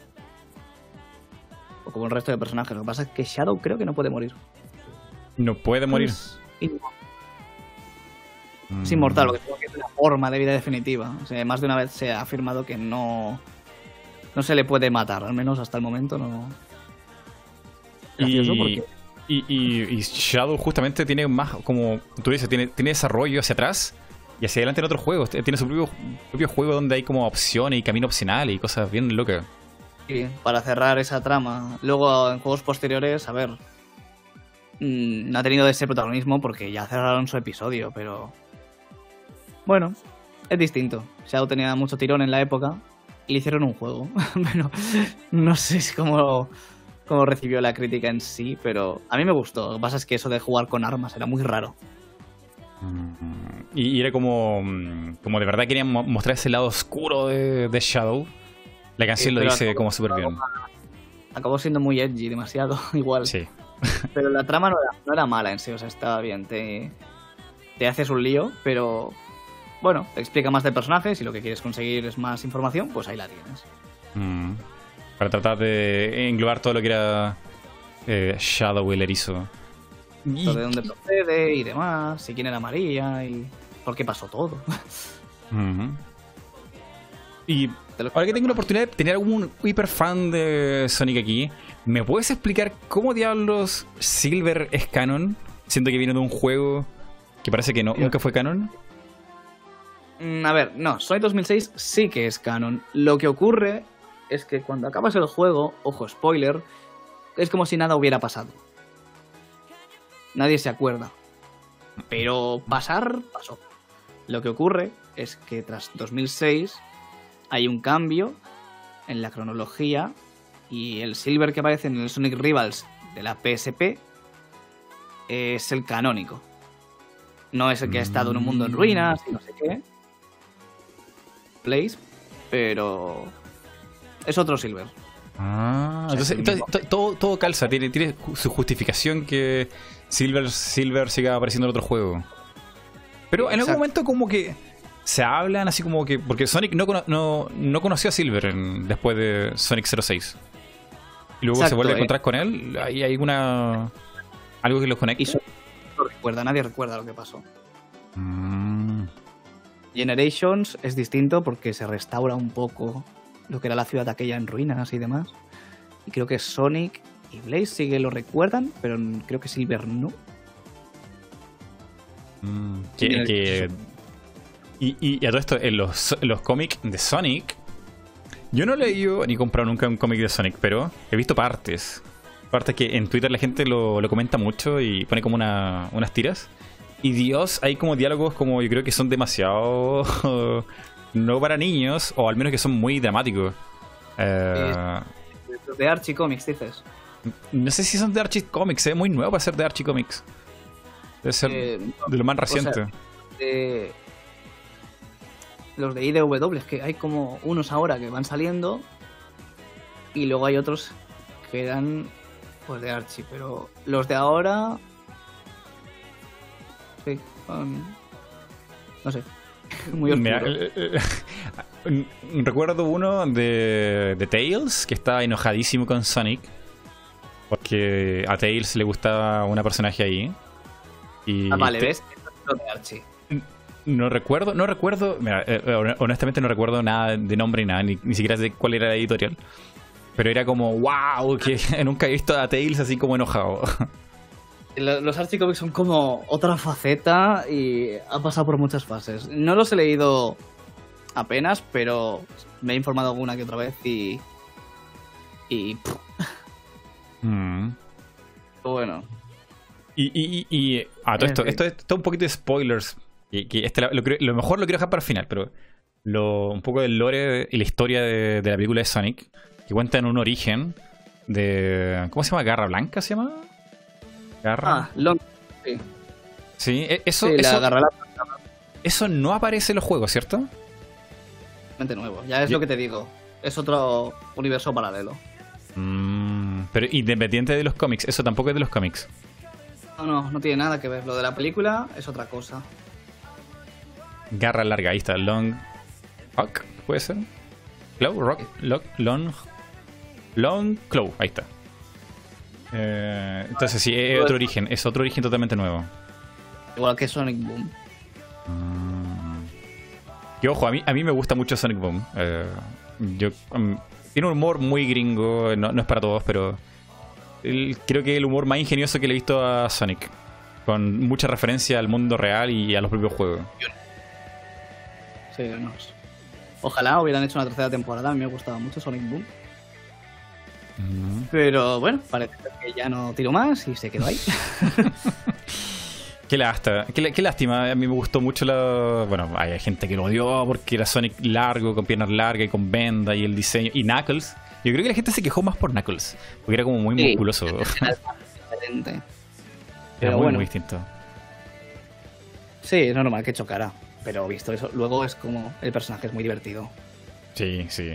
O como el resto de personajes. Lo que pasa es que Shadow creo que no puede morir. No puede morir. Es, in- Mm. es inmortal, lo que tengo que es una forma de vida definitiva. O sea, más de una vez se ha afirmado que no, no se le puede matar, al menos hasta el momento no. Gracioso Y, porque- y, y- y Shadow justamente tiene más, como tú dices, tiene, tiene desarrollo hacia atrás y hacia adelante en otros juegos. Tiene su propio, propio juego donde hay como opciones y camino opcional y cosas bien locas. Sí, para cerrar esa trama. Luego, en juegos posteriores, a ver. mm, No ha tenido ese protagonismo porque ya cerraron su episodio, pero. Bueno, es distinto. Shadow tenía mucho tirón en la época y le hicieron un juego. (laughs) pero no sé cómo, cómo recibió la crítica en sí, pero a mí me gustó. Lo que pasa es que eso de jugar con armas era muy raro. Y, y era como, mm, como de verdad querían mo- mostrar ese lado oscuro de, de Shadow. La canción Sí, lo dice acabó- como súper bien. Acabó siendo muy edgy, demasiado (laughs) igual. Sí. Pero la trama no era, no era mala en sí, o sea, estaba bien. Te, te haces un lío, pero bueno, te explica más del personaje. Si lo que quieres conseguir es más información, pues ahí la tienes. Mm. Para tratar de englobar todo lo que era eh, Shadow, el erizo. Y- Lo de dónde procede y demás, y quién era María y por qué pasó todo. (laughs) Y ahora que tengo la oportunidad de tener algún hiper fan de Sonic aquí, ¿me puedes explicar cómo diablos Silver es canon? Siendo que viene de un juego que parece que no, nunca fue canon. Mm, A ver, no, Sonic 2006 sí que es canon. Lo que ocurre es que cuando acabas el juego, ojo, spoiler, es como si nada hubiera pasado. Nadie se acuerda. Pero pasar, pasó. Lo que ocurre es que tras 2006 hay un cambio en la cronología y el Silver que aparece en el Sonic Rivals de la PSP es el canónico. No es el que ha estado en un mundo en ruinas y no sé qué. Place, pero es otro Silver. Ah, O sea, entonces, todo, todo calza, tiene, tiene su justificación que Silver, Silver siga apareciendo en otro juego. Pero en algún momento como que se hablan así como que... Porque Sonic no, cono- no, no conoció a Silver en- después de Sonic 06. Y luego se vuelve a eh. encontrar con él. ¿Hay alguna... algo que los conecte? Y no recuerda, nadie recuerda lo que pasó. Mm, Generations es distinto porque se restaura un poco lo que era la ciudad aquella en ruinas y demás. Y creo que Sonic y Blaze sí que lo recuerdan, pero creo que Silver no. mm, que, y, y a todo esto, en los, en los cómics de Sonic, yo no he leído ni comprado nunca un cómic de Sonic, pero he visto partes. Partes que en Twitter la gente lo, lo comenta mucho y pone como una- unas tiras. Y Dios, hay como diálogos como yo creo que son demasiado (laughs) no para niños, o al menos que son muy dramáticos. Eh, de Archie Comics, dices. no sé si son de Archie Comics, es muy nuevo para ser de Archie Comics. Debe ser Eh, de lo más sea, reciente. de- los de IDW, que hay como unos ahora que van saliendo y luego hay otros que eran pues de Archie, pero los de ahora sí, son no sé, (laughs) muy oscuro. Mira, eh, eh, (laughs) recuerdo uno de, de Tails que estaba enojadísimo con Sonic porque a Tails le gustaba una personaje ahí. Y ah, vale, ¿ves? No recuerdo, no recuerdo, mira, eh, honestamente no recuerdo nada de nombre ni nada, ni, ni siquiera de cuál era la editorial. Pero era como, wow, que (laughs) nunca he visto a Tails así como enojado. Lo- Los Archie Comics son como otra faceta y ha pasado por muchas fases. No los he leído apenas, pero me he informado alguna que otra vez y. Y. Mm. bueno. Y, y, y, y- ah, todo En esto, fin. esto es todo un poquito de spoilers. Y, que este, lo, lo creo- lo mejor lo quiero dejar para el final, pero lo, un poco del lore y la historia de, de la película de Sonic, que cuentan un origen de. ¿Cómo se llama? ¿Garra Blanca se llama? Garra. Ah, Long. Sí, sí, e- eso, sí, la eso, agarra la eso no aparece en los juegos, ¿cierto? nuevo. Ya es Yo- lo que te digo. Es otro universo paralelo. Mm, pero independiente de los cómics, eso tampoco es de los cómics. No, no, no tiene nada que ver. Lo de la película es otra cosa. Garra larga, ahí está. Long. Hawk, ¿puede ser? Claw, Rock, Lock, Long. Long Claw, ahí está. Eh, entonces sí, es otro origen, es otro origen totalmente nuevo. Igual que Sonic Boom. Mm. Y ojo, a mí, a mí me gusta mucho Sonic Boom. Eh, yo, mm, tiene un humor muy gringo, no, no es para todos, pero el- creo que el humor más ingenioso que le he visto a Sonic. Con mucha referencia al mundo real y a los propios juegos. Sí, no. Ojalá hubieran hecho una tercera temporada. A mí me gustaba mucho Sonic Boom. Pero bueno, parece que ya no tiro más y se quedó ahí. (laughs) Qué lástima, qué, qué lástima. A mí me gustó mucho la. Bueno, hay gente que lo odió porque era Sonic largo, con piernas largas y con venda y el diseño. Y Knuckles. Yo creo que la gente se quejó más por Knuckles. Porque era como muy Sí. musculoso. (laughs) Diferente. Era Pero muy, bueno. muy distinto. Sí, es normal que chocara. Pero visto eso, luego es como el personaje es muy divertido. Sí, sí.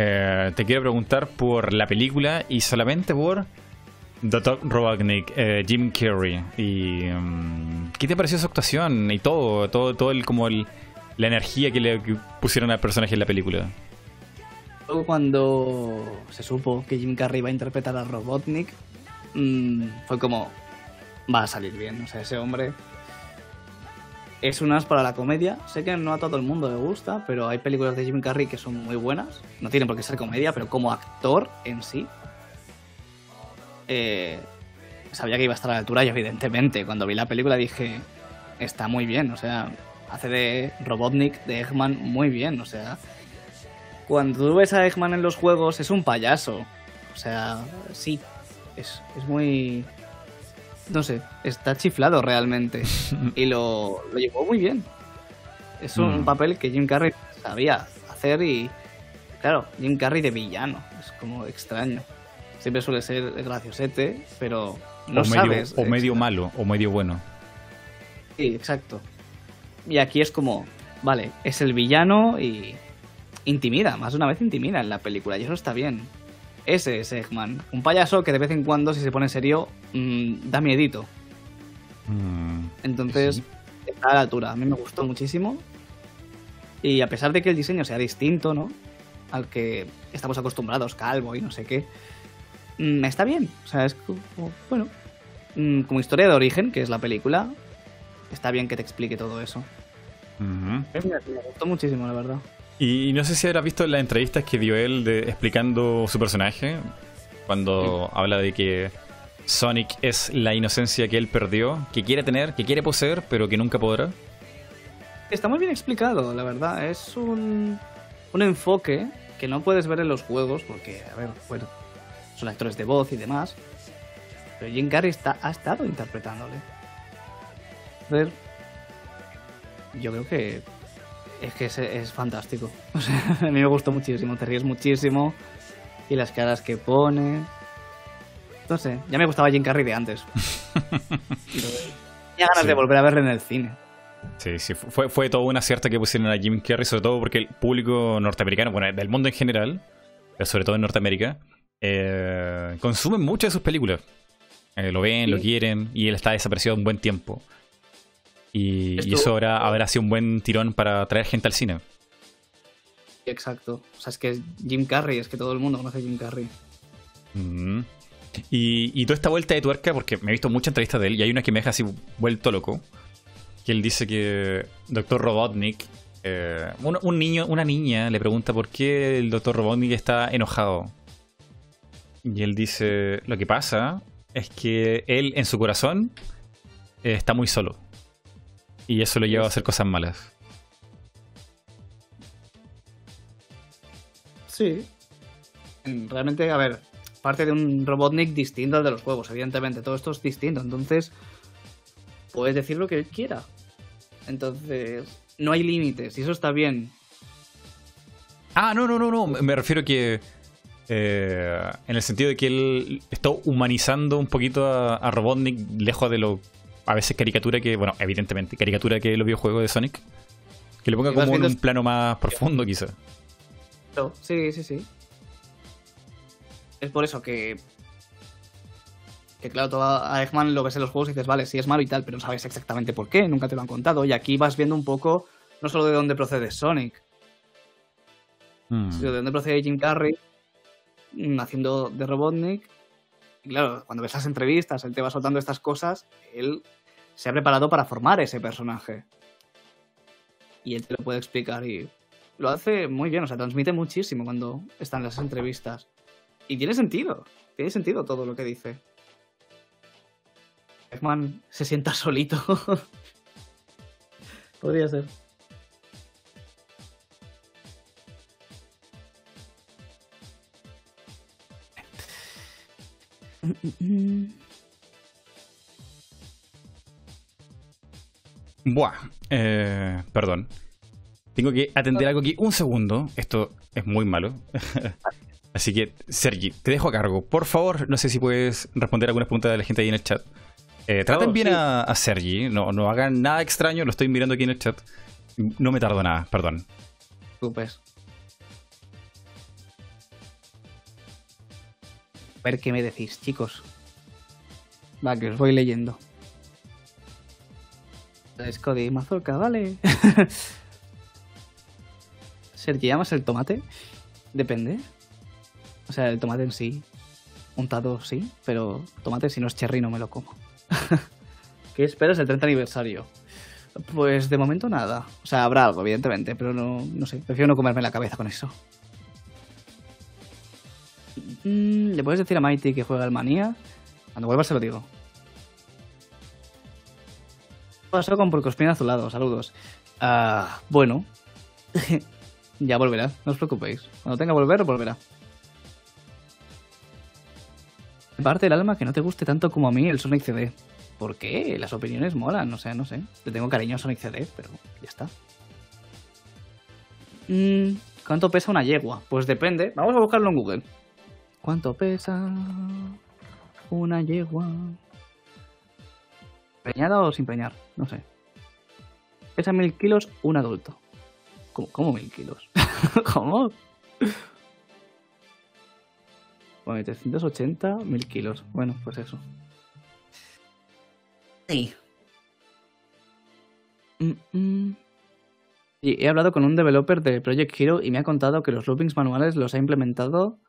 Eh, te quiero preguntar por la película y solamente por Dr. Robotnik, eh, Jim Carrey. Y, mm, ¿Qué te pareció su actuación y todo? Todo, todo el, como el, la energía que le pusieron al personaje en la película. Luego cuando se supo que Jim Carrey iba a interpretar a Robotnik, mm, fue como, va a salir bien. O sea, ese hombre es un as para la comedia. Sé que no a todo el mundo le gusta, pero hay películas de Jim Carrey que son muy buenas. No tienen por qué ser comedia, pero como actor en sí, eh, sabía que iba a estar a la altura y evidentemente cuando vi la película dije, está muy bien. O sea, hace de Robotnik, de Eggman, muy bien. O sea, cuando tú ves a Eggman en los juegos es un payaso. O sea, sí, es, es muy... No sé, está chiflado realmente. (laughs) y lo, lo llevó muy bien. Es un Mm. papel que Jim Carrey sabía hacer y... Claro, Jim Carrey de villano. Es como extraño. Siempre suele ser graciosete, pero no o medio, sabes. o medio malo, o medio bueno. Sí, exacto. Y aquí es como, vale, es el villano y intimida, más de una vez intimida en la película, y eso está bien. Ese es Eggman, un payaso que de vez en cuando, si se pone serio, mm, da miedito. Mm, Entonces, Sí. está a la altura. A mí me gustó muchísimo. Y a pesar de que el diseño sea distinto, ¿no? Al que estamos acostumbrados, calvo y no sé qué, mm, está bien. O sea, es como, bueno, como historia de origen, que es la película, está bien que te explique todo eso. Me gustó muchísimo, la verdad. Y no sé si habrás visto las entrevistas que dio él de, explicando su personaje, cuando habla de que Sonic es la inocencia que él perdió, que quiere tener, que quiere poseer, pero que nunca podrá. Está muy bien explicado, la verdad. Es un, un enfoque que no puedes ver en los juegos, porque, a ver, bueno, son actores de voz y demás. Pero Jim Carrey está, ha estado interpretándole. A ver, yo creo que es que es, es fantástico. (laughs) O sea, a mí me gustó muchísimo, te ríes muchísimo. Y las caras que pone. No sé, ya me gustaba Jim Carrey de antes. (laughs) Tenía ganas Sí. de volver a verle en el cine. Sí, sí, fue, fue todo un acierto que pusieron a Jim Carrey, sobre todo porque el público norteamericano, bueno, del mundo en general, pero sobre todo en Norteamérica, eh, consumen muchas de sus películas. Eh, lo ven, lo quieren, y él está desaparecido un buen tiempo. Y, y eso habrá, habrá sido un buen tirón para traer gente al cine. Exacto. O sea, es que Jim Carrey, es que todo el mundo conoce a Jim Carrey. Mm. Y, y, toda esta vuelta de tuerca, porque me he visto muchas entrevistas de él y hay una que me deja así vuelto loco. Que él dice que Dr. Robotnik, eh, un, niño, una niña le pregunta por qué el Dr. Robotnik está enojado. Y él dice, lo que pasa es que él en su corazón eh, está muy solo. Y eso lo lleva a hacer cosas malas. Sí. Realmente, a ver, parte de un Robotnik distinto al de los juegos, evidentemente. Todo esto es distinto, entonces puedes decir lo que él quiera. Entonces, no hay límites, y eso está bien. Ah, no, no, no, no. Me refiero que. Eh, en el sentido de que él está humanizando un poquito a, Robotnik, lejos de lo. A veces caricatura que. Bueno, evidentemente, caricatura que los videojuegos de Sonic. Que le ponga como en un plano más profundo, quizá. Sí, sí, sí. Es por eso que. Que claro, a Eggman lo ves en los juegos y dices, vale, sí es malo y tal, pero no sabes exactamente por qué, nunca te lo han contado. Y aquí vas viendo un poco, no solo de dónde procede Sonic, hmm. sino de dónde procede Jim Carrey, mm, haciendo de Robotnik. Y claro, cuando ves las entrevistas, él te va soltando estas cosas, él se ha preparado para formar ese personaje. Y él te lo puede explicar y lo hace muy bien, o sea, transmite muchísimo cuando están las entrevistas. Y tiene sentido, tiene sentido todo lo que dice. Eggman se sienta solito. (laughs) Podría ser. (laughs) Buah, eh, perdón. Tengo que atender algo aquí un segundo. Esto es muy malo. (laughs) Así que, Sergi, te dejo a cargo. Por favor, no sé si puedes responder algunas preguntas de la gente ahí en el chat. Eh, traten oh, bien a, Sergi, no, no hagan nada extraño, lo estoy mirando aquí en el chat. No me tardo nada, perdón. Supes. A ver qué me decís, chicos. Va, que os voy leyendo. Es Cody Mazorca, vale. (laughs) Sergi, ¿llamas el tomate? Depende. O sea, el tomate en sí. Untado sí, pero tomate si no es cherry no me lo como. (laughs) ¿Qué esperas el 30 aniversario? Pues de momento nada. O sea, habrá algo, evidentemente, pero no, no sé. Prefiero no comerme la cabeza con eso. Mm, ¿Le puedes decir a Mighty que juega al manía? Cuando vuelva se lo digo. ¿Qué pasó con Porcospina Azulado? Saludos. Ah, bueno. (laughs) Ya volverá, no os preocupéis. Cuando tenga que volver, volverá. Parte del alma que no te guste tanto como a mí el Sonic CD. ¿Por qué? Las opiniones molan, no sé, no sé. Le tengo cariño a Sonic CD, pero ya está. Mm, ¿Cuánto pesa una yegua? Pues depende. Vamos a buscarlo en Google. ¿Cuánto pesa una yegua? ¿Preñada o sin preñar? No sé. Pesa mil kilos un adulto. ¿Cómo, mil kilos? (laughs) ¿Cómo? Bueno, 380, mil kilos. Bueno, pues eso. Sí. Mm, mm. Y he hablado con un developer de Project Hero y me ha contado que los loopings manuales los ha implementado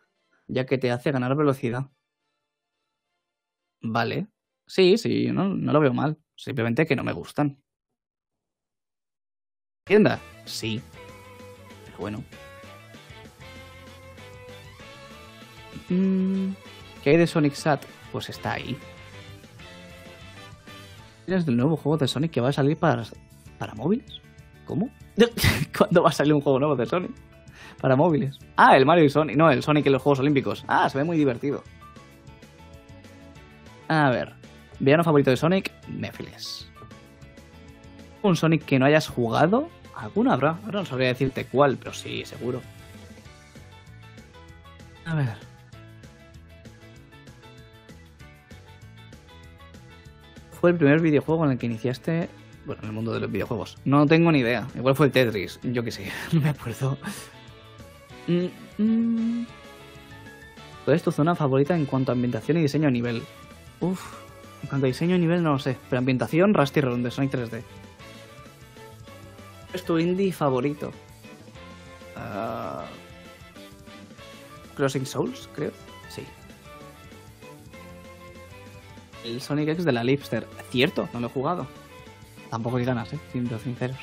ya que te hace ganar velocidad. Vale. Sí, sí, no, no lo veo mal. Simplemente que no me gustan. ¿Tienda? Sí, bueno. Mm, ¿Qué hay de Sonic Sat? Pues está ahí. ¿Tienes del nuevo juego de Sonic que va a salir para, para móviles? ¿Cómo? (laughs) ¿Cuándo va a salir un juego nuevo de Sonic? Para móviles. Ah, el Mario y Sonic. No, el Sonic en los Juegos Olímpicos. Ah, se ve muy divertido. A ver. Villano favorito de Sonic, Néfiles. ¿Un Sonic que no hayas jugado? Alguna habrá. Ahora no sabría decirte cuál, pero sí, seguro. A ver. Fue el primer videojuego en el que iniciaste Bueno, en el mundo de los videojuegos. No tengo ni idea. Igual fue el Tetris. Yo qué sé. (laughs) No me acuerdo. Mm, mm. ¿Cuál es tu zona favorita en cuanto a ambientación y diseño a nivel? Uf. En cuanto a diseño a nivel no lo sé. Pero ambientación, Rusty Run de Sonic 3D. ¿Es tu indie favorito? Ah, Crossing Souls, creo. Sí. El Sonic X de la Lipster. Cierto, no lo he jugado. Tampoco hay ganas, eh, siendo sinceros.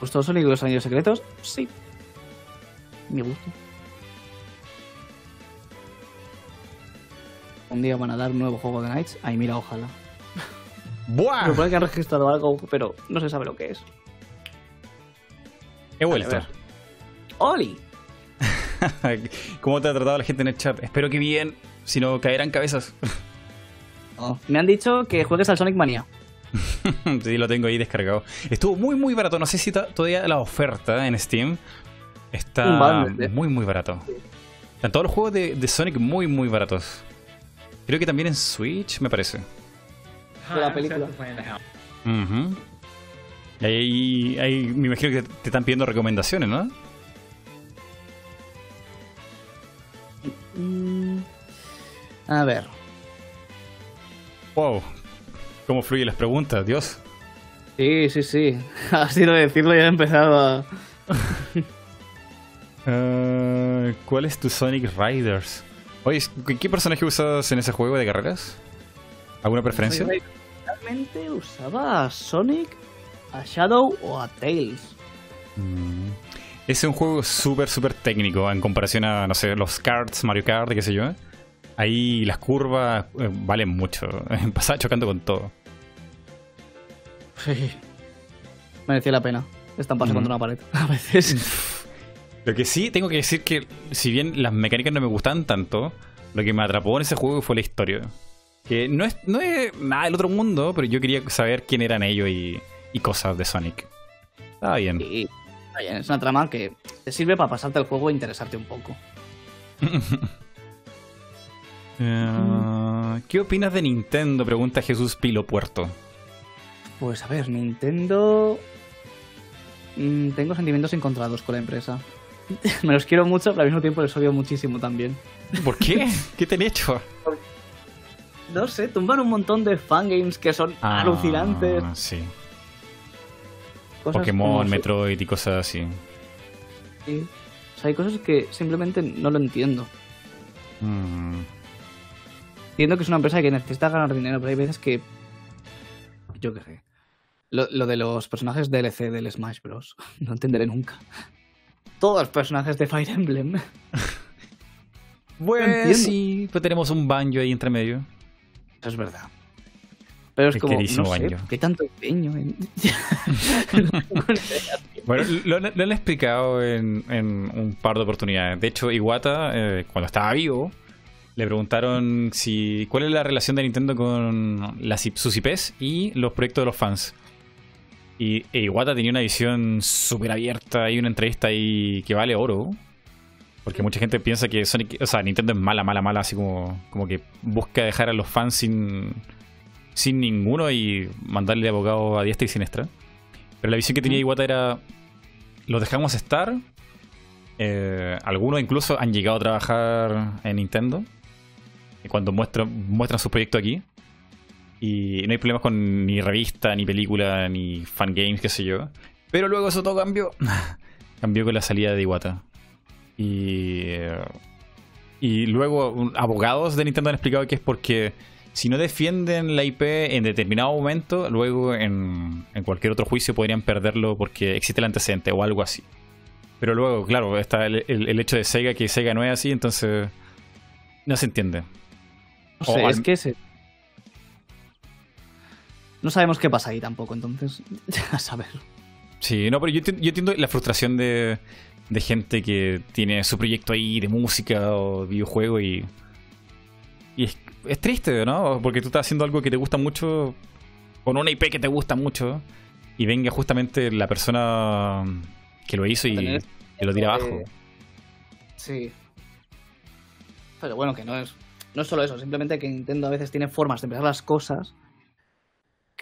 ¿Gustó Sonic y los Anillos Secretos? Sí. Me gusta. Un día van a dar un nuevo juego de Knights. Ay, mira, ojalá. ¡Buah! Me parece que han registrado algo, pero no se sabe lo que es. He vuelto. ¡Oli! (laughs) ¿Cómo te ha tratado la gente en el chat? Espero que bien, si no caerán cabezas. (laughs) Oh, Me han dicho que juegues al Sonic Mania. (laughs) sí, lo tengo ahí descargado. Estuvo muy, muy barato. No sé si todavía la oferta en Steam está ¿eh? muy, muy barato. Están todos los juegos de, de Sonic muy, muy baratos. Creo que también en Switch, me parece. De la película. Ujú. Y ahí, ahí me imagino que te están pidiendo recomendaciones, ¿no? Mm, A ver. Wow. ¿Cómo fluyen las preguntas? Dios. Sí, sí, sí. (laughs) Así de decirlo ya he empezado a... (laughs) Ah, ¿Cuál es tu Sonic Riders? Oye, ¿qué- ¿qué personaje usas en ese juego de carreras? ¿Alguna preferencia? Realmente usaba a Sonic, a Shadow o a Tails. Mm. Es un juego súper, súper técnico en comparación a, no sé, los karts, Mario Kart, qué sé yo. Ahí las curvas eh, valen mucho. (laughs) Pasaba chocando con todo. Sí. Merecía la pena estamparse Ujú. contra una pared. (laughs) A veces. Lo que sí, tengo que decir que si bien las mecánicas no me gustaban tanto, lo que me atrapó en ese juego fue la historia. Que no es, no es nada del otro mundo, pero yo quería saber quién eran ellos y, y cosas de Sonic. Estaba bien. Y, vaya, es una trama que te sirve para pasarte el juego e interesarte un poco. (laughs) Eh, ¿Qué opinas de Nintendo? Pregunta Jesús Pilo Puerto. Pues a ver, Nintendo. Mm, tengo sentimientos encontrados con la empresa. (laughs) Me los quiero mucho, pero al mismo tiempo les odio muchísimo también. ¿Por qué? ¿Qué te han hecho? No sé, tumban un montón de fangames que son Ah, alucinantes. Sí. Cosas Pokémon, Metroid y cosas así. sí. O sea, hay cosas que simplemente no lo entiendo. Mm. Entiendo que es una empresa que necesita ganar dinero, pero hay veces que. Yo qué sé. Lo, lo de los personajes DLC del Smash Bros. (laughs) No entenderé nunca. Todos los personajes de Fire Emblem. (laughs) Bueno, entiendo. sí, pues tenemos un banjo ahí entre medio. Eso es verdad. Pero es El como. No sé. ¿qué tanto empeño? en- (laughs) (laughs) Bueno, lo, lo han explicado en, en un par de oportunidades. De hecho, Iwata, eh, cuando estaba vivo, le preguntaron si cuál es la relación de Nintendo con las, sus IPs y los proyectos de los fans. Y e Iwata tenía una visión súper abierta y una entrevista ahí que vale oro. Porque mucha gente piensa que Sonic, o sea, Nintendo es mala, mala, mala, así como, como que busca dejar a los fans sin, sin ninguno y mandarle abogado a diestra y siniestra. Pero la visión que tenía Iwata era. Los dejamos estar. eh, algunos incluso han llegado a trabajar en Nintendo. Y cuando muestran, muestran su proyecto aquí. Y no hay problemas con ni revista, ni película, ni fangames, qué sé yo. Pero luego eso todo cambió. (laughs) cambió con la salida de Iwata. Y. y luego abogados de Nintendo han explicado que es porque si no defienden la IP en determinado momento, luego en, en cualquier otro juicio podrían perderlo porque existe el antecedente o algo así. Pero luego, claro, está el, el- el hecho de Sega, que Sega no es así, entonces no se entiende. No sé, O es que se... No sabemos qué pasa ahí tampoco, entonces. (laughs) A saber. Sí, no, pero yo, yo entiendo la frustración de, de gente que tiene su proyecto ahí de música o videojuego y. Y es, es triste, ¿no? Porque tú estás haciendo algo que te gusta mucho, con una IP que te gusta mucho, y venga justamente la persona que lo hizo y, y lo tira abajo. Sí. Pero bueno, que no es, no es solo eso, simplemente que Nintendo a veces tiene formas de empezar las cosas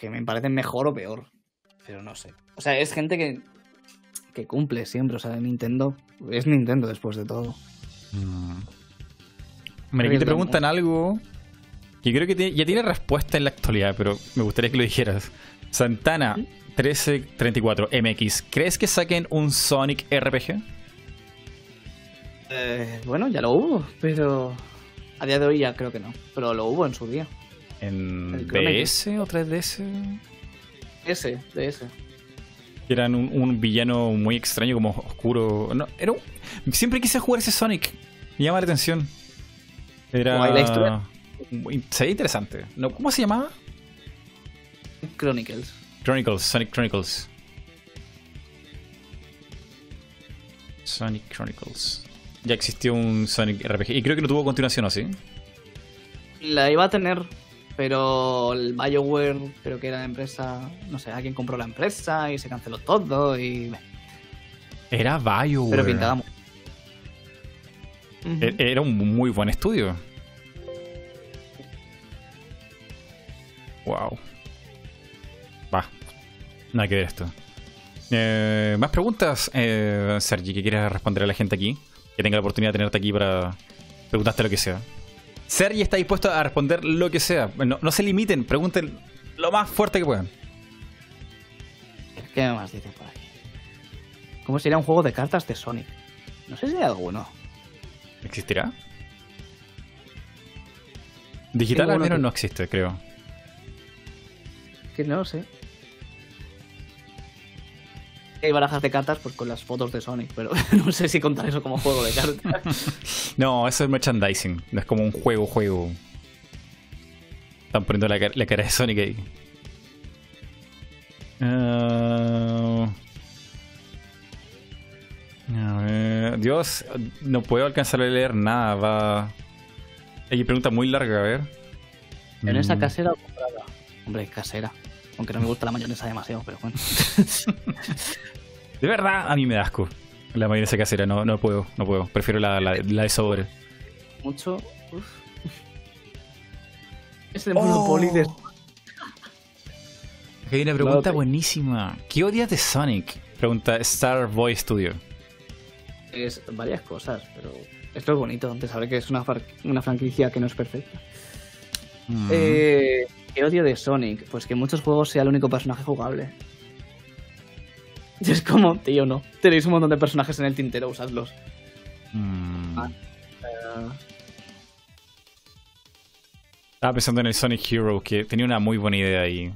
que me parecen mejor o peor. Pero no sé. O sea, es gente que, que cumple siempre. O sea, Nintendo es Nintendo después de todo. Mm. Mira, aquí te preguntan algo que creo que ya tiene respuesta en la actualidad, pero me gustaría que lo dijeras. Santana 1334 MX, ¿crees que saquen un Sonic RPG? Eh, bueno, ya lo hubo, pero a día de hoy ya creo que no. Pero lo hubo en su día. ¿En DS o 3DS? DS, DS. Eran un, villano muy extraño, como oscuro. No, era Siempre quise jugar ese Sonic. Me llama la atención. Era. La historia? Se interesante. No, ¿Cómo se llamaba? Chronicles. Chronicles, Sonic Chronicles. Sonic Chronicles. Ya existió un Sonic RPG. Y creo que no tuvo continuación, ¿o sí? La iba a tener, pero el BioWare, creo que era la empresa. No sé, alguien compró la empresa y se canceló todo y. Era BioWare. Pero pintaba e-, Era un muy buen estudio. Wow. Va. Nada que ver esto. Eh, ¿Más preguntas, eh, Sergi, que quieras responder a la gente aquí? Que tenga la oportunidad de tenerte aquí para preguntarte lo que sea. Sergi está dispuesto a responder lo que sea. No, no se limiten, pregunten lo más fuerte que puedan. ¿Qué más dices por ahí? ¿Cómo sería un juego de cartas de Sonic? No sé si hay alguno. ¿Existirá? Digital al menos no existe, creo que no sé. Hay barajas de cartas pues con las fotos de Sonic, pero (laughs) no sé si contar eso como juego de cartas. (laughs) no, eso es merchandising, no es como un juego, juego. Están poniendo la, cara de Sonic ahí. Ah, Dios, no puedo alcanzar a leer nada. Va. Hay pregunta muy larga, a ver. ¿En esa mm. casera o comprada? Hombre, casera. Aunque no me gusta la mayonesa demasiado, pero bueno. (laughs) de verdad, a mí me da asco. La mayonesa casera, no, no puedo, no puedo. Prefiero la, la, de sobre. Mucho. (laughs) Es el Monopoly de. Oh. hay una pregunta buenísima. ¿Qué odias de Sonic? Pregunta Star Boy Studio. Es varias cosas, pero esto es bonito, de saber que es una, una franquicia que no es perfecta. Mm. Eh, ¿Qué odio de Sonic? Pues que en muchos juegos sea el único personaje jugable. Y (laughs) es como, tío, no. Tenéis un montón de personajes en el tintero, usadlos. Mm. Ah, eh. Estaba pensando en el Sonic Hero, que tenía una muy buena idea ahí.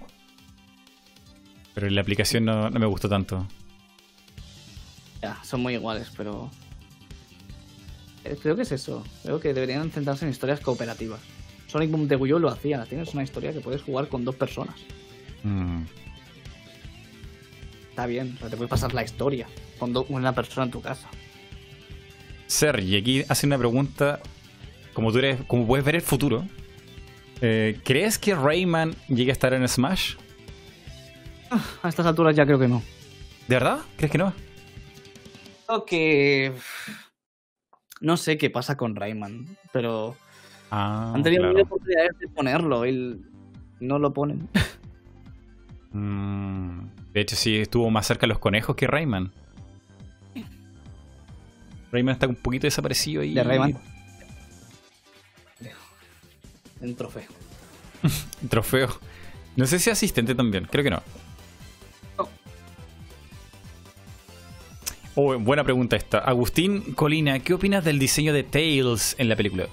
Pero en la aplicación no, no me gustó tanto. Ya, son muy iguales, pero. Eh, creo que es eso. Creo que deberían centrarse en historias cooperativas. Sonic Boom de Wii U lo hacía. Tienes una historia que puedes jugar con dos personas. Mm. Está bien, te puedes pasar la historia con una persona en tu casa. Sergi, aquí hace una pregunta. Como tú eres, como puedes ver el futuro, eh, ¿crees que Rayman llegue a estar en Smash? Ah, a estas alturas ya creo que no. ¿De verdad? ¿Crees que no? Creo que. No sé qué pasa con Rayman, pero Ah, Han tenido claro. oportunidades de ponerlo y no lo ponen. Mm, de hecho, sí estuvo más cerca de los conejos que Rayman. Rayman está un poquito desaparecido ahí. De Rayman. Un trofeo. (laughs) un trofeo. No sé si asistente también, creo que no. Oh, buena pregunta esta. Agustín Colina, ¿qué opinas del diseño de Tails en la película?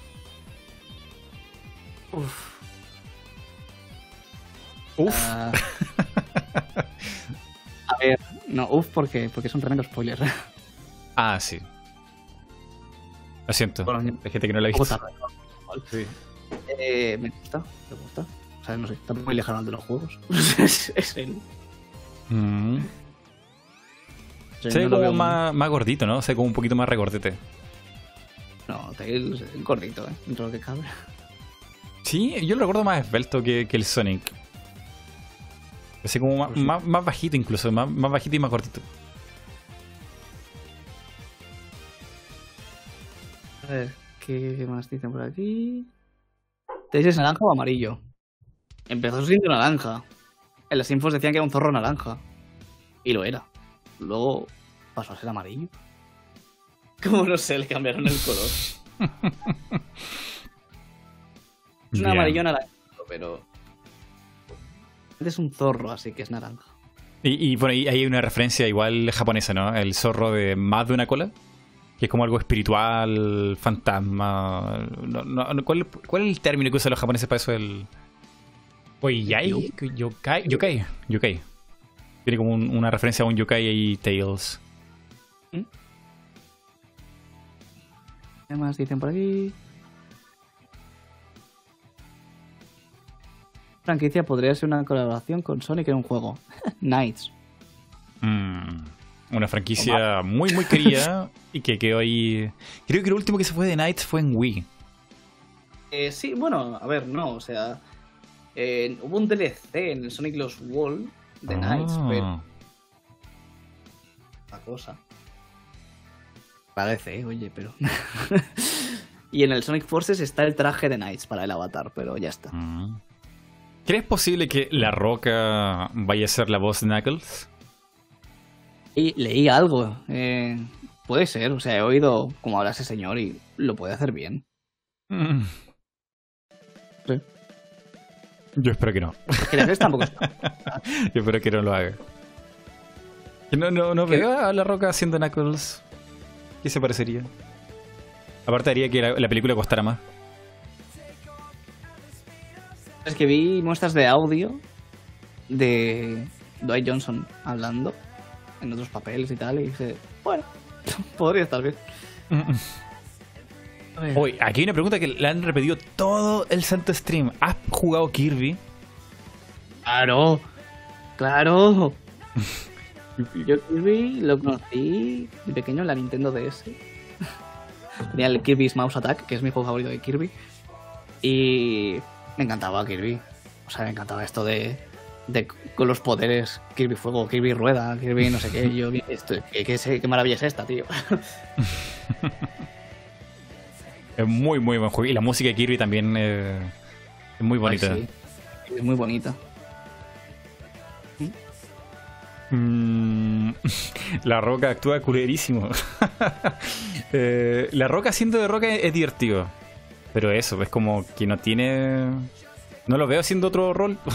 Uf. Uf. Ah. (laughs) a ver, no, uf, porque, porque es un tremendo spoiler. (laughs) Ah, sí. Lo siento. Hay gente que no la ha visto. Sí. Eh, me gusta, me gusta. O sea, no sé, está muy lejano de los juegos. (laughs) es, es él. Mm. se ve como más, más, gordito, ¿no? Se ve como un poquito más regordete. No, Tails es gordito, ¿eh? Dentro de lo que cabe. Sí, yo lo recuerdo más esbelto que, el Sonic. Así como más, más, bajito incluso, más, más bajito y más cortito. A ver, ¿qué más dicen por aquí? ¿Te dices naranja o amarillo? Empezó siendo naranja. en las infos decían que era un zorro naranja. Y lo era. Luego pasó a ser amarillo. (laughs) Como no sé, le cambiaron el color. (laughs) es un amarillo naranja, pero. Es un zorro, así que es naranja. Y, y, bueno, y hay una referencia igual japonesa, ¿no? El zorro de más de una cola. Que es como algo espiritual, fantasma. No, no, no, ¿cuál, cuál es el término que usan los japoneses para eso? El. Oiyai, yokai, yokai, yokai. Tiene como un- una referencia a un yokai y Tales. ¿Qué más dicen por aquí? Franquicia podría ser una colaboración con Sonic en un juego. (laughs) Knights. Mm, una franquicia muy, muy querida (laughs) y que quedó ahí. Creo que lo último que se fue de Knights fue en Wii. Eh, sí, bueno, a ver, no, o sea. eh, hubo un DLC en el Sonic Lost Wall de Ah. Knights, pero. La cosa. Parece, eh, oye, pero. (laughs) y en el Sonic Forces está el traje de Knights para el avatar, pero ya está. Mm. ¿Crees posible que La Roca vaya a ser la voz de Knuckles? Y leí algo. eh, puede ser, o sea, he oído cómo habla ese señor y lo puede hacer bien. Mm. Sí. Yo espero que no. Que tampoco está. (laughs) Yo espero que no lo haga. Que No, no, no veo a La Roca haciendo Knuckles. ¿Qué se parecería? Aparte haría que la, la película costara más. Es que vi muestras de audio de Dwight Johnson hablando en otros papeles y tal, y dije, bueno, (laughs) podría estar bien. Oye, aquí hay una pregunta que le han repetido todo el santo stream. ¿Has jugado Kirby? Claro, claro. Yo Kirby lo conocí de pequeño en la Nintendo DS. Tenía el Kirby's Mouse Attack, que es mi juego favorito de Kirby. Y me encantaba Kirby. O sea, me encantaba esto de, de con los poderes Kirby Fuego, Kirby Rueda, Kirby no sé qué. Yo, esto, ¿qué, qué, sé- qué maravilla es esta, tío? (laughs) Es muy, muy buen juego. Y la música de Kirby también eh, es muy bonita. Ay, sí. Es muy bonita. Mm, (laughs) la Roca actúa culerísimo. (laughs) Eh, la Roca haciendo de Roca es divertido. Pero eso, es como que no tiene... No lo veo haciendo otro rol. (laughs)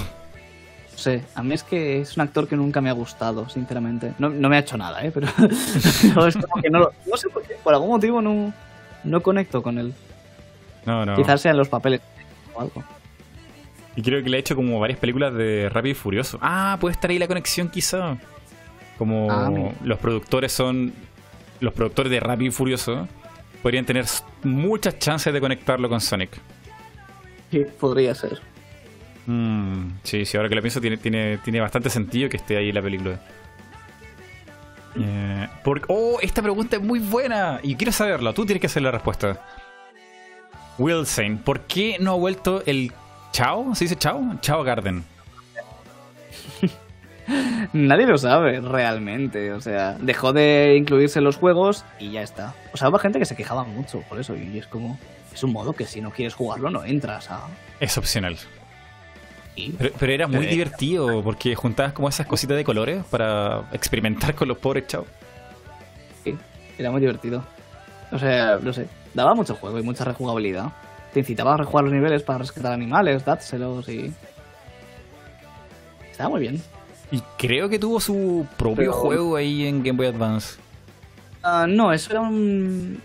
No sé, a mí es que es un actor que nunca me ha gustado, sinceramente. No, no me ha hecho nada, ¿eh? Pero (laughs) no, es como que no, lo- no sé por qué, por algún motivo no, no conecto con él. No, no. Quizás sean los papeles o algo. Y creo que le ha hecho como varias películas de Rápido y Furioso. Ah, puede estar ahí la conexión quizá. Como Ah, los productores son... Los productores de Rápido y Furioso podrían tener muchas chances de conectarlo con Sonic. Sí, podría ser. Mm, sí, sí, ahora que lo pienso tiene, tiene, tiene bastante sentido que esté ahí la película. Eh, por- oh, esta pregunta es muy buena y quiero saberla. Tú tienes que hacer la respuesta. Wilson, ¿por qué no ha vuelto el Chao? ¿Se dice Chao? Chao Garden. (laughs) (laughs) Nadie lo sabe realmente. O sea, dejó de incluirse en los juegos y ya está. O sea, hubo gente que se quejaba mucho por eso. Y es como. Es un modo que si no quieres jugarlo, no entras a. Es opcional. Y Pero, pero era muy divertido porque juntabas como esas cositas de colores para experimentar con los pobres Chao. sí, era muy divertido. O sea, no sé. Daba mucho juego y mucha rejugabilidad. Te incitaba a rejugar los niveles para rescatar animales, dátselos y. Estaba muy bien. Y creo que tuvo su propio Pero- juego ahí en Game Boy Advance. Ah, no, eso era un.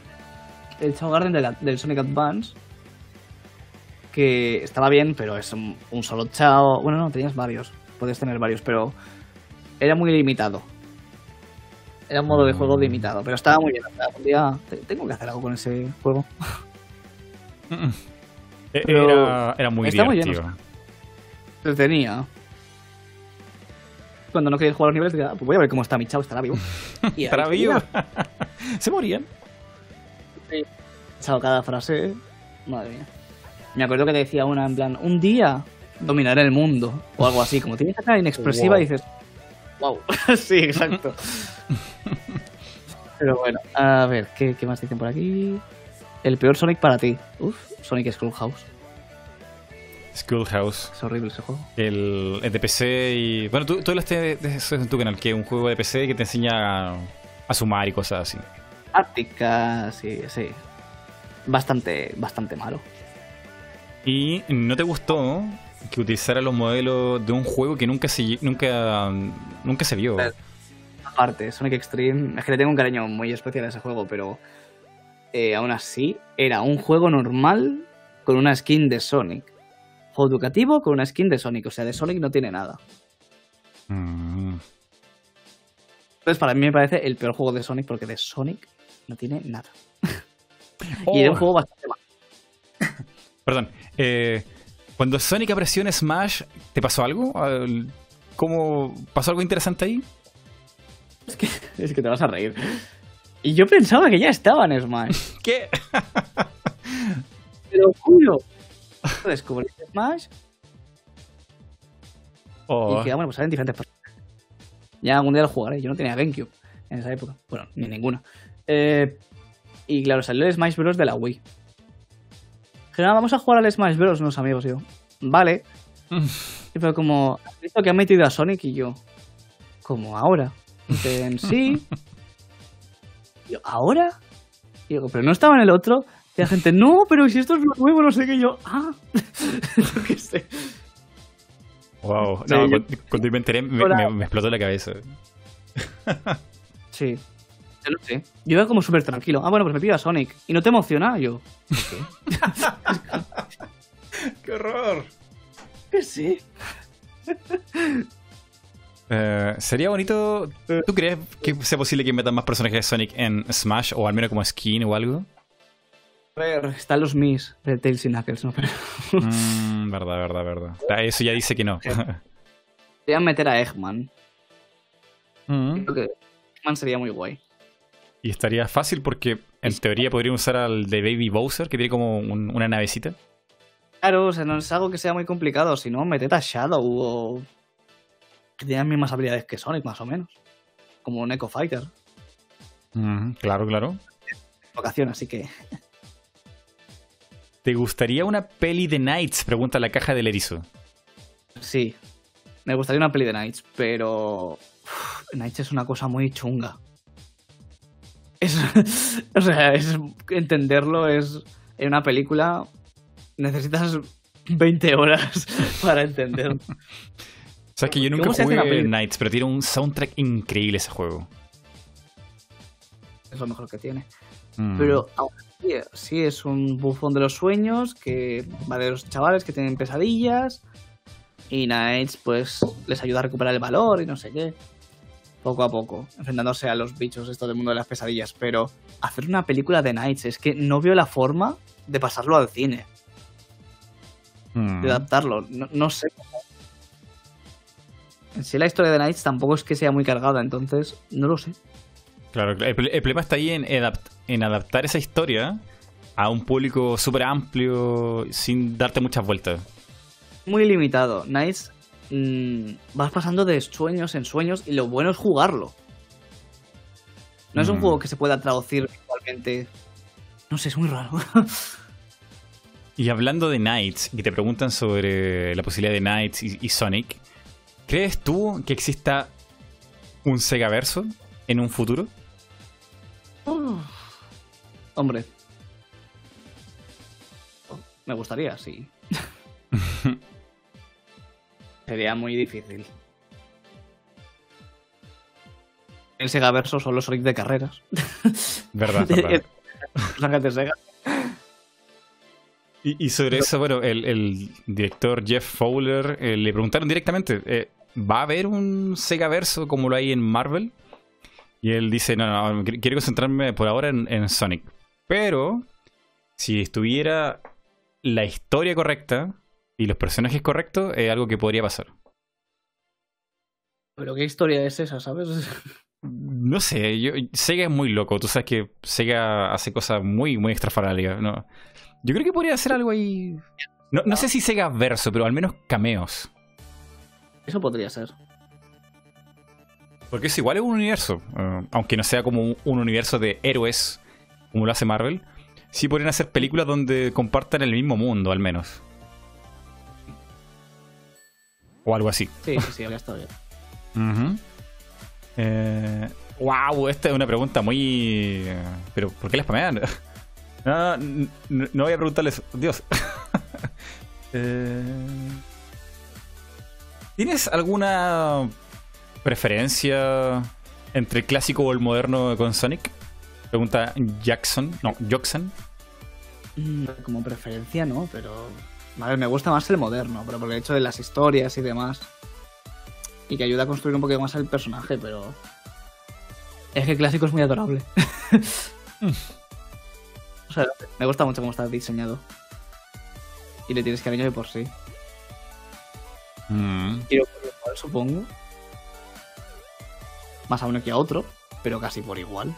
El Chao Garden de la- del Sonic Advance. Que estaba bien, pero es un, un solo Chao. Bueno, no, tenías varios. Puedes tener varios, pero. Era muy limitado. Era un modo de juego Mm. limitado, pero estaba muy bien. o un día te- tengo que hacer algo con ese juego. Era, era muy está muy bien, divertido. Se tenía. Cuando no querías jugar los niveles, decía, "Ah, pues voy a ver cómo está mi Chao, estará vivo. (laughs) Y Estará vivo. (laughs) Se morían. Chao, cada frase. Madre mía. Me acuerdo que te decía una en plan, un día dominaré el mundo. O algo así, como tienes cara inexpresiva Wow. dices, wow. (laughs) sí, exacto. Pero bueno, a ver, ¿qué, qué más dicen por aquí? El peor Sonic para ti. Uf, Sonic Schoolhouse. Schoolhouse. Es horrible ese juego. El, el de PC y. Bueno, tú, tú hablaste de eso en tu canal, que es un juego de PC que te enseña a, a sumar y cosas así. Táctica, sí, sí. Bastante, bastante malo. Y no te gustó que utilizara los modelos de un juego que nunca se nunca nunca se vio. Aparte, Sonic Extreme, es que le tengo un cariño muy especial a ese juego, pero eh, aún así era un juego normal con una skin de Sonic. Juego educativo con una skin de Sonic, o sea, de Sonic no tiene nada. Mm. Entonces, para mí me parece el peor juego de Sonic porque de Sonic no tiene nada. (laughs) y era un Oh, juego bastante malo. (laughs) Perdón. eh, cuando Sonic apareció en Smash, ¿te pasó algo? Al- ¿Cómo pasó algo interesante ahí? Es que, (laughs) es que te vas a reír. Y yo pensaba que ya estaba en Smash. ¿Qué? Te lo juro. (laughs) Descubrí Smash Oh, y dije, ah, bueno, pues salen diferentes personajes. Ya algún día lo jugaré. Yo no tenía GameCube en esa época. Bueno, ni ninguna. Eh, y claro, salió el Smash Bros. de la Wii. Dije, "Ah, vamos a jugar al Smash Bros. unos amigos. Yo, vale. (laughs) Y fue como, ¿has visto que han metido a Sonic? Y yo, como ahora. Dicen, sí. (laughs) Y yo, ¿ahora? Y digo, pero no estaba en el otro. Y la gente, no, pero si esto es lo nuevo, no sé qué. Yo, ah, (laughs) yo qué sé. wow. Sí, No, cuando, cuando me enteré me, Ahora- me- me explotó la cabeza. Sí. Yo no sé. Yo iba como súper tranquilo. Ah, bueno, pues me pido a Sonic. ¿Y no te emociona? Yo, (laughs) ¡Qué horror! ¿qué sé? (laughs) Eh, sería bonito. ¿Tú crees que sea posible que metan más personajes de Sonic en Smash o al menos como skin o algo? A ver, están los Mis de Tails y Knuckles, ¿no? Pero Mm, verdad, verdad, verdad. Ah, Eso ya dice que no. podrían meter a Eggman. Mm. Creo que Eggman sería muy guay. Y estaría fácil porque en teoría podrían usar al de Baby Bowser, que tiene como un- una navecita. Claro, o sea, no es algo que sea muy complicado. Si no, meted a Shadow o... Que tengan las mismas habilidades que Sonic, más o menos. Como un Echo Fighter. Mm, claro, claro. Vocación, así que... ¿Te gustaría una peli de Knights? Pregunta la caja del erizo. Sí. Me gustaría una peli de Knights, pero... uf, Knights es una cosa muy chunga. Es... (laughs) o sea, es... entenderlo es... En una película necesitas 20 horas (laughs) para entenderlo. O sea, que yo nunca ¿Cómo se hace una jugué? Knights, pero tiene un soundtrack increíble ese juego. Es lo mejor que tiene. Mm. Pero aún sí es un bufón de los sueños que va de los chavales que tienen pesadillas y Knights pues les ayuda a recuperar el valor y no sé qué. Poco a poco, enfrentándose a los bichos esto del mundo de las pesadillas. Pero hacer una película de Knights es que no veo la forma de pasarlo al cine, Mm. de adaptarlo. No, no sé. En sí la historia de Knights tampoco es que sea muy cargada, entonces no lo sé. Claro, el, el problema está ahí en, adapt- en adaptar esa historia a un público súper amplio sin darte muchas vueltas. muy limitado. Knights mm, vas pasando de sueños en sueños y lo bueno es jugarlo. No es un Mm. juego que se pueda traducir visualmente. No sé, es muy raro. (laughs) Y hablando de Knights, y te preguntan sobre la posibilidad de Knights y, y Sonic, ¿crees tú que exista un Sega verso en un futuro? Hombre. Me gustaría, sí. (laughs) Sería muy difícil. El Sega Verso son los Sonic de carreras. (laughs) Verdad, (laughs) verdad. De Sega. Y, y sobre eso, bueno, el, el director Jeff Fowler eh, le preguntaron directamente, eh, ¿va a haber un Sega verso como lo hay en Marvel? Y él dice, no, no, qu- quiero concentrarme por ahora en, en Sonic. Pero, si estuviera la historia correcta y los personajes correctos, es algo que podría pasar. Pero qué historia es esa, ¿sabes? (laughs) No sé, yo, Sega es muy loco. Tú sabes que Sega hace cosas muy, muy. ¿no? Yo creo que podría hacer algo ahí. No, no sé si Sega verso, pero al menos cameos. Eso podría ser. Porque es igual es un universo. eh, aunque no sea como un, un universo de héroes como lo hace Marvel. Sí podrían hacer películas donde compartan el mismo mundo, al menos. O algo así. Sí, sí, sí, (laughs) habría estado bien. Ujú. Eh, wow, esta es una pregunta muy. Pero, ¿por qué la spamean? (laughs) No, no, no, no voy a preguntarles. Dios. (laughs) Eh, ¿Tienes alguna preferencia entre el clásico o el moderno con Sonic? Pregunta Jackson. No, Jackson. Mm, Como preferencia, no, pero. A ver, me gusta más el moderno, pero por el hecho de las historias y demás. Y que ayuda a construir un poquito más el personaje, pero. Es que el clásico es muy adorable. (laughs) o sea, me gusta mucho cómo está diseñado. Y le tienes cariño de por sí. Mm. Quiero por supongo. Más a uno que a otro, pero casi por igual.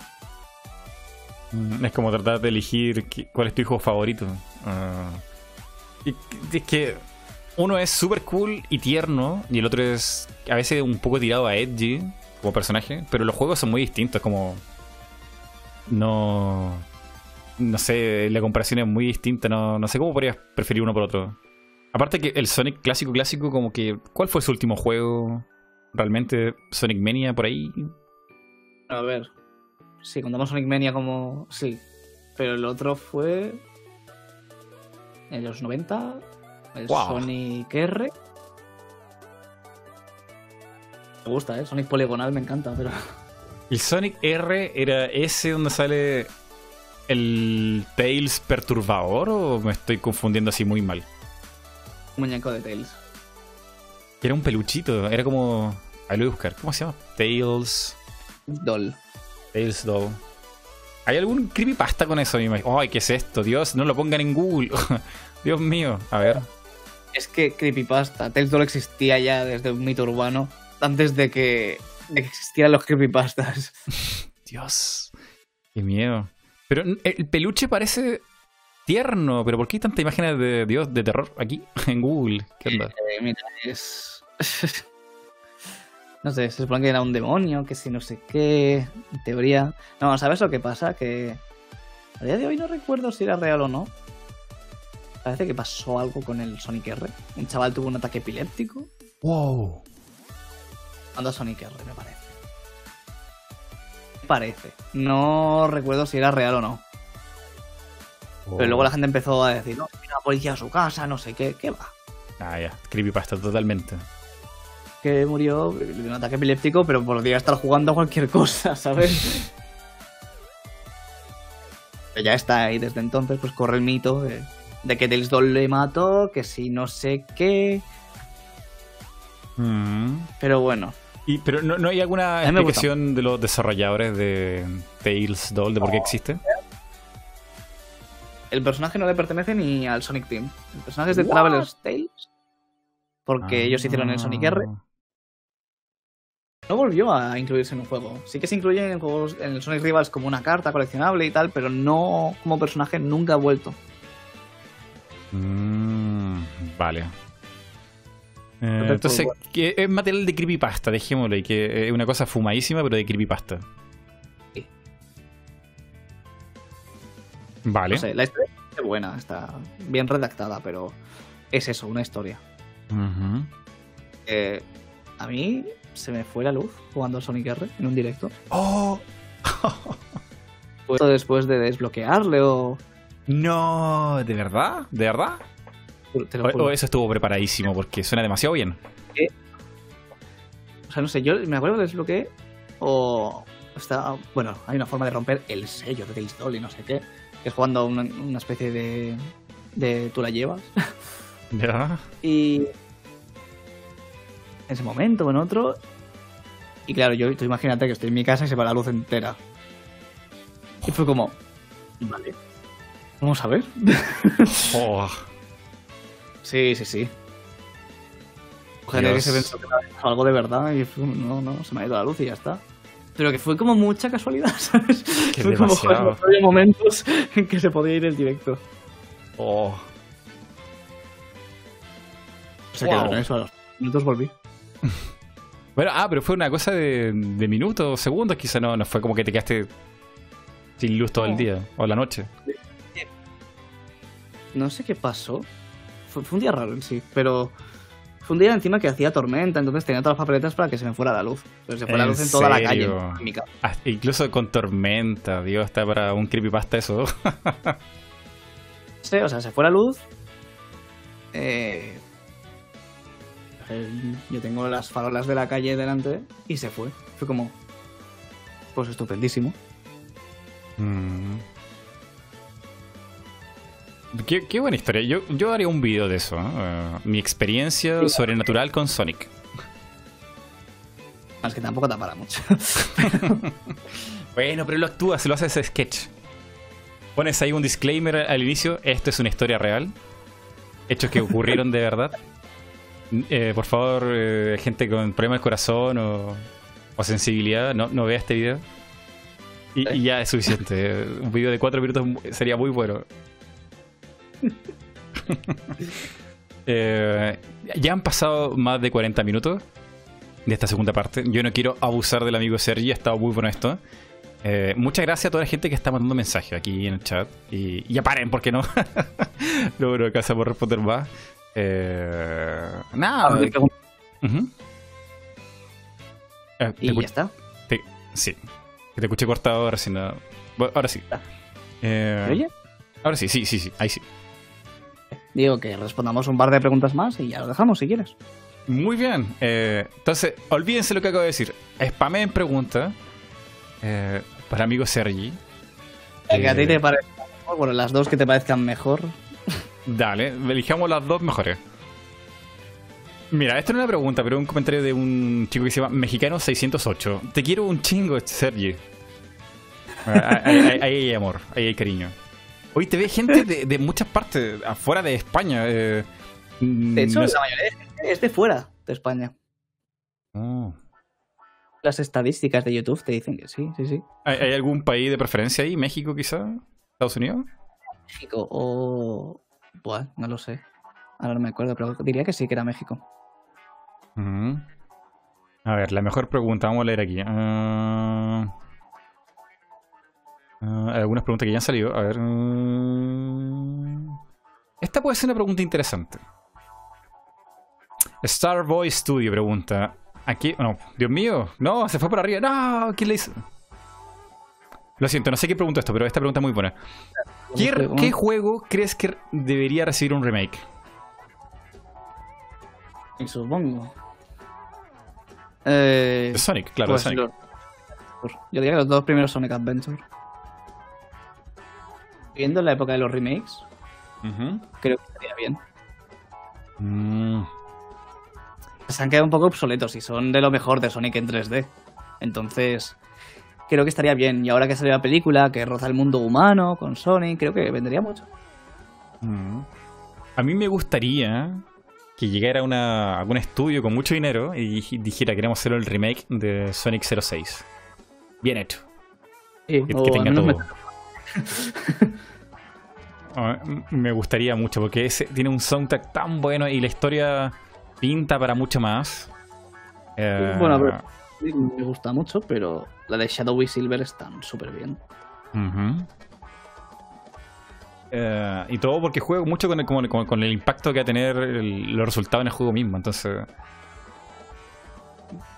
Mm, Es como tratar de elegir cuál es tu hijo favorito. Ah. Es que uno es súper cool y tierno, y el otro es a veces un poco tirado a edgy como personaje, pero los juegos son muy distintos, como. No. No sé, la comparación es muy distinta, no, no sé cómo podrías preferir uno por otro. Aparte que el Sonic clásico clásico, como que. ¿Cuál fue su último juego? ¿Realmente Sonic Mania por ahí? A ver. Sí, contamos Sonic Mania como. Sí. Pero el otro fue. En los 90. El Wow. Sonic R. Me gusta, ¿eh? Sonic poligonal me encanta, pero. (laughs) El Sonic R era ese donde sale el Tails perturbador o me estoy confundiendo así muy mal. Muñeco de Tails. Era un peluchito, era como. Ahí lo voy a buscar. ¿Cómo se llama? Tails. Doll. Tails Doll. ¿Hay algún creepypasta con eso? Ay, ¿qué es esto? Dios, no lo pongan en Google. (laughs) Dios mío. A ver. Es que Creepypasta. Tails Doll existía ya desde un mito urbano. Antes de que, de que existieran los creepypastas. (laughs) Dios. Qué miedo. Pero el peluche parece tierno, pero ¿por qué hay tanta imágenes de Dios de terror aquí (laughs) en Google? ¿Qué onda? Eh, mira, es. (laughs) no sé, se supone que era un demonio, que si no sé qué. En teoría. No, ¿sabes lo que pasa? Que. A día de hoy no recuerdo si era real o no. Parece que pasó algo con el Sonic R. Un chaval tuvo un ataque epiléptico. Wow. Cuando Sonic R, me parece. Parece. No recuerdo si era real o no. Pero luego la gente empezó a decir, no, la policía a su casa, no sé qué. ¿Qué va? Ah, ya. Creepypasta totalmente. que murió de un ataque epiléptico, pero podría estar jugando a cualquier cosa, (laughs) ¿sabes? Pero ya está ahí desde entonces, pues corre el mito de, de que Tails Doll le mató, que si no sé qué. Mm. Pero bueno, Y, pero no, no hay alguna explicación de los desarrolladores de Tails Doll de por qué existe. El personaje no le pertenece ni al Sonic Team. El personaje es de What? Traveler's Tales. Porque ellos hicieron el Sonic R. Ah. No volvió a incluirse en un juego. Sí que se incluye en juegos en el Sonic Rivals como una carta coleccionable y tal, pero no como personaje nunca ha vuelto. Mm, vale. Eh, Entonces, que es material de creepypasta, dejémoslo, y que es una cosa fumadísima, pero de creepypasta. Vale. No sé, la historia es buena, está bien redactada, pero es eso, una historia. Eh, a mí se me fue la luz jugando al Sonic R en un directo. ¡Oh! (laughs) Después de desbloquearle o... No, ¿de verdad? ¿De verdad? Te lo O, juro. o eso estuvo preparadísimo, porque suena demasiado bien. O sea, no sé, yo me acuerdo que desbloqueé o... Está, bueno, hay una forma de romper el sello de Doll y no sé qué. Que es jugando una, una especie de... de tú la llevas. (laughs) ¿Ya? Y en ese momento o en otro. Y claro, yo tú imagínate que estoy en mi casa y se va la luz entera. Y fue como. Vale. Vamos a ver. (laughs) Oh, Sí, sí, sí. Gente que se pensó que era algo de verdad y fue, no, no, se me ha ido la luz y ya está. Pero que fue como mucha casualidad, (laughs) ¿sabes? Que fue como demasiado. joder, no había momentos en que se podía ir el directo. oh. O sea que Wow. bueno, eso a los minutos volví. (laughs) Bueno, ah, pero fue una cosa de, de minutos, segundos, quizá no, no fue como que te quedaste sin luz todo el día o la noche. No sé qué pasó. Fue, fue un día raro en sí, pero Fue un día encima que hacía tormenta, entonces tenía todas las papeletas para que se me fuera la luz. Pero se fue la ¿En luz en toda la calle. en mi casa. Ah, incluso con tormenta, Dios, está para un creepypasta eso. (laughs) Sí, o sea, se fue la luz. Eh, yo tengo las farolas de la calle delante y se fue. Fue como. Pues estupendísimo. Mm. Qué, qué buena historia. Yo, yo haría un video de eso. ¿eh? Mi experiencia Sí. sobrenatural con Sonic. (laughs) Más que tampoco tapará mucho. (laughs) Bueno, pero lo actúas, lo haces sketch. Pones ahí un disclaimer al inicio. Esto es una historia real. Hechos que ocurrieron de verdad. Eh, por favor, eh, gente con problemas del corazón o, o sensibilidad, no, no vea este video. Y, y ya es suficiente. Un video de cuatro minutos sería muy bueno. (laughs) Eh, ya han pasado más de 40 minutos de esta segunda parte. Yo no quiero abusar del amigo Sergi, ha estado muy bueno esto. Eh, muchas gracias a toda la gente que está mandando mensajes aquí en el chat. Y ya paren, ¿por qué no? (laughs) Luego no alcanzamos a responder más. Eh, nada. Ujú. Eh, y ya está. te- sí. Que te escuché cortado ahora sí. No. Bueno, ahora sí. Eh, ¿Me oye? Ahora sí, sí, sí, sí. Ahí sí. Digo que respondamos un par de preguntas más y ya lo dejamos si quieres. Muy bien. eh, entonces, olvídense lo que acabo de decir. Spameen preguntas eh, para amigo Sergi. Que a ti Eh, te parezca mejor, bueno, las dos que te parezcan mejor. Dale, elijamos las dos mejores. Mira, esto no es una pregunta, pero un comentario de un chico que se llama Mexicano608. Te quiero un chingo, Sergi. Ahí ahí- ahí hay amor, ahí hay cariño. Hoy te ve gente de, de muchas partes, afuera de España. eh, De hecho, no sé- la mayoría de gente es de fuera de España. Oh. Las estadísticas de YouTube te dicen que sí, sí, sí. ¿Hay, hay algún país de preferencia ahí? ¿México quizá? ¿Estados Unidos? México o... Buah, no lo sé. Ahora no me acuerdo, pero diría que sí que era México. Ujú. A ver, la mejor pregunta, vamos a leer aquí. Ah, algunas preguntas que ya han salido. A ver. mm. Esta puede ser una pregunta interesante. Starboy Studio pregunta. Aquí. No, Dios mío. No, se fue por arriba. No, ¿quién le hizo? Lo siento, no sé quién preguntó esto, pero esta pregunta es muy buena. ¿Qué, Juego. qué juego crees que debería recibir un remake? Y supongo. Eh, Sonic, claro, Sonic. yo diría que los dos primeros Sonic Adventure. Viendo la época de los remakes, creo que estaría bien. Mm. Se han quedado un poco obsoletos y son de lo mejor de Sonic en 3D. Entonces, creo que estaría bien. Y ahora que salió la película, que roza el mundo humano con Sonic, creo que vendría mucho. Mm. A mí me gustaría que llegara una, algún estudio con mucho dinero y dij- dijera queremos hacer el remake de Sonic 06. Bien hecho. Sí, Que, que tenga todo. (laughs) me gustaría mucho porque ese tiene un soundtrack tan bueno y la historia pinta para mucho más. Eh, Bueno, me gusta mucho, pero la de Shadow y Silver están súper bien. Eh, y todo porque juego mucho con el, con, el impacto que va a tener el- los resultados en el juego mismo. Entonces,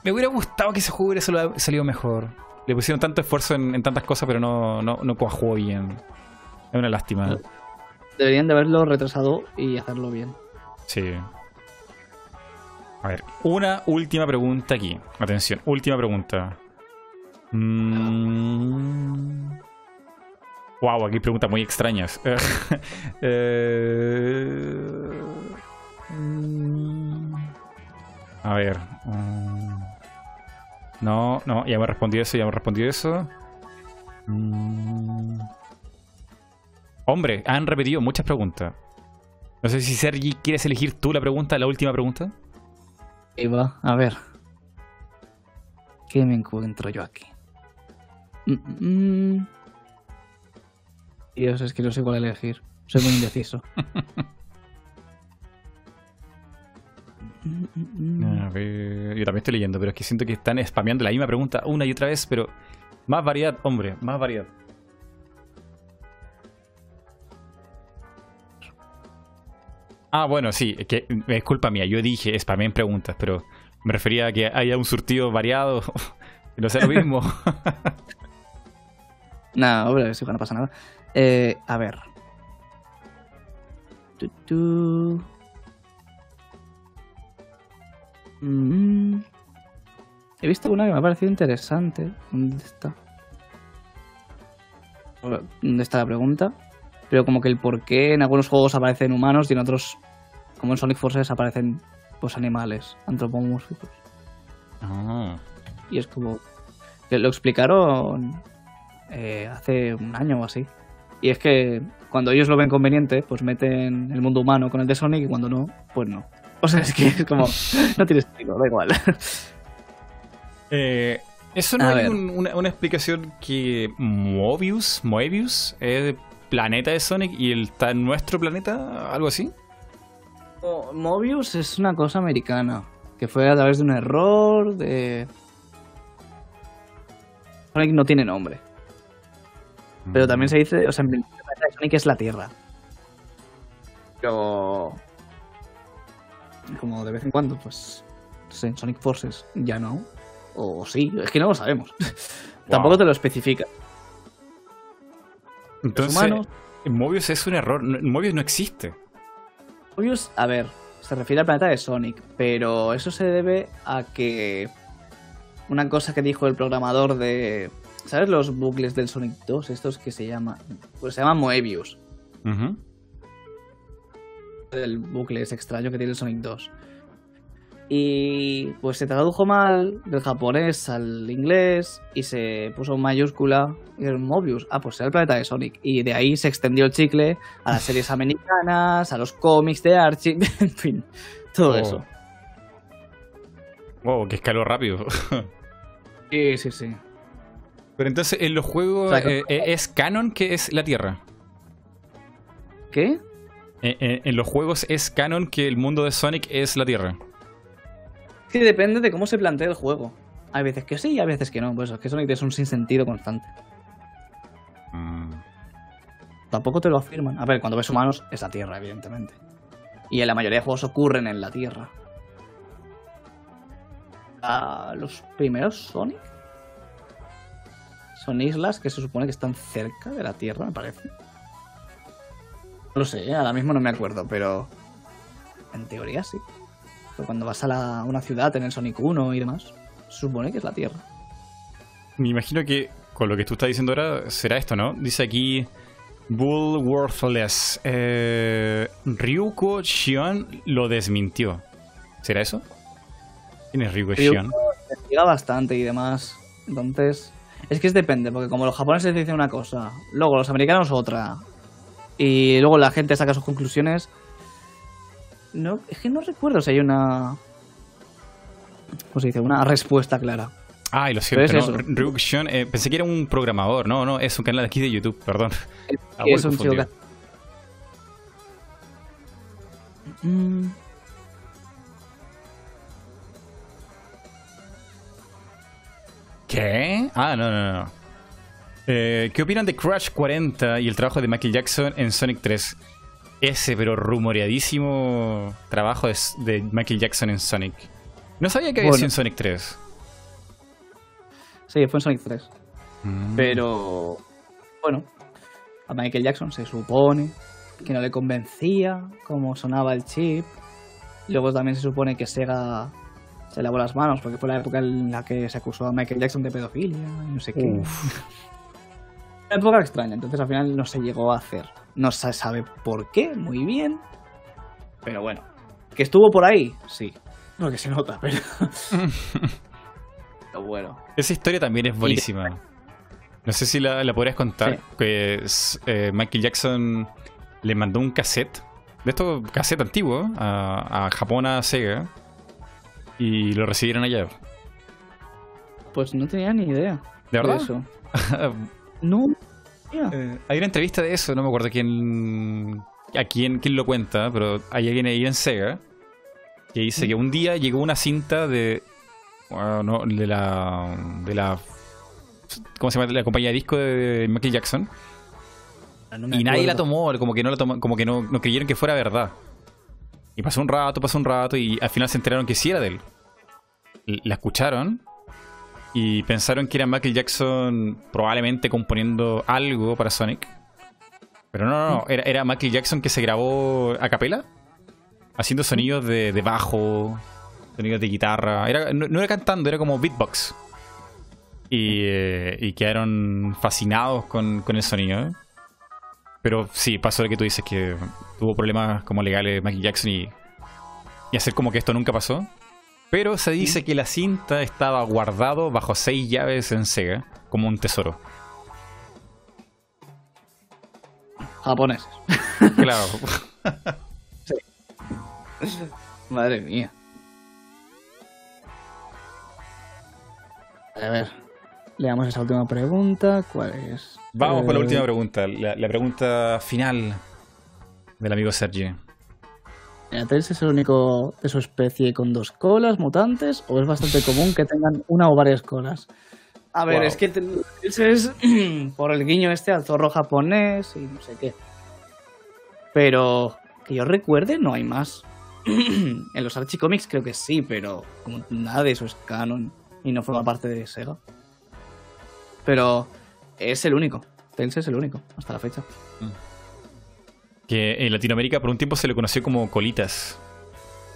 me hubiera gustado que ese juego hubiera sal- salido mejor. Le pusieron tanto esfuerzo en, en tantas cosas, pero no, no, no cuajó bien. Es una lástima. Deberían de haberlo retrasado y hacerlo bien. Sí. A ver, una última pregunta aquí. Atención, última pregunta. Mm. Wow, aquí hay preguntas muy extrañas. (laughs) Eh, mm. A ver. No, no, ya me respondió eso, ya me respondió eso. Mm. Hombre, han repetido muchas preguntas. No sé si Sergi quieres elegir tú la pregunta, la última pregunta. Y va, a ver. ¿Qué me encuentro yo aquí? Mm, mm. Dios, es que no sé cuál elegir. Soy muy indeciso. (laughs) A ver, yo también estoy leyendo, pero es que siento que están spameando la misma pregunta una y otra vez, pero más variedad, hombre, más variedad. Ah, bueno, sí, que es culpa mía. Yo dije spamé en preguntas, pero me refería a que haya un surtido variado. (laughs) no sea lo mismo. (laughs) no, hombre, sí, no pasa nada. Eh, a ver. Mm. He visto una que me ha parecido interesante. ¿Dónde está? ¿Dónde está la pregunta? Pero como que el por qué en algunos juegos aparecen humanos y en otros, como en Sonic Forces, aparecen pues animales antropomórficos. Ah. Y es como que lo explicaron eh, hace un año o así. Y es que cuando ellos lo ven conveniente, pues meten el mundo humano con el de Sonic y cuando no, pues no. O sea, es que es como, no tiene sentido, da igual. Eh, ¿Eso no hay una, explicación que Mobius, Moebius, es planeta de Sonic y está en nuestro planeta? ¿Algo así? Mobius es una cosa americana, que fue a través de un error de... Sonic no tiene nombre. Pero también se dice, o sea, en Sonic es la Tierra. Pero... Como de vez en cuando, pues... En Sonic Forces ya no. O sí, es que no lo sabemos. (laughs) Tampoco te lo especifica. Entonces, Mobius es un error. Mobius no existe. Mobius, a ver, se refiere al planeta de Sonic, pero eso se debe a que una cosa que dijo el programador de ¿sabes los bucles del Sonic 2 estos que se llaman pues se llaman Moebius. El bucle es extraño que tiene el Sonic 2. Y pues se tradujo mal del japonés al inglés y se puso mayúscula y era Mobius. Ah, pues era el planeta de Sonic. Y de ahí se extendió el chicle a las series americanas, a los cómics de Archie, (laughs) en fin, todo eso. Wow, que escaló rápido. sí, sí, sí. Pero entonces en los juegos eh, eh, es canon que es la Tierra. ¿Qué? Eh, en los juegos es canon que el mundo de Sonic es la Tierra. Sí, depende de cómo se plantea el juego. Hay veces que sí y hay veces que no. Pues es que Sonic es un sinsentido constante. Mm. Tampoco te lo afirman. A ver, cuando ves humanos es la Tierra, evidentemente. Y en la mayoría de juegos ocurren en la Tierra. Ah, los primeros Sonic son islas que se supone que están cerca de la Tierra, me parece. No lo sé, ¿eh? ahora mismo no me acuerdo, pero en teoría sí cuando vas a una ciudad en el Sonic 1 y demás, se supone que es la Tierra. Me imagino que con lo que tú estás diciendo ahora será esto, ¿no? Dice aquí Bull Worthless. Eh, Ryuko Shion lo desmintió. ¿Será eso? ¿Quién es Ryuko, Shion? Investiga bastante y demás. Entonces, es que es depende, porque como los japoneses dicen una cosa, luego los americanos otra, y luego la gente saca sus conclusiones, no, es que no recuerdo si hay una. ¿Cómo se dice? Una respuesta clara. Ay, lo siento, no, eh, pensé que era un programador. No, no, es un canal aquí de YouTube, perdón. Es, un chico mm. ¿Qué? Ah, no, no, no. Eh, ¿Qué opinan de Crash 40 y el trabajo de Michael Jackson en Sonic 3? ese, pero rumoreadísimo trabajo de, Michael Jackson en Sonic. No sabía que había sido en Sonic 3. Sí, fue en Sonic 3. Mm. Pero, bueno, a Michael Jackson se supone que no le convencía cómo sonaba el chip. Luego también se supone que Sega se lavó las manos porque fue la época en la que se acusó a Michael Jackson de pedofilia y no sé qué. Época extraña, entonces al final no se llegó a hacer. No se sabe por qué, muy bien. Pero bueno. ¿Que estuvo por ahí? Sí. No, que se nota, pero. (laughs) pero bueno. Esa historia también es buenísima. No sé si la, podrías contar. Que eh, Michael Jackson le mandó un cassette. De esto, cassette antiguo, a, a Japón, a Sega. Y lo recibieron allá. Pues no tenía ni idea. ¿De verdad? eso. (laughs) no, eh, hay una entrevista de eso, no me acuerdo quién, a quién, quién lo cuenta, pero hay alguien ahí en Sega que dice que un día llegó una cinta de, de la, de la, ¿cómo se llama? La compañía de disco de Michael Jackson. Ah, y nadie la tomó, como que no la tomó, como que no, no creyeron que fuera verdad. Y pasó un rato, pasó un rato y al final se enteraron que sí era de él. La escucharon y pensaron que era Michael Jackson probablemente componiendo algo para Sonic. Pero no, no, no, era, era Michael Jackson que se grabó a capela, haciendo sonidos de, bajo, sonidos de guitarra. Era, no, era cantando, era como beatbox. Y, eh, y quedaron fascinados con, con el sonido. Pero sí, pasó lo que tú dices, que tuvo problemas como legales Michael Jackson y, y hacer como que esto nunca pasó. Pero se dice que la cinta estaba guardado bajo seis llaves en Sega, como un tesoro. Japoneses. Claro. (laughs) Madre mía. A ver. Leamos esa última pregunta. ¿Cuál es? Vamos con la Eh, última pregunta, la, la pregunta final del amigo Sergi. ¿Tails es el único de su especie con dos colas mutantes o es bastante común que tengan una o varias colas? A ver, Wow. es que Tails es (clears throat) por el guiño este al zorro japonés y no sé qué. Pero que yo recuerde, no hay más. (clears throat) en los Archie Comics creo que sí, pero como nada de eso es canon y no forma parte de Sega. Pero es el único. Tails es el único, hasta la fecha. Que en Latinoamérica por un tiempo se le conoció como colitas.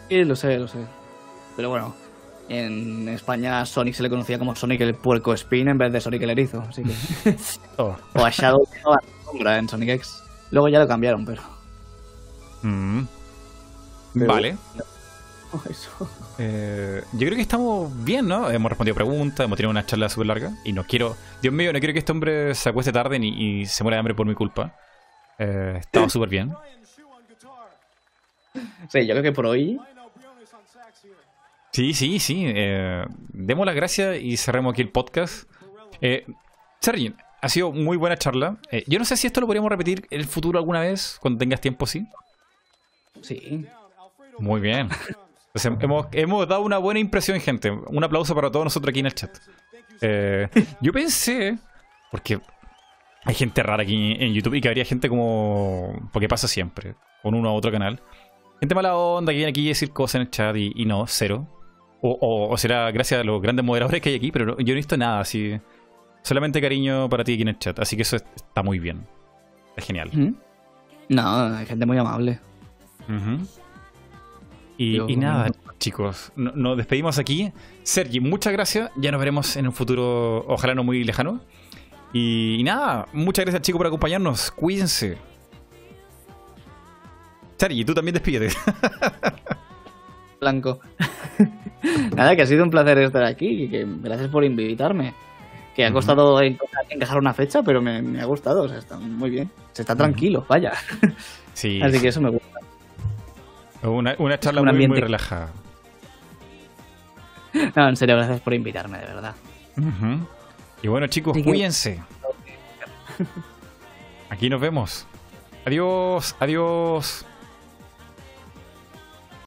Sí, lo sé, lo sé. Pero bueno, en España a Sonic se le conocía como Sonic el puerco spin en vez de Sonic el erizo. Así que... (laughs) Oh. o a Shadow o a Sombra en Sonic X. Luego ya lo cambiaron, pero... Mm. Pero- Vale. (laughs) Eso. Eh, yo creo que estamos bien, ¿no? Hemos respondido preguntas, hemos tenido una charla súper larga. Y no quiero, Dios mío, no quiero que este hombre se acueste tarde ni y se muera de hambre por mi culpa. Eh, estaba súper bien. Sí, yo creo que por hoy... Sí, sí, sí. Eh, demos las gracias y cerremos aquí el podcast. Eh, Sergi, ha sido muy buena charla. Eh, yo no sé si esto lo podríamos repetir en el futuro alguna vez, cuando tengas tiempo, sí. Sí. Muy bien. Entonces, hemos, hemos dado una buena impresión, gente. Un aplauso para todos nosotros aquí en el chat. Eh, yo pensé, porque hay gente rara aquí en YouTube y que habría gente como. Porque pasa siempre, con uno u otro canal. Gente mala onda que viene aquí a decir cosas en el chat y, y no, cero. O, o- o será gracias a los grandes moderadores que hay aquí, pero no- yo no he visto nada así. Solamente cariño para ti aquí en el chat. Así que eso está muy bien. Es genial. ¿Mm? No, hay gente muy amable. Y, Yo- y nada, chicos, no- nos despedimos aquí. Sergi, muchas gracias. Ya nos veremos en un futuro, ojalá no muy lejano. Y, nada, muchas gracias, chicos, por acompañarnos. Cuídense. Sergi, tú también despídete. (laughs) Blanco. (laughs) Nada, que ha sido un placer estar aquí y que gracias por invitarme. Que ha costado encajar, encajar una fecha, pero me, me ha gustado. O sea, está muy bien. Se está tranquilo, vaya. (laughs) Sí, Así que eso me gusta. una, una charla Un muy, muy relajada. No, en serio, gracias por invitarme, de verdad. Ujú. Y bueno, chicos, cuídense. (laughs) Aquí nos vemos. Adiós, adiós.